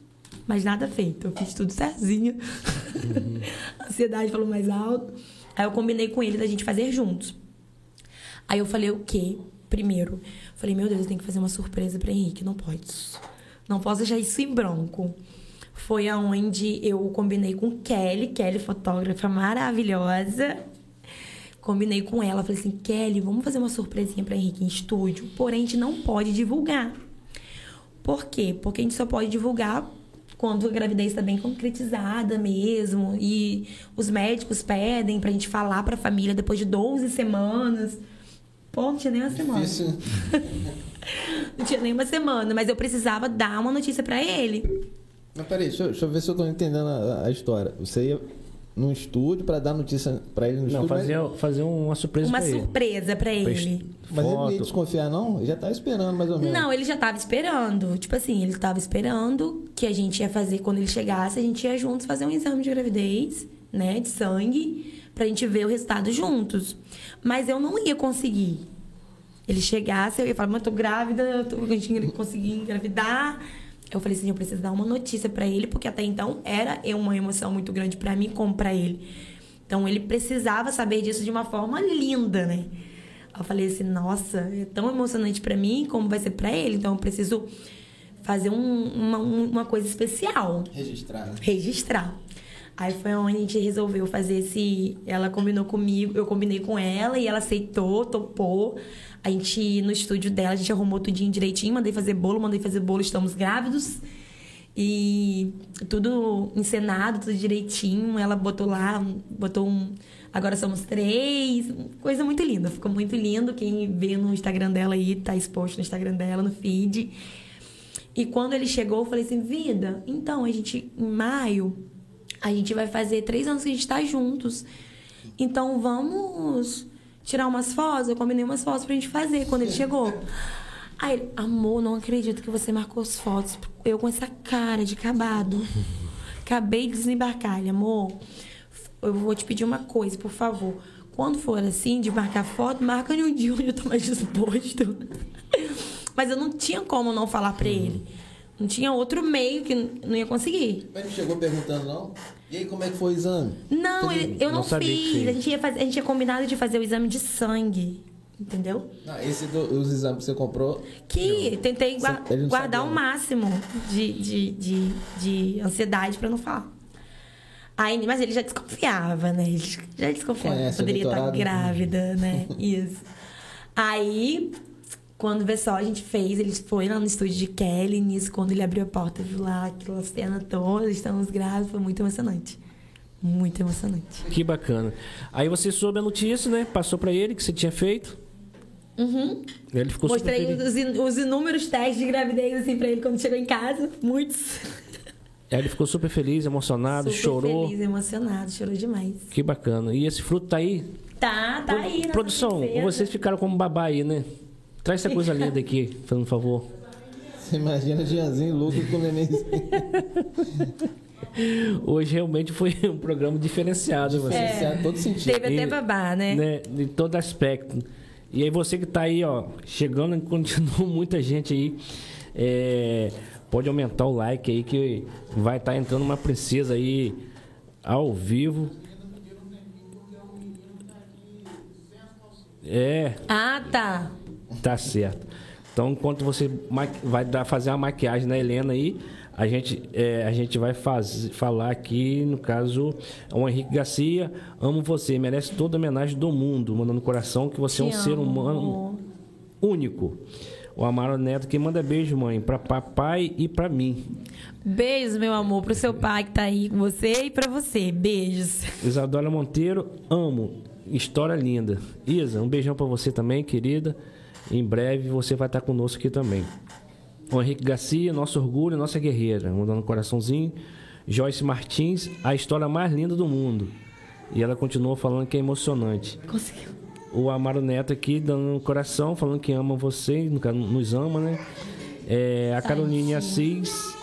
Mas nada feito. Eu fiz tudo sozinha. a ansiedade falou mais alto. Aí eu combinei com ele da gente fazer juntos. Aí eu falei o quê? Primeiro, falei, meu Deus, eu tenho que fazer uma surpresa para Henrique, não pode. Não posso deixar isso em branco. Foi aonde eu combinei com Kelly, Kelly fotógrafa maravilhosa. Combinei com ela, falei assim, Kelly, vamos fazer uma surpresinha para Henrique em estúdio, porém a gente não pode divulgar. Por quê? Porque a gente só pode divulgar quando a gravidez está bem concretizada mesmo e os médicos pedem pra gente falar pra família depois de 12 semanas. Pô, não tinha nem uma semana. Difícil. não tinha nem uma semana, mas eu precisava dar uma notícia pra ele. Mas peraí, deixa eu, deixa eu ver se eu tô entendendo a, a história. Você ia num estúdio pra dar notícia pra ele no Não, estúdio? fazer, fazer uma surpresa Uma pra ele. surpresa pra ele. Mas, mas ele não ia Foto. desconfiar, não? Já tá esperando mais ou menos. Não, ele já tava esperando. Tipo assim, ele tava esperando que a gente ia fazer, quando ele chegasse, a gente ia juntos fazer um exame de gravidez, né? De sangue, pra gente ver o resultado juntos. Mas eu não ia conseguir. Ele chegasse, eu ia falar, mas tô grávida, eu tô, a gente ia conseguir engravidar. Eu falei assim, eu preciso dar uma notícia pra ele, porque até então era uma emoção muito grande pra mim como pra ele. Então ele precisava saber disso de uma forma linda, né? Eu falei assim, nossa, é tão emocionante pra mim como vai ser pra ele, então eu preciso fazer um- uma, uma coisa especial Registrado. registrar. Aí foi onde a gente resolveu fazer esse. Ela combinou comigo, eu combinei com ela e ela aceitou, topou. A gente, no estúdio dela, a gente arrumou tudinho direitinho, mandei fazer bolo, mandei fazer bolo, estamos grávidos. E tudo encenado, tudo direitinho. Ela botou lá, botou um. Agora somos três. Coisa muito linda, ficou muito lindo. Quem vê no Instagram dela aí, tá exposto no Instagram dela, no feed. E quando ele chegou, eu falei assim, vida, então, a gente, em maio, a gente vai fazer três anos que a gente tá juntos. Então vamos tirar umas fotos. Eu combinei umas fotos pra gente fazer quando ele chegou. Aí ele, amor, não acredito que você marcou as fotos. Eu com essa cara de acabado. Acabei de desembarcar. Ele, amor, eu vou te pedir uma coisa, por favor. Quando for assim, de marcar foto, marca um dia onde eu tô mais disposto. Mas eu não tinha como não falar pra ele. Não tinha outro meio que não ia conseguir. Mas ele chegou perguntando, não? E aí, como é que foi o exame? Não, ele- eu não, Não fiz. A gente, ia fazer, a gente tinha combinado de fazer o exame de sangue. Entendeu? Não, esse do- os exames que você comprou. Que tentei gua- guardar sabia, o máximo de, de, de, de ansiedade pra não falar. Aí, mas ele já desconfiava, né? Ele já desconfiava Conhece poderia estar doutorado. grávida, né? Isso. Aí, quando vê só, a gente fez, ele foi lá no estúdio de Kelly, nisso, quando ele abriu a porta, viu lá aquela cena toda, estamos grávidos, foi muito emocionante. Muito emocionante. Que bacana. Aí você soube a notícia, né? Passou pra ele que você tinha feito. Uhum. Ele ficou super Mostrei feliz. os, in- os inúmeros testes de gravidez assim pra ele quando chegou em casa. Muitos. Aí ele ficou super feliz, emocionado, Super chorou. feliz, emocionado, chorou demais. Que bacana. E esse fruto tá aí? Tá, tá aí. na Produção, vocês ficaram como babá aí, né? Traz essa coisa linda aqui, fazendo um favor. Você imagina Gianzinho louco com o nenenzinho. Hoje realmente foi um programa diferenciado. você. Diferenciado em todo sentido. Teve até babá, né? né? De todo aspecto. E aí você que tá aí, ó, chegando e continua muita gente aí. é, pode aumentar o like aí que vai estar entrando uma princesa aí ao vivo. É, Ah, tá. Tá certo. Então, enquanto você vai dar, fazer a maquiagem na Helena aí, a gente, é, a gente vai faz, falar aqui, no caso, o Henrique Garcia, amo você, merece toda a homenagem do mundo, mandando coração que você é um Te ser amo. humano único. O Amaro Neto que manda beijo, mãe, pra papai e pra mim. Beijos, meu amor, pro seu pai que tá aí com você e pra você. Beijos. Isadora Monteiro, amo. História linda. Isa, um beijão pra você também, querida. Em breve você vai estar conosco aqui também. O Henrique Garcia, nosso orgulho, nossa guerreira. Mandando um coraçãozinho. Joyce Martins, a história mais linda do mundo. E ela continua falando que é emocionante. Conseguiu. O Amaro Neto aqui dando um coração, falando que ama você, nos ama, né? É, a Caroline Assis,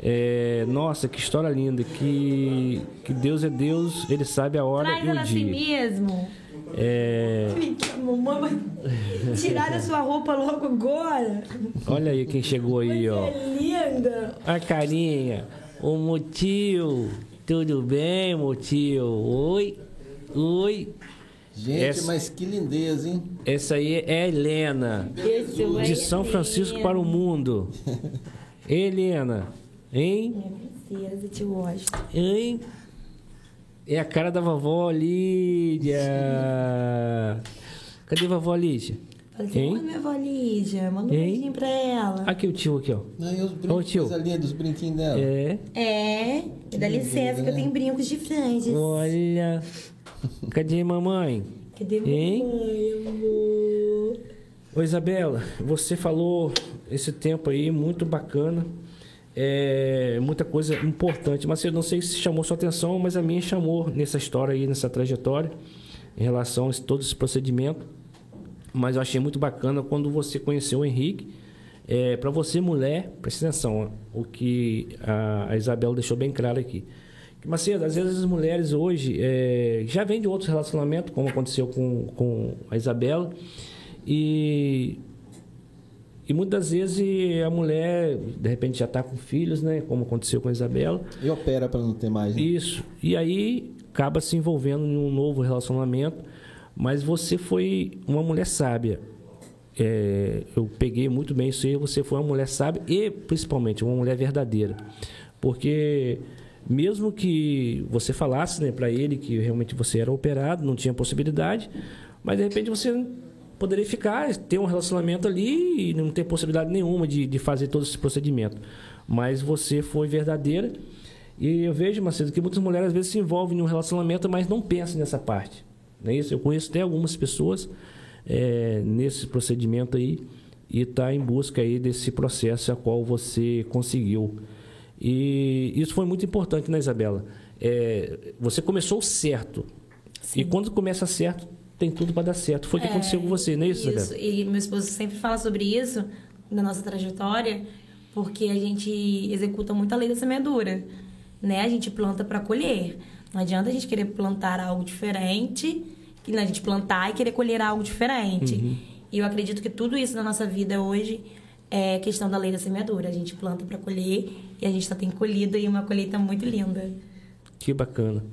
É, nossa, que história linda. Que, que Deus é Deus, Ele sabe a hora Traz e o ela assim dia. mesmo. É, Mamãe tirar a sua roupa logo agora. olha aí quem chegou aí, ó. É linda. A carinha. Ô Motil, tudo bem, Motil? Oi, oi. Gente, Essa- mas que lindeza, hein? Essa aí é a Helena, é de São Francisco Helena. para o mundo. Helena, hein? Minha princesa, te gosto. Hein? É a cara da vovó Lídia. Cadê a vovó Lídia? Fala assim, oi, minha avó Lídia. Manda um Hein? beijinho pra ela. Aqui o tio aqui, ó. Não, e os Ô, brincos, tio. coisa linda, os brinquinhos dela. É. É, me dá licença que eu tenho brincos de franjas. Olha. Cadê mamãe? Cadê Hein? mamãe, amor? Ô Isabela, você falou esse tempo aí muito bacana, é, muita coisa importante, mas eu não sei se chamou sua atenção, mas a minha chamou nessa história aí, nessa trajetória, em relação a todo esse procedimento. Mas eu achei muito bacana quando você conheceu o Henrique. É, Para você, mulher, preste atenção, ó, o que a, a Isabela deixou bem claro aqui. Macedo, às vezes as mulheres hoje é, já vêm de outros relacionamentos, como aconteceu com, com a Isabela, e, e muitas vezes a mulher, de repente, já está com filhos, né? Como aconteceu com a Isabela. E opera para não ter mais. né? Isso. E aí acaba se envolvendo em um novo relacionamento. Mas você foi uma mulher sábia. É, eu peguei muito bem isso aí. Você foi uma mulher sábia e, principalmente, uma mulher verdadeira. Porque, mesmo que você falasse né, para ele que realmente você era operado, não tinha possibilidade, mas de repente você poderia ficar, ter um relacionamento ali e não ter possibilidade nenhuma de, de fazer todo esse procedimento. Mas você foi verdadeira. E eu vejo, Macedo, que muitas mulheres às vezes se envolvem em um relacionamento, mas não pensam nessa parte. Não é isso? Eu conheço até algumas pessoas é, nesse procedimento aí e está em busca aí desse processo a qual você conseguiu. E isso foi muito importante, né, Isabela? É, você começou certo. E quando começa certo, tem tudo para dar certo. Foi o que É, aconteceu com você, não é isso, Isso, Isabela? e meu esposo sempre fala sobre isso na nossa trajetória, porque a gente executa muito a lei da semeadura, né? A gente planta para colher. Não adianta a gente querer plantar algo diferente, que a gente plantar e querer colher algo diferente. Uhum. E eu acredito que tudo isso na nossa vida hoje é questão da lei da semeadura. A gente planta para colher e a gente está tem colhido e uma colheita muito linda. Que bacana.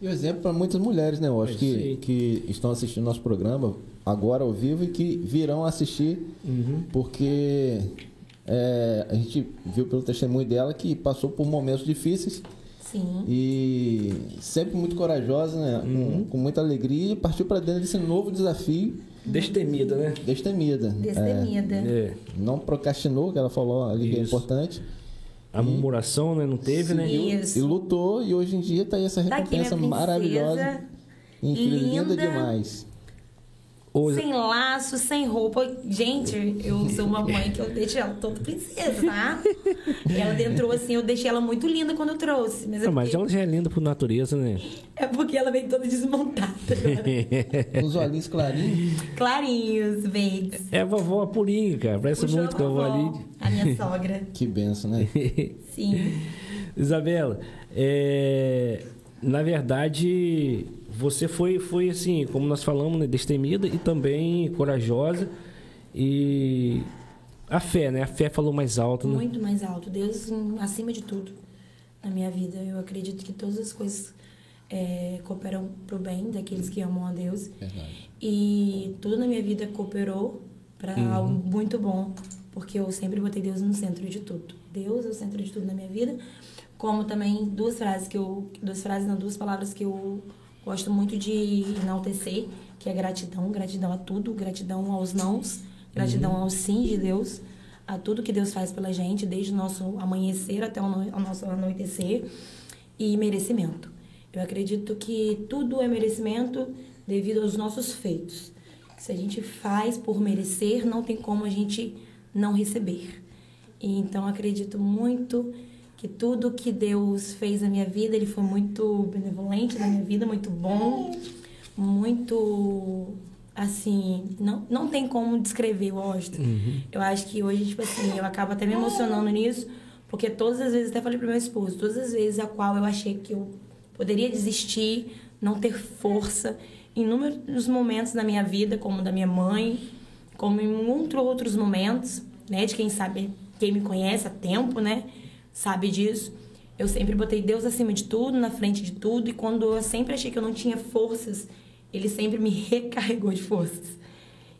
E o exemplo para muitas mulheres, né? Eu acho É, que, que estão assistindo nosso programa agora ao vivo e que virão assistir, Uhum. porque é, a gente viu pelo testemunho dela que passou por momentos difíceis Sim. e sempre muito corajosa, né? Com, com muita alegria e partiu para dentro desse novo desafio. Destemida, né? Destemida. Destemida. É. Não procrastinou, que ela falou ali que é Isso. importante. A murmuração, né? Não teve, né? Seguiu Isso. E lutou e hoje em dia tá aí essa Tá recompensa princesa, maravilhosa. Incrível, linda linda. demais. Sem laço, sem roupa. Gente, eu sou uma mãe que eu deixo ela toda princesa, tá? ela entrou assim, eu deixei ela muito linda quando eu trouxe. Mas é, mas porque, ela já é linda por natureza, né? é porque ela veio toda desmontada. Os olhinhos clarinhos. Clarinhos, verdes. É a vovó purinha, cara. Parece Puxou muito com a vovó Lídia. A minha sogra. Que benção, né? Sim. Isabela, é, na verdade, você foi, foi assim, como nós falamos, né, destemida e também corajosa. E a fé, né? A fé falou mais alto, né? Muito mais alto. Deus acima de tudo na minha vida. Eu acredito que todas as coisas é, cooperam pro bem daqueles que amam a Deus. Verdade. E tudo na minha vida cooperou para Uhum. algo muito bom, porque eu sempre botei Deus no centro de tudo. Deus é o centro de tudo na minha vida. Como também duas frases que eu, duas frases, não, duas palavras que eu gosto muito de enaltecer, que é gratidão, gratidão a tudo, gratidão aos nãos, gratidão Uhum. aos sim de Deus, a tudo que Deus faz pela gente, desde o nosso amanhecer até o no- o nosso anoitecer, e merecimento. Eu acredito que tudo é merecimento devido aos nossos feitos. Se a gente faz por merecer, não tem como a gente não receber. E então acredito muito que tudo que Deus fez na minha vida, ele foi muito benevolente na minha vida, muito bom, muito assim, não, não tem como descrever, eu acho. Uhum. Eu acho que hoje, tipo assim, eu acabo até me emocionando nisso, Porque todas as vezes, até falei pro meu esposo, todas as vezes a qual eu achei que eu poderia desistir, não ter força, inúmeros momentos na minha vida, como da minha mãe, como em muitos outros momentos, né, de quem sabe, quem me conhece há tempo, né, sabe disso. Eu sempre botei Deus acima de tudo, na frente de tudo, e quando eu sempre achei que eu não tinha forças, ele sempre me recarregou de forças.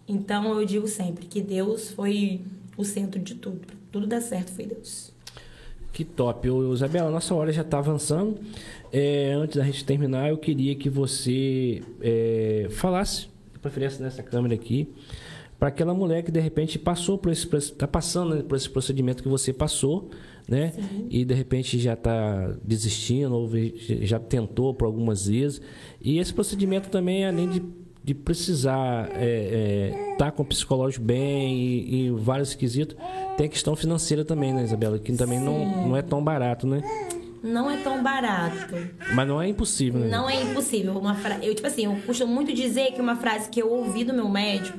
Então eu digo sempre que Deus foi o centro de tudo. Pra tudo dar certo foi Deus. Que top. Ô, Isabela, nossa hora já está avançando. É, antes da gente terminar, eu queria que você é, falasse, preferência nessa câmera aqui, para aquela mulher que de repente passou por esse está passando né, por esse procedimento que você passou, né? Sim. E de repente já está desistindo ou já tentou por algumas vezes. E esse procedimento também, além de, de precisar estar é, é, tá com o psicológico bem e, e vários quesitos, tem a questão financeira também, né, Isabela? Que também não, não é tão barato, né? Não é tão barato. Mas não é impossível, né? Não é impossível. Uma fra... Eu, tipo assim, eu costumo muito dizer que uma frase que eu ouvi do meu médico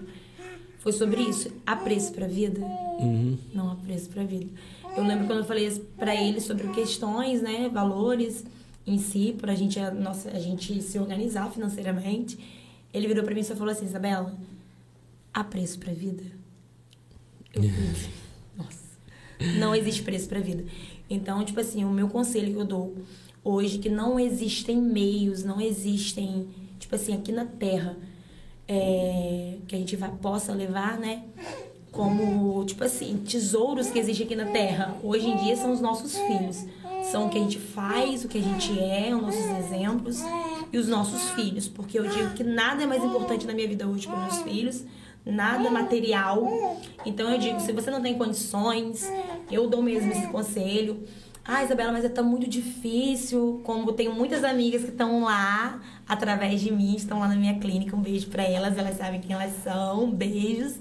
foi sobre isso. Há preço pra vida? Uhum. Não há preço pra vida. Eu lembro quando eu falei pra ele sobre questões, né? Valores em si, pra gente, a, nossa, a gente se organizar financeiramente. Ele virou pra mim e só falou assim, Isabela, há preço pra vida? Eu falei, nossa, não existe preço pra vida. Então, tipo assim, o meu conselho que eu dou hoje que não existem meios, não existem, tipo assim, aqui na Terra, é, que a gente vai, possa levar, né? Como, tipo assim, tesouros que existem aqui na Terra. Hoje em dia são os nossos filhos. São o que a gente faz, o que a gente é, os nossos exemplos e os nossos filhos. Porque eu digo que nada é mais importante na minha vida hoje que os meus filhos nada material. Então eu digo, se você não tem condições, eu dou mesmo esse conselho. Ah, Isabela, mas tá muito difícil. Como tenho muitas amigas que estão lá através de mim, estão lá na minha clínica. Um beijo para elas, elas sabem quem elas são. Beijos.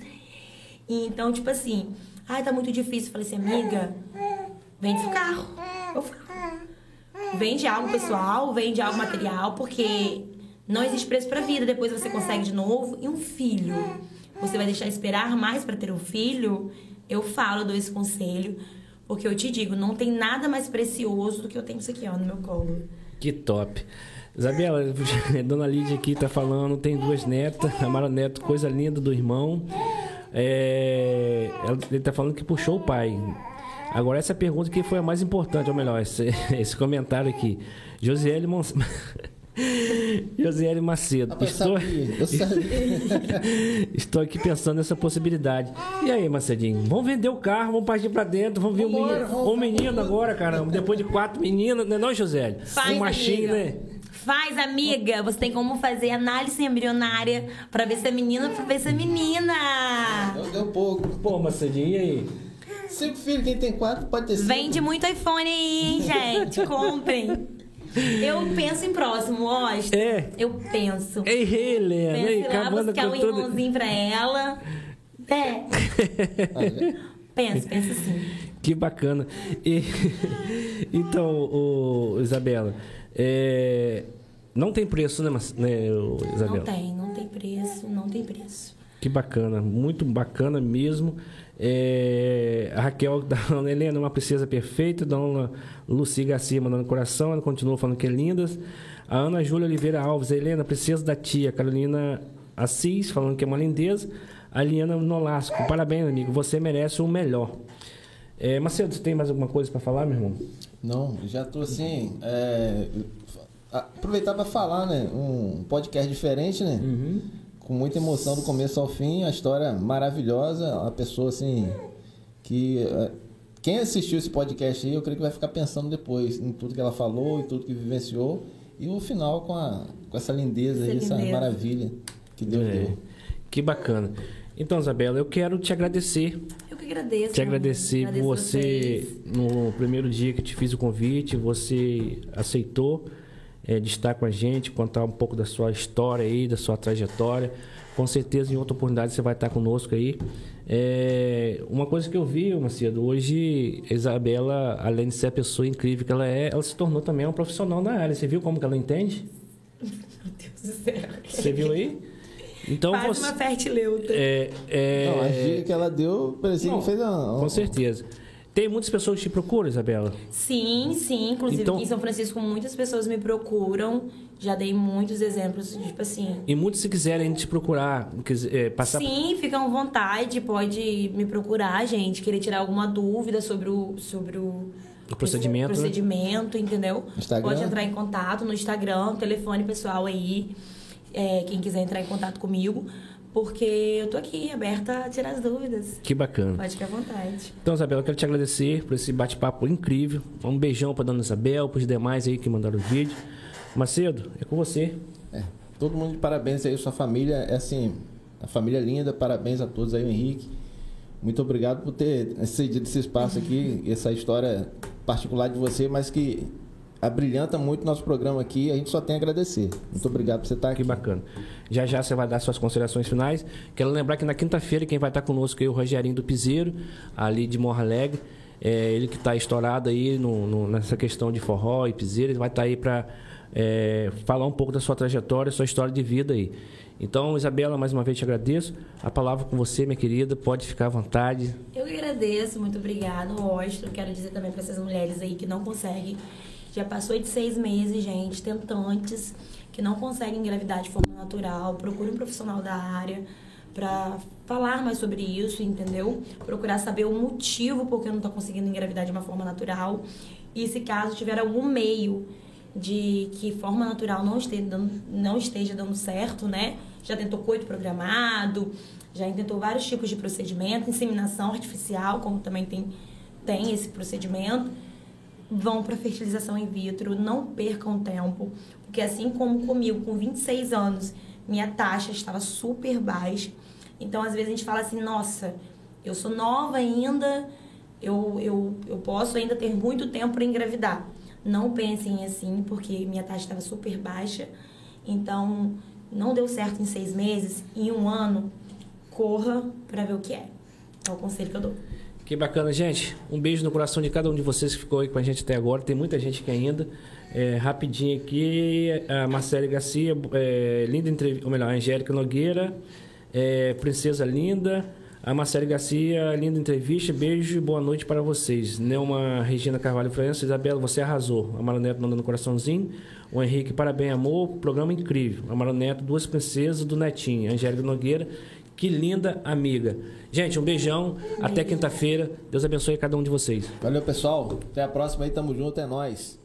E, então, tipo assim, ah, tá muito difícil. Falei assim, amiga, vende seu carro. Eu falo. Vende algo pessoal, vende algo material, porque não existe preço pra vida. Depois você consegue de novo. E um filho você vai deixar esperar mais para ter um filho? Eu falo, dou esse conselho, porque eu te digo, não tem nada mais precioso do que eu tenho isso aqui, ó, no meu colo. Que top. Isabela, Dona Lídia aqui tá falando, tem duas netas, a Mara Neto, coisa linda do irmão. É, ele tá falando que puxou o pai. Agora, essa pergunta que foi a mais importante, ou melhor, esse, esse comentário aqui. Josiele Mons... Josiele Macedo. Ah, eu estou... sabia, eu sabia. estou aqui pensando nessa possibilidade. E aí, Macedinho? Vamos vender o carro, vamos partir pra dentro, vamos ver o menino, um menino agora, caramba. Depois de quatro meninas, não é não, Josiele? Faz, um machinho, amiga. né? Faz, amiga. Você tem como fazer análise embrionária pra ver se é menina, pra ver se é menina. Deu, deu pouco. Pô, Macedinho, e aí? Cinco filhos, quem tem quatro pode ter cinco. Vende muito iPhone aí, hein, gente? Comprem. Eu penso em próximo, Osto. É. Eu penso. Ei, Helena, Penso ei, lá buscar um tudo. irmãozinho pra ela. É. penso, penso sim. Que bacana. E- então, o, Isabela, é, não tem preço, né, né Isabela? Não tem, não tem preço, não tem preço. Que bacana, muito bacana mesmo. É, a Raquel da falando, Helena, uma princesa perfeita. Dona Luci Garcia mandando coração, ela continua falando que é lindas. A Ana Júlia Oliveira Alves, Helena, princesa da tia. Carolina Assis, falando que é uma lindeza. A Liana Nolasco, parabéns, amigo, você merece o melhor. É, Macedo, você tem mais alguma coisa para falar, meu irmão? Não, já tô assim. é, aproveitar para falar, né? Um podcast diferente, né? Com muita emoção do começo ao fim, a história maravilhosa, a pessoa assim que é, quem assistiu esse podcast aí, eu creio que vai ficar pensando depois em tudo que ela falou e tudo que vivenciou e o final com, a, com essa lindeza aí, Essa maravilha que Deus É, deu. que bacana. Então, Isabela, eu quero te agradecer Eu que agradeço. te agradecer Agradeço você vocês. no primeiro dia que te fiz o convite, você aceitou eh, de estar com a gente, contar um pouco da sua história aí, da sua trajetória. Com certeza em outra oportunidade você vai estar conosco aí. É, uma coisa que eu vi, Macedo, hoje a Isabela, além de ser a pessoa incrível que ela é, ela se tornou também uma profissional na área. Você viu como que ela entende? Meu Deus do céu. Você viu aí? Então Faz você uma fertileuta. é, é, Não, a dica que ela deu parecia Não, que fez uma, com certeza. Tem muitas pessoas que te procuram, Isabela? Sim, sim. Inclusive Então- aqui em São Francisco muitas pessoas me procuram. Já dei muitos exemplos, tipo assim. E muitos, se quiserem te procurar, quiser, é, passar Sim, ficam à vontade, pode me procurar, gente. Querer tirar alguma dúvida sobre o, sobre o, o procedimento, né? procedimento, entendeu? Instagram. Pode entrar em contato no Instagram, telefone pessoal aí, é, quem quiser entrar em contato comigo, porque eu tô aqui aberta a tirar as dúvidas. Que bacana. Pode ficar à vontade. Então, Isabela, eu quero te agradecer por esse bate-papo incrível. Um beijão para dona Isabel, para os demais aí que mandaram o vídeo. Macedo, é com você. É, todo mundo de parabéns aí, sua família é assim, a família linda, parabéns a todos aí, o Henrique. Muito obrigado por ter cedido esse espaço aqui, essa história particular de você, mas que abrilhanta muito nosso programa aqui. A gente só tem a agradecer. Muito obrigado por você estar aqui. Que bacana. Já já você vai dar suas considerações finais. Quero lembrar que na quinta-feira quem vai estar conosco é o Rogerinho do Piseiro, ali de Morro Alegre. É, ele que está estourado aí no, no- nessa questão de forró e piseiro. Ele vai estar aí para falar um pouco da sua trajetória, sua história de vida aí. Então, Isabela, mais uma vez te agradeço. A palavra com você, minha querida. Pode ficar à vontade. Eu agradeço, muito obrigada, Ostro. Quero dizer também para essas mulheres aí que não conseguem. Já passou de seis meses, gente, tentantes, que não conseguem engravidar de forma natural. Procure um profissional da área para falar mais sobre isso, entendeu? Procurar saber o motivo por que não está conseguindo engravidar de uma forma natural. E se caso tiver algum meio de que forma natural não esteja dando, não esteja dando certo, né? Já tentou coito programado, já tentou vários tipos de procedimento, inseminação artificial, como também tem, tem esse procedimento. Vão para fertilização in vitro, não percam tempo, porque assim como comigo, com 26 anos, minha taxa estava super baixa. Então, às vezes a gente fala assim, nossa, eu sou nova ainda, eu, eu, eu posso ainda ter muito tempo para engravidar. Não pensem assim, porque minha taxa estava super baixa. Então, não deu certo em seis meses, em um ano, corra para ver o que é. É o conselho que eu dou. Que bacana, gente. Um beijo no coração de cada um de vocês que ficou aí com a gente até agora. Tem muita gente que ainda. É, rapidinho aqui, a Marcele Garcia, é, linda entrevista, ou melhor, a Angélica Nogueira, é, Princesa Linda, a Marcele Garcia, linda entrevista, beijo e boa noite para vocês. Neuma Regina Carvalho França, Isabela, você arrasou. Amaro Neto mandando coraçãozinho. O Henrique, parabéns, amor, programa incrível. Amaro Neto, duas princesas do Netinho. Angélica Nogueira, que linda amiga. Gente, um beijão, até quinta-feira. Deus abençoe cada um de vocês. Valeu, pessoal. Até a próxima aí, tamo junto, é nóis.